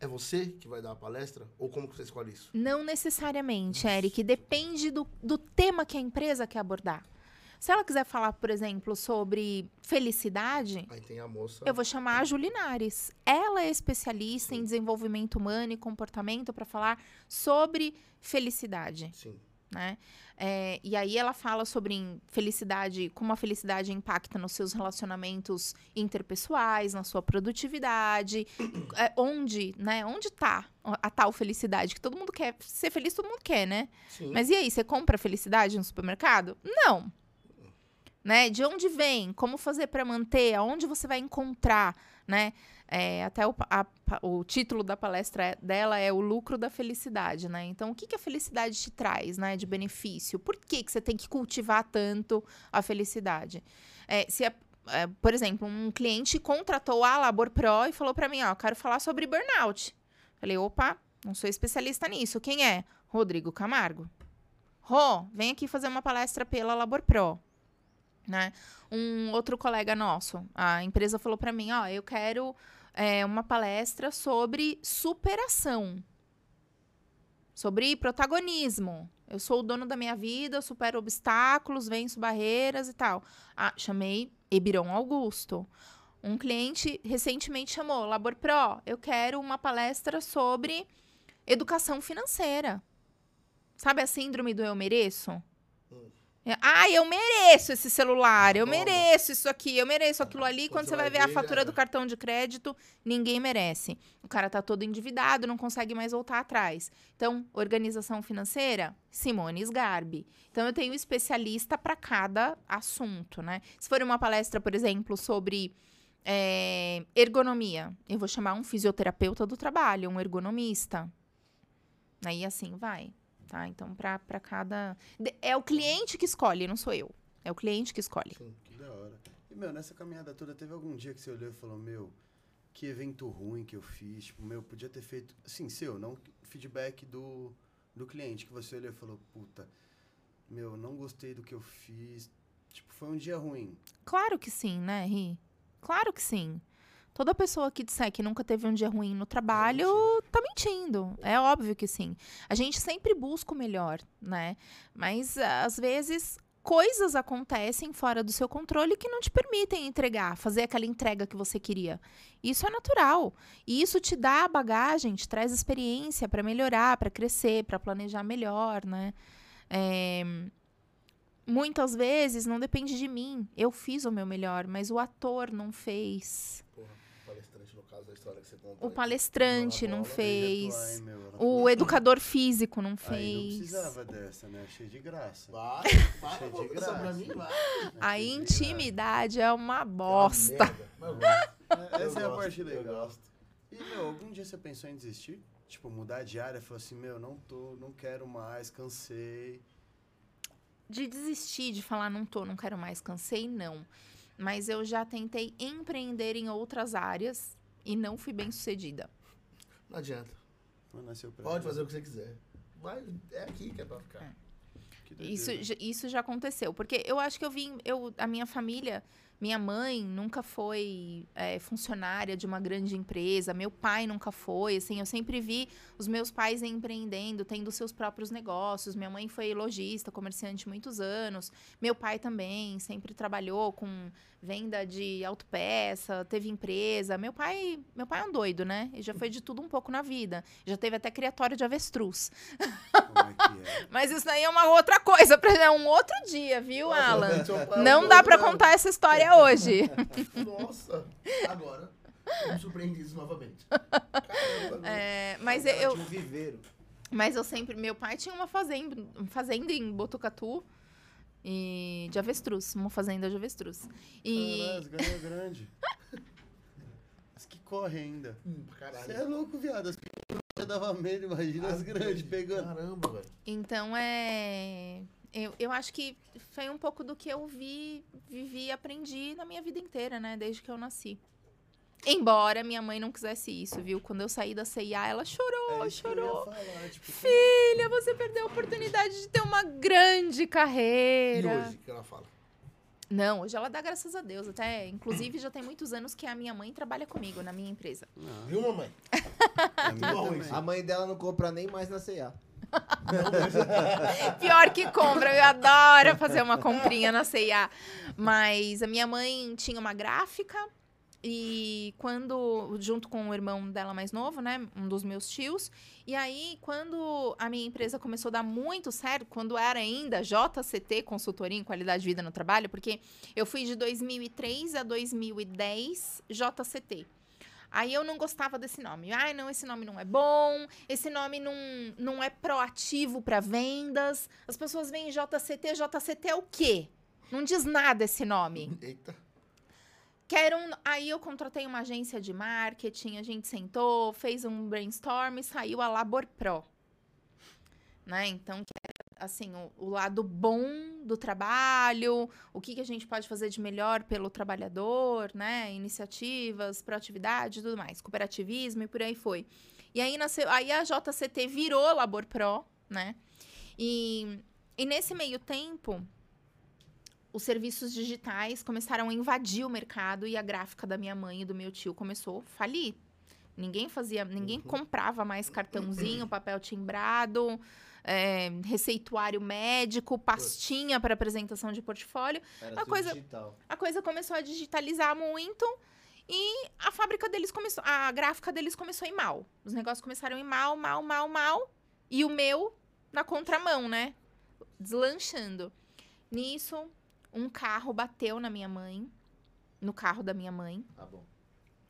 É você que vai dar a palestra? Ou como que você escolhe isso? Não necessariamente, Eric. Depende do, do tema que a empresa quer abordar. Se ela quiser falar, por exemplo, sobre felicidade, Aí tem a moça. eu vou chamar a Julinares. Ela é especialista em desenvolvimento humano e comportamento para falar sobre felicidade. Sim. Né? É, e aí ela fala sobre felicidade, como a felicidade impacta nos seus relacionamentos interpessoais, na sua produtividade, é, onde, né? Onde tá a tal felicidade? Que todo mundo quer ser feliz, todo mundo quer, né? Sim. Mas e aí, você compra felicidade no supermercado? Não. né? De onde vem? Como fazer para manter? Aonde você vai encontrar, né? É, até o, a, o, título da palestra dela é o lucro da felicidade, né? Então, o que, que a felicidade te traz, né? De benefício? Por que, que você tem que cultivar tanto a felicidade? É, se é, por exemplo, um cliente contratou a Labor Pro e falou para mim, ó, quero falar sobre burnout. Falei, opa, não sou especialista nisso. Quem é? Rodrigo Camargo. Rô, vem aqui fazer uma palestra pela Labor Pro. Né? Um outro colega nosso, a empresa falou para mim, ó, eu quero é, uma palestra sobre superação, sobre protagonismo. Eu sou o dono da minha vida, eu supero obstáculos, venço barreiras e tal. Ah, chamei Ebiron Augusto. Um cliente recentemente chamou, Labor Pro, eu quero uma palestra sobre educação financeira. Sabe a síndrome do eu mereço? Ah, eu mereço esse celular, eu mereço isso aqui, eu mereço aquilo ali. Quando, você vai ver a fatura do cartão de crédito, ninguém merece. O cara tá todo endividado, não consegue mais voltar atrás. Então, organização financeira, Simone Sgarbi. Então, eu tenho especialista para cada assunto, né? Se for uma palestra, por exemplo, sobre é, ergonomia, eu vou chamar um fisioterapeuta do trabalho, um ergonomista. Aí assim vai tá? Então, para cada. É o cliente que escolhe, não sou eu. É o cliente que escolhe. Sim, que da hora. E, meu, nessa caminhada toda, teve algum dia que você olhou e falou, meu, que evento ruim que eu fiz? Tipo, meu, podia ter feito. Assim, seu, não feedback do, do cliente, que você olhou e falou, puta, meu, não gostei do que eu fiz. Tipo, foi um dia ruim. Claro que sim, né, Ri? Claro que sim. Toda pessoa que disser que nunca teve um dia ruim no trabalho tá mentindo. É óbvio que sim. A gente sempre busca o melhor, né? Mas às vezes coisas acontecem fora do seu controle que não te permitem entregar, fazer aquela entrega que você queria. Isso é natural. E isso te dá bagagem, te traz experiência para melhorar, para crescer, para planejar melhor, né? É... Muitas vezes não depende de mim. Eu fiz o meu melhor, mas o ator não fez. Caso da história que você contou. O palestrante não fez. o educador físico não fez. Aí não precisava dessa, né? Achei de graça. Vai, Achei de graça. Pra mim, vai. A intimidade é uma bosta. É, essa é a parte legal. E, meu, algum dia você pensou em desistir? Tipo, mudar de área? Falou assim, meu, não tô, não quero mais, cansei. De desistir, de falar não tô, não quero mais, cansei, não. Mas eu já tentei empreender em outras áreas e não fui bem sucedida. Não adianta. Pode fazer o que você quiser. Vai, é aqui que é pra ficar. É. Isso, isso já aconteceu. Porque eu acho que eu vim. Eu, a minha família minha mãe nunca foi é, funcionária de uma grande empresa, meu pai nunca foi, assim, eu sempre vi os meus pais empreendendo, tendo seus próprios negócios. Minha mãe foi lojista, comerciante muitos anos. Meu pai também sempre trabalhou com venda de autopeça, teve empresa. Meu pai, meu pai é um doido, né? Ele já foi de tudo um pouco na vida. Já teve até criatório de avestruz. É é? Mas isso daí é uma outra coisa, é um outro dia, viu, Alan? Não dá para contar essa história hoje. Nossa, agora fomos surpreendidos novamente. Caramba, é, mas eu, eu Mas eu sempre, meu pai tinha uma fazenda, fazenda em Botucatu. E de avestruz, uma fazenda de avestruz. E... Caralho, é grande. As que correm ainda. Hum, Você é louco, viado. As que já dava medo, imagina as, as grandes pegando. Caramba, velho. Então é. Eu, eu acho que foi um pouco do que eu vi, vivi e aprendi na minha vida inteira, né? Desde que eu nasci. Embora minha mãe não quisesse isso, viu? Quando eu saí da CIA, ela chorou, é chorou. Falar, tipo, Filha, você perdeu a oportunidade de ter uma grande carreira. E hoje que ela fala? Não, hoje ela dá graças a Deus. Até, inclusive, já tem muitos anos que a minha mãe trabalha comigo na minha empresa. Ah. Viu, mamãe? a mãe dela não compra nem mais na CIA. Pior que compra, eu adoro fazer uma comprinha na CIA. Mas a minha mãe tinha uma gráfica e quando, junto com o irmão dela mais novo, né, um dos meus tios, e aí quando a minha empresa começou a dar muito certo, quando era ainda JCT, consultoria em qualidade de vida no trabalho, porque eu fui de 2003 a 2010 JCT. Aí eu não gostava desse nome. Ai, não, esse nome não é bom, esse nome não, não é proativo para vendas. As pessoas veem JCT, JCT é o quê? Não diz nada esse nome. Eita. Que era um- Aí eu contratei uma agência de marketing, a gente sentou, fez um brainstorm e saiu a Labor Pro. Né? Então, que assim, o, o lado bom do trabalho, o que, que a gente pode fazer de melhor pelo trabalhador, né? Iniciativas, proatividade e tudo mais, cooperativismo e por aí foi. E aí, nasceu, aí a JCT virou Labor Pro, né? E, e nesse meio tempo, os serviços digitais começaram a invadir o mercado e a gráfica da minha mãe e do meu tio começou a falir. Ninguém fazia, ninguém comprava mais cartãozinho, papel timbrado, é, receituário médico, pastinha para apresentação de portfólio. Era tudo coisa- digital. A coisa começou a digitalizar muito e a fábrica deles começou, a gráfica deles começou a ir mal. Os negócios começaram a ir mal, mal, mal, mal. E o meu na contramão, né? Deslanchando. Nisso, um carro bateu na minha mãe, no carro da minha mãe. Tá bom.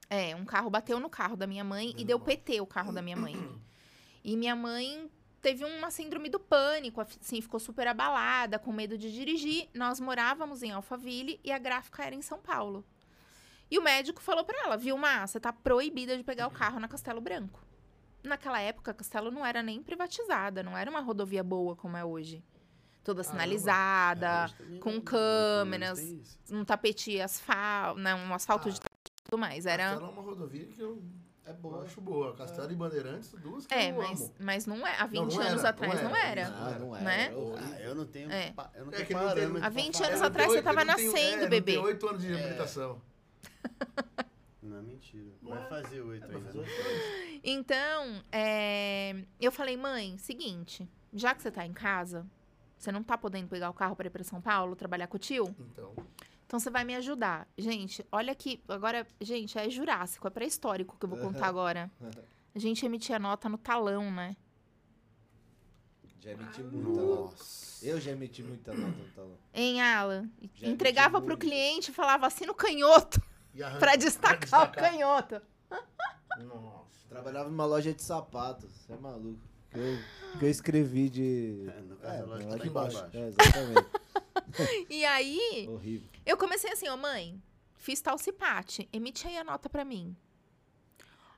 É, um carro bateu no carro da minha mãe e deu PT o carro da minha mãe. E minha mãe teve uma síndrome do pânico, assim, ficou super abalada, com medo de dirigir. Nós morávamos em Alphaville e a gráfica era em São Paulo. E o médico falou pra ela, Vilma, você tá proibida de pegar o carro na Castelo Branco. Naquela época, Castelo não era nem privatizada, não era uma rodovia boa como é hoje. Toda sinalizada, também com câmeras, um tapete asfalto, não, um asfalto Ah. de tapete e tudo mais. Era... Castelo é uma rodovia que eu, É eu boa. acho boa. Castelo e Bandeirantes, duas que É, eu mas, amo. mas não é. Há 20 não anos era, atrás não não era. era. Ah, não era. Né? era horrível. Ah, eu não tenho, É. pa- eu não É tenho não parâmetro. Há pra 20 falar. anos É, não atrás você tava oito- não tem- nascendo, é, não bebê. Tem oito anos de habilitação. Não é mentira. Não Vai é? fazer oito É, ainda. né? Então, é, eu falei, mãe, seguinte, já que você tá em casa, você não tá podendo pegar o carro para ir para São Paulo, trabalhar com o tio, Então, então você vai me ajudar. Gente, olha aqui, agora, gente, é jurássico, é pré-histórico que eu vou contar agora. A gente emitia nota no talão, né? Já emiti muita nota. Nossa. Eu já emiti muita nota no talão. Em Alan, Já entregava pro muito. cliente e falava assim no canhoto, para destacar o canhoto. Nossa. Trabalhava numa loja de sapatos. Você é maluco. Que eu, que eu escrevi de. É, no caso, É, lá tá de aqui baixo. embaixo. É, exatamente. E aí, Horrível. Eu comecei assim, ó, mãe, fiz tal cipate, emite aí a nota pra mim.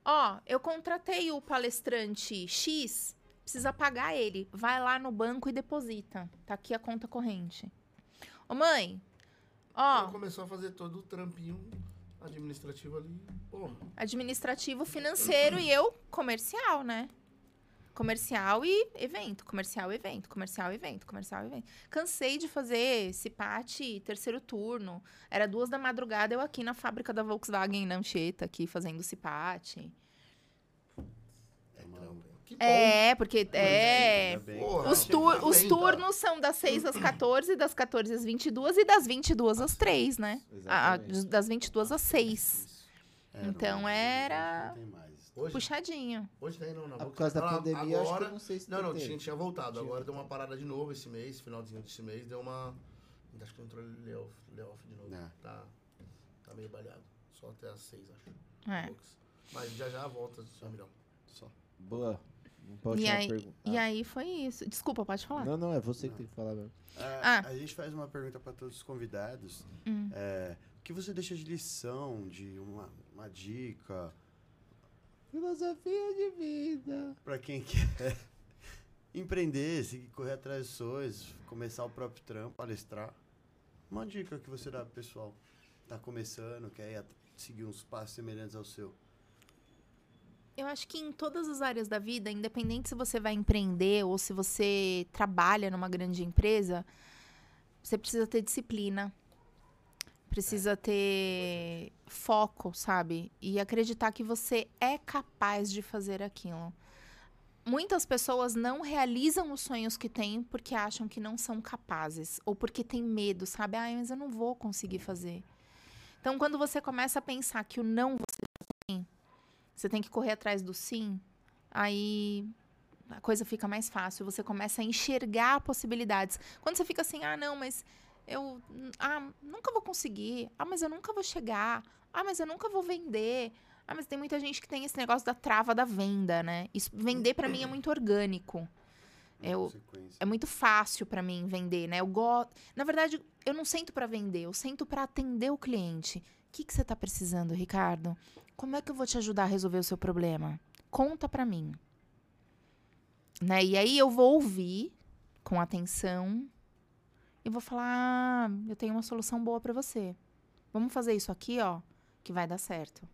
Ó, eu contratei o palestrante X, precisa pagar ele. Vai lá no banco e deposita. Tá aqui a conta corrente. Ô, mãe, Ela ó, começou a fazer todo o trampinho administrativo ali. Porra. administrativo, financeiro e eu comercial, né? Comercial e evento, comercial e evento, comercial e evento, comercial e evento. Cansei de fazer cipate terceiro turno. Era duas da madrugada, eu aqui na fábrica da Volkswagen na Anchieta, aqui fazendo cipate. É. É, porque é, bem. Porra, os, os turnos são das 6 às 14, das 14 às 22 e das 22 às 3, né? A- das 22 às 6. Era, Então era-. Hoje, Puxadinho. hoje tem não, na Ah, Por Volkswagen. causa da Ah, pandemia, acho que agora, eu não sei se Não, não, tinha, tinha voltado. Tinha Agora deu uma parada de novo esse mês, finalzinho desse mês, deu uma. Acho que entrou layoff, layoff de novo. É. Tá, tá meio balhado. Só até às seis, acho. É. Mas já já volta, só melhor. Só. Boa. Não pode E aí, pergunta. e Ah. aí foi isso. Desculpa, pode falar. Não, não, é você que tem que falar mesmo. Ah, Ah. A gente faz uma pergunta para todos os convidados. Hum. É, o que você deixa de lição, de uma, uma dica Filosofia de vida. para quem quer empreender, seguir, correr atrás dos sonhos, começar o próprio trampo, palestrar? Uma dica que você dá pro pessoal que tá começando, quer seguir uns passos semelhantes ao seu. Eu acho que em todas as áreas da vida, independente se você vai empreender ou se você trabalha numa grande empresa, você precisa ter disciplina. Precisa ter foco, sabe? E acreditar que você é capaz de fazer aquilo. Muitas pessoas não realizam os sonhos que têm porque acham que não são capazes ou porque têm medo, sabe? Ai, mas eu não vou conseguir fazer. Então, quando você começa a pensar que o não você tem, você tem que correr atrás do sim, aí a coisa fica mais fácil. Você começa a enxergar possibilidades. Quando você fica assim, ah, não, mas eu ah, nunca vou conseguir. Ah, mas eu nunca vou chegar. Ah, mas eu nunca vou vender. Ah, mas tem muita gente que tem esse negócio da trava da venda, né? Isso, vender pra mim é muito orgânico. Eu, é muito fácil pra mim vender, né? Eu gosto. Na verdade, eu não sento pra vender, eu sento pra atender o cliente. O que, que você tá precisando, Ricardo? Como é que eu vou te ajudar a resolver o seu problema? Conta pra mim. Né? E aí eu vou ouvir com atenção e vou falar: ah, eu tenho uma solução boa pra você. Vamos fazer isso aqui, ó, que vai dar certo.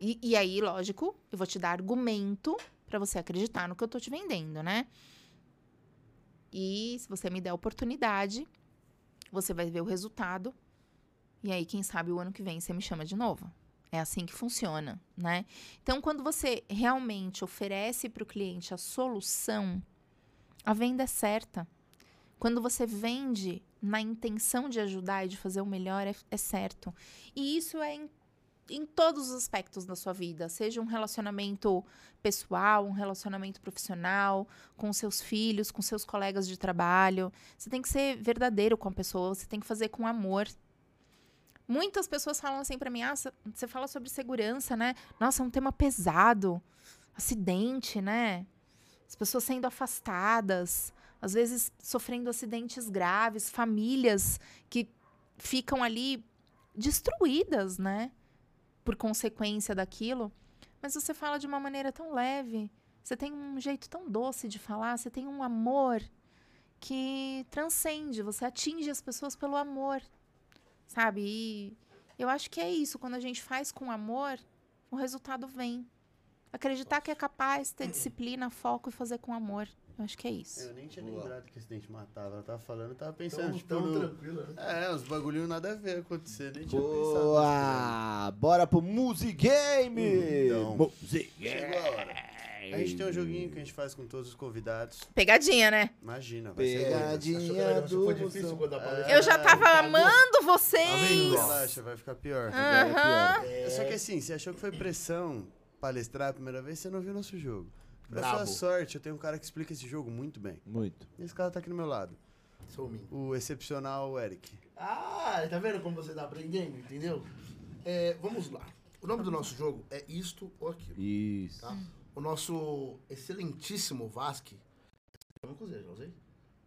E, e aí, lógico, eu vou te dar argumento pra você acreditar no que eu tô te vendendo, né? E se você me der oportunidade, você vai ver o resultado. E aí, quem sabe o ano que vem você me chama de novo. É assim que funciona, né? Então, quando você realmente oferece para o cliente a solução, a venda é certa. Quando você vende na intenção de ajudar e de fazer o melhor, é, é certo. E isso é em, em todos os aspectos da sua vida, seja um relacionamento pessoal, um relacionamento profissional, com seus filhos, com seus colegas de trabalho. Você tem que ser verdadeiro com a pessoa, você tem que fazer com amor. Muitas pessoas falam assim pra mim: ah, cê- você fala sobre segurança, né? Nossa, é um tema pesado. Acidente, né? As pessoas sendo afastadas, às vezes sofrendo acidentes graves, famílias que ficam ali destruídas, né? Por consequência daquilo. Mas você fala de uma maneira tão leve, você tem um jeito tão doce de falar, você tem um amor que transcende, você atinge as pessoas pelo amor, sabe? E eu acho que é isso, quando a gente faz com amor, o resultado vem. Acreditar que é capaz, ter disciplina, foco e fazer com amor. Eu acho que é isso. Eu nem tinha Boa. lembrado que esse dente matava. Ela tava falando, eu tava pensando, Tão, tipo, tão no- tranquilo, né? É, uns bagulhinhos nada a ver acontecer, nem tinha pensado. nisso, Boa! Bora pro Music Game! Então. Music Chegou a. A gente tem um joguinho que a gente faz com todos os convidados. Pegadinha, né? Imagina, vai ser Pegadinha. era- achou que foi do difícil quando apareceu? Eu já tava amando vocês. Relaxa, vai ficar pior. Aham. É, Só que assim, você achou que foi pressão palestrar a primeira vez, você não viu nosso jogo. Pra Brabo. sua sorte, eu tenho um cara que explica esse jogo muito bem. Muito. E esse cara tá aqui do meu lado. Sou mim. O excepcional Eric. Ah, tá vendo como você tá aprendendo, entendeu? É, vamos lá. O nome do nosso jogo é Isto ou Aquilo, Isso. tá? O nosso excelentíssimo Vasque... Eu não usei, já usei?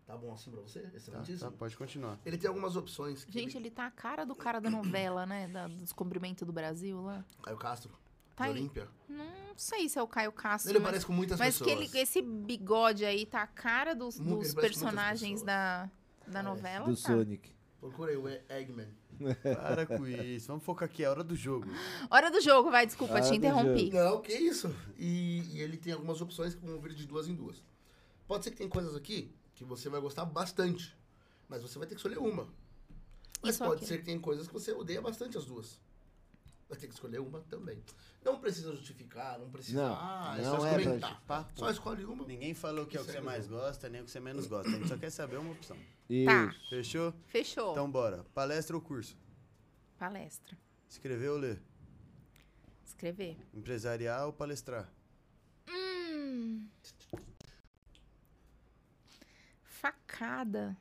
Tá bom assim pra você? Tá, Excelentíssimo? tá, pode continuar. Ele tem algumas opções Gente, ele... ele tá a cara do cara da novela, né? Da, do descobrimento do Brasil lá. Caio Castro, Tá. Olímpia. Não sei se é o Caio Castro. Ele mas- parece com muitas Mas que pessoas. ele, esse bigode aí tá a cara dos, dos personagens da, da Parece. novela. Do tá. Sonic. Procurei o Eggman. Para com isso. Vamos focar aqui, é a hora do jogo. Hora do jogo, vai, desculpa, Hora te interrompi. Não, que isso. E, e ele tem algumas opções que vão vir de duas em duas. Pode ser que tem coisas aqui que você vai gostar bastante, mas você vai ter que escolher uma. Mas Isso pode aquilo. ser que tem coisas que você odeia bastante as duas. Vai ter que escolher uma também. Não precisa justificar, não precisa. Não, ah, não só é comentar. Só escolhe uma. Ninguém falou que é o que você mais gosta, nem o que você menos gosta. A gente só quer saber uma opção. Tá. Isso. Fechou? Fechou. Então bora. Palestra ou curso? Palestra. Escrever ou ler? Escrever. Empresarial ou palestrar? Hum. Facada.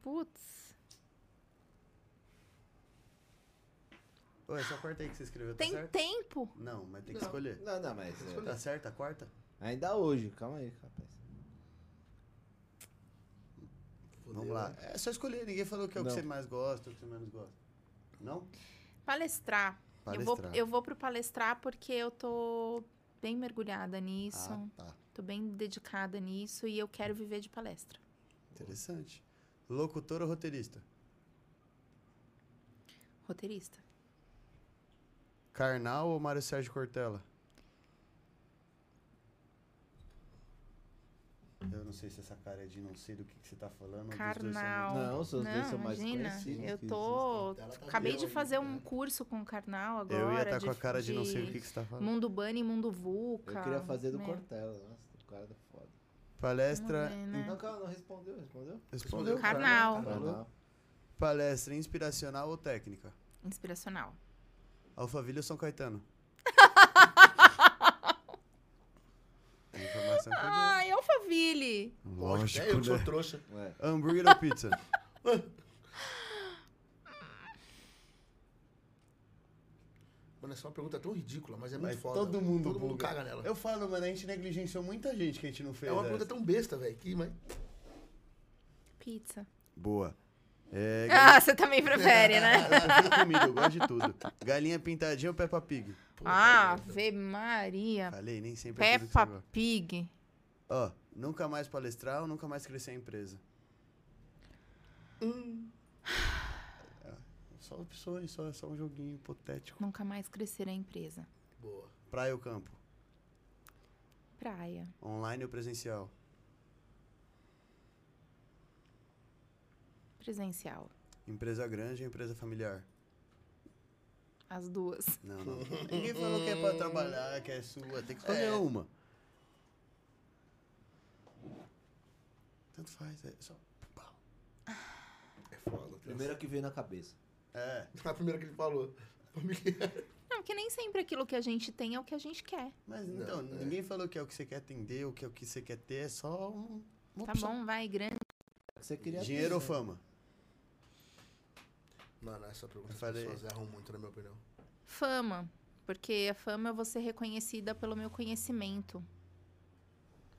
Putz. Ô, essa quarta aí que você escreveu, tá Tem certo? tempo? Não, mas tem que Não. escolher. Não, não, mas é, Tá certo a quarta? ainda hoje. Calma aí, rapaz. Fudeu, Vamos lá. né? É só escolher. Ninguém falou que é o que Não. você mais gosta, o que você menos gosta. Não? Palestrar. Eu vou, Palestrar. eu vou pro palestrar porque eu tô bem mergulhada nisso. Ah, tá. Tô bem dedicada nisso e eu quero viver de palestra. Interessante. Locutor ou roteirista? Roteirista. Karnal ou Mário Sérgio Cortella? Eu não sei se essa cara é de não sei do que, que você tá falando. dois são Carnal. muito- Não, dois Não, são mais imagina. conhecidos Eu tô. Ela tá Acabei de fazer um curso com o Karnal agora. Eu ia estar com a cara de, não sei o de que, que você tá falando. Mundo Bunny Mundo Vulca. Eu queria fazer do né? Cortella. Nossa, o cara tá foda. Palestra. Ver, né? Não, calma, não respondeu, respondeu? Respondeu? Karnal. Carnal. Palestra inspiracional ou técnica? Inspiracional. Alphaville ou São Caetano? Tem informação que eu Ai, Alphaville. Lógico, é eu sou trouxa. É. Hambúrguer ou pizza? Mano, essa é uma pergunta tão ridícula, mas é Mas muito foda. todo mundo Todo mundo caga nela. Eu falo, mano, a gente negligenciou muita gente que a gente não fez. É uma essa. pergunta tão besta, velho. Que, mas... Pizza. Boa. É, Ah, você também prefere, né? galinha comida, eu gosto de tudo. Galinha pintadinha ou Peppa Pig? Ah. Ave Maria. Falei, nem sempre é Peppa. Pig. Ó, nunca mais palestrar ou nunca mais crescer a empresa? Hum. É, Só opções, só, só um joguinho hipotético. Nunca mais crescer a empresa. Boa. Praia ou campo? Praia. Online ou presencial? Presencial. Empresa grande ou empresa familiar? As duas. Não, não. Ninguém falou que é pra trabalhar, que é sua. Tem que escolher uma. Tanto faz, é só. É foda. Primeiro que veio na cabeça. É, A primeira que ele falou. Familiar. Não, porque nem sempre aquilo que a gente tem é o que a gente quer. mas então, Não, é. ninguém falou que é o que você quer atender, o que é o que você quer ter, é só um, Tá opção. bom, vai, grande. Você queria Dinheiro ter, ou né? fama? Mano, essa pergunta Eu as pessoas erram muito, na minha opinião. Fama. Porque a fama eu vou ser reconhecida pelo meu conhecimento.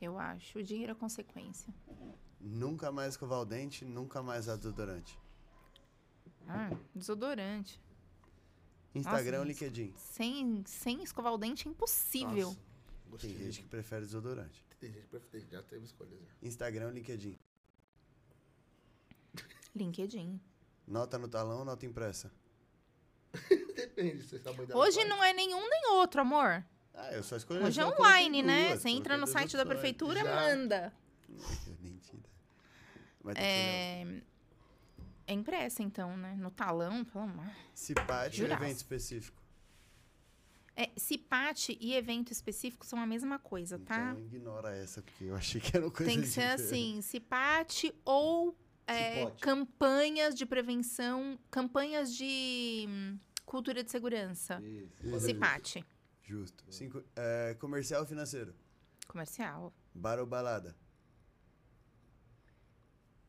Eu acho. O dinheiro é consequência. Nunca mais escovar o dente, nunca mais usar desodorante. Ah, desodorante. Instagram ou LinkedIn? Sem, sem escovar o dente é impossível. Nossa, gostei. Tem gente que prefere desodorante. Tem gente que prefere, já teve escolhas. já. Instagram ou LinkedIn? LinkedIn. Nota no talão ou nota impressa? Depende se você é Hoje não é nenhum nem outro, amor. Ah, eu só escolhi. Hoje é online, né? duas, Você entra no site da prefeitura, Já. manda. Mentira. É... é impressa, então, né? No talão, pelo amor. Cipate ou Juraço. evento específico? É, cipate e evento específico são a mesma coisa, tá? Então ignora essa, porque eu achei que era coisa Tem que ser diferente. assim, cipate ou é, campanhas de prevenção, campanhas de cultura de segurança. Isso. Cipate. Justo. Cinco, é, comercial ou financeiro? Comercial. Bar ou balada?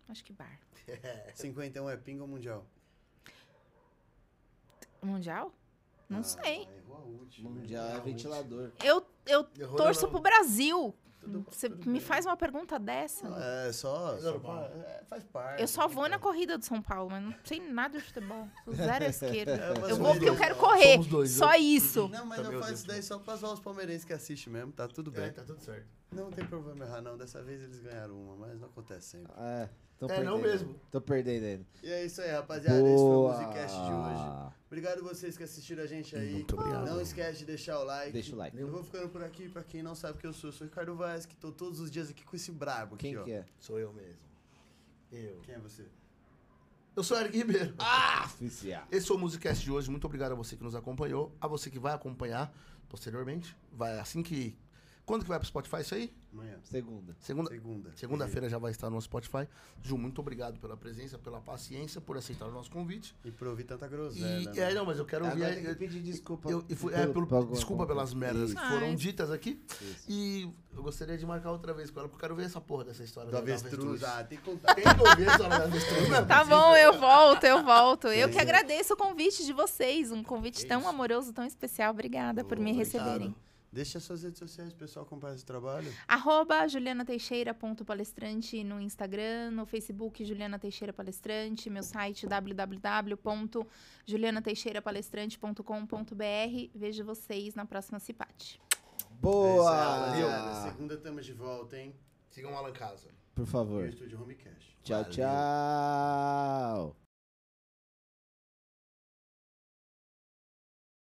Acho que bar. 51 é pinga ou mundial? Mundial? Não Ah, sei. errou a última. Mundial é ventilador. Eu, eu Errou torço pro Brasil. Tudo- Você tudo me bem. faz uma pergunta dessa? É, só. só pa- é, faz parte. Eu só vou na corrida do São Paulo, mas não sei nada de futebol. Sou zero à esquerda. É, Eu vou porque eu quero correr. Dois, Só isso. Não, mas Também eu eu faço isso daí só pra zoar os palmeirenses que assistem mesmo, tá tudo bem. É, tá tudo certo. Não tem problema errar, não. Dessa vez eles ganharam uma, mas não acontece sempre. É, tô É, perdendo. não mesmo. Tô perdendo ainda. E é isso aí, rapaziada. Esse foi o Boa. Musicast de hoje. Obrigado vocês que assistiram a gente aí. Muito obrigado. Não esquece de deixar o like. Deixa o like. Eu vou ficando por aqui, pra quem não sabe que eu sou, eu sou o Ricardo Vaz, que tô todos os dias aqui com esse brabo aqui, Quem ó. que é? Sou eu mesmo. Eu. Quem é você? Eu sou o Eric Ribeiro. Ah, oficial. Esse foi o Musicast de hoje. Muito obrigado a você que nos acompanhou. A você que vai acompanhar posteriormente. Vai assim que. Quando que vai pro Spotify isso aí? Amanhã. Segunda. Segunda. Segunda. Segunda-feira já vai estar no Spotify. Ju, muito obrigado pela presença, pela paciência, por aceitar o nosso convite. E pra ouvir tanta E, groselha. é, né? não, mas eu quero ouvir. Agora tem que eu- pedir desculpa. eu- e fui- é, pelo- pelo- por desculpa pelas merdas que foram ditas aqui. Isso. E eu gostaria de marcar outra vez com ela, porque eu quero ver essa porra dessa história da- da avestruz. Ah, tem que contar. Tem que ouvir a história da avestruz, né? Tá bom, eu volto, eu volto. Eu que É. agradeço o convite de vocês. Um convite tão amoroso, tão especial. Obrigada por me Obrigado. receberem. Deixa suas redes sociais, pessoal, acompanhar esse trabalho. Arroba julianateixeira.palestrante no Instagram, no Facebook Juliana Teixeira Palestrante, meu site www.julianateixeirapalestrante.com.br. Vejo vocês na próxima Cipate. Boa! É isso. Segunda estamos de volta, hein? Sigam o Alan Casa. Por E o favor. Estúdio Homecast. Tchau, Valeu. tchau.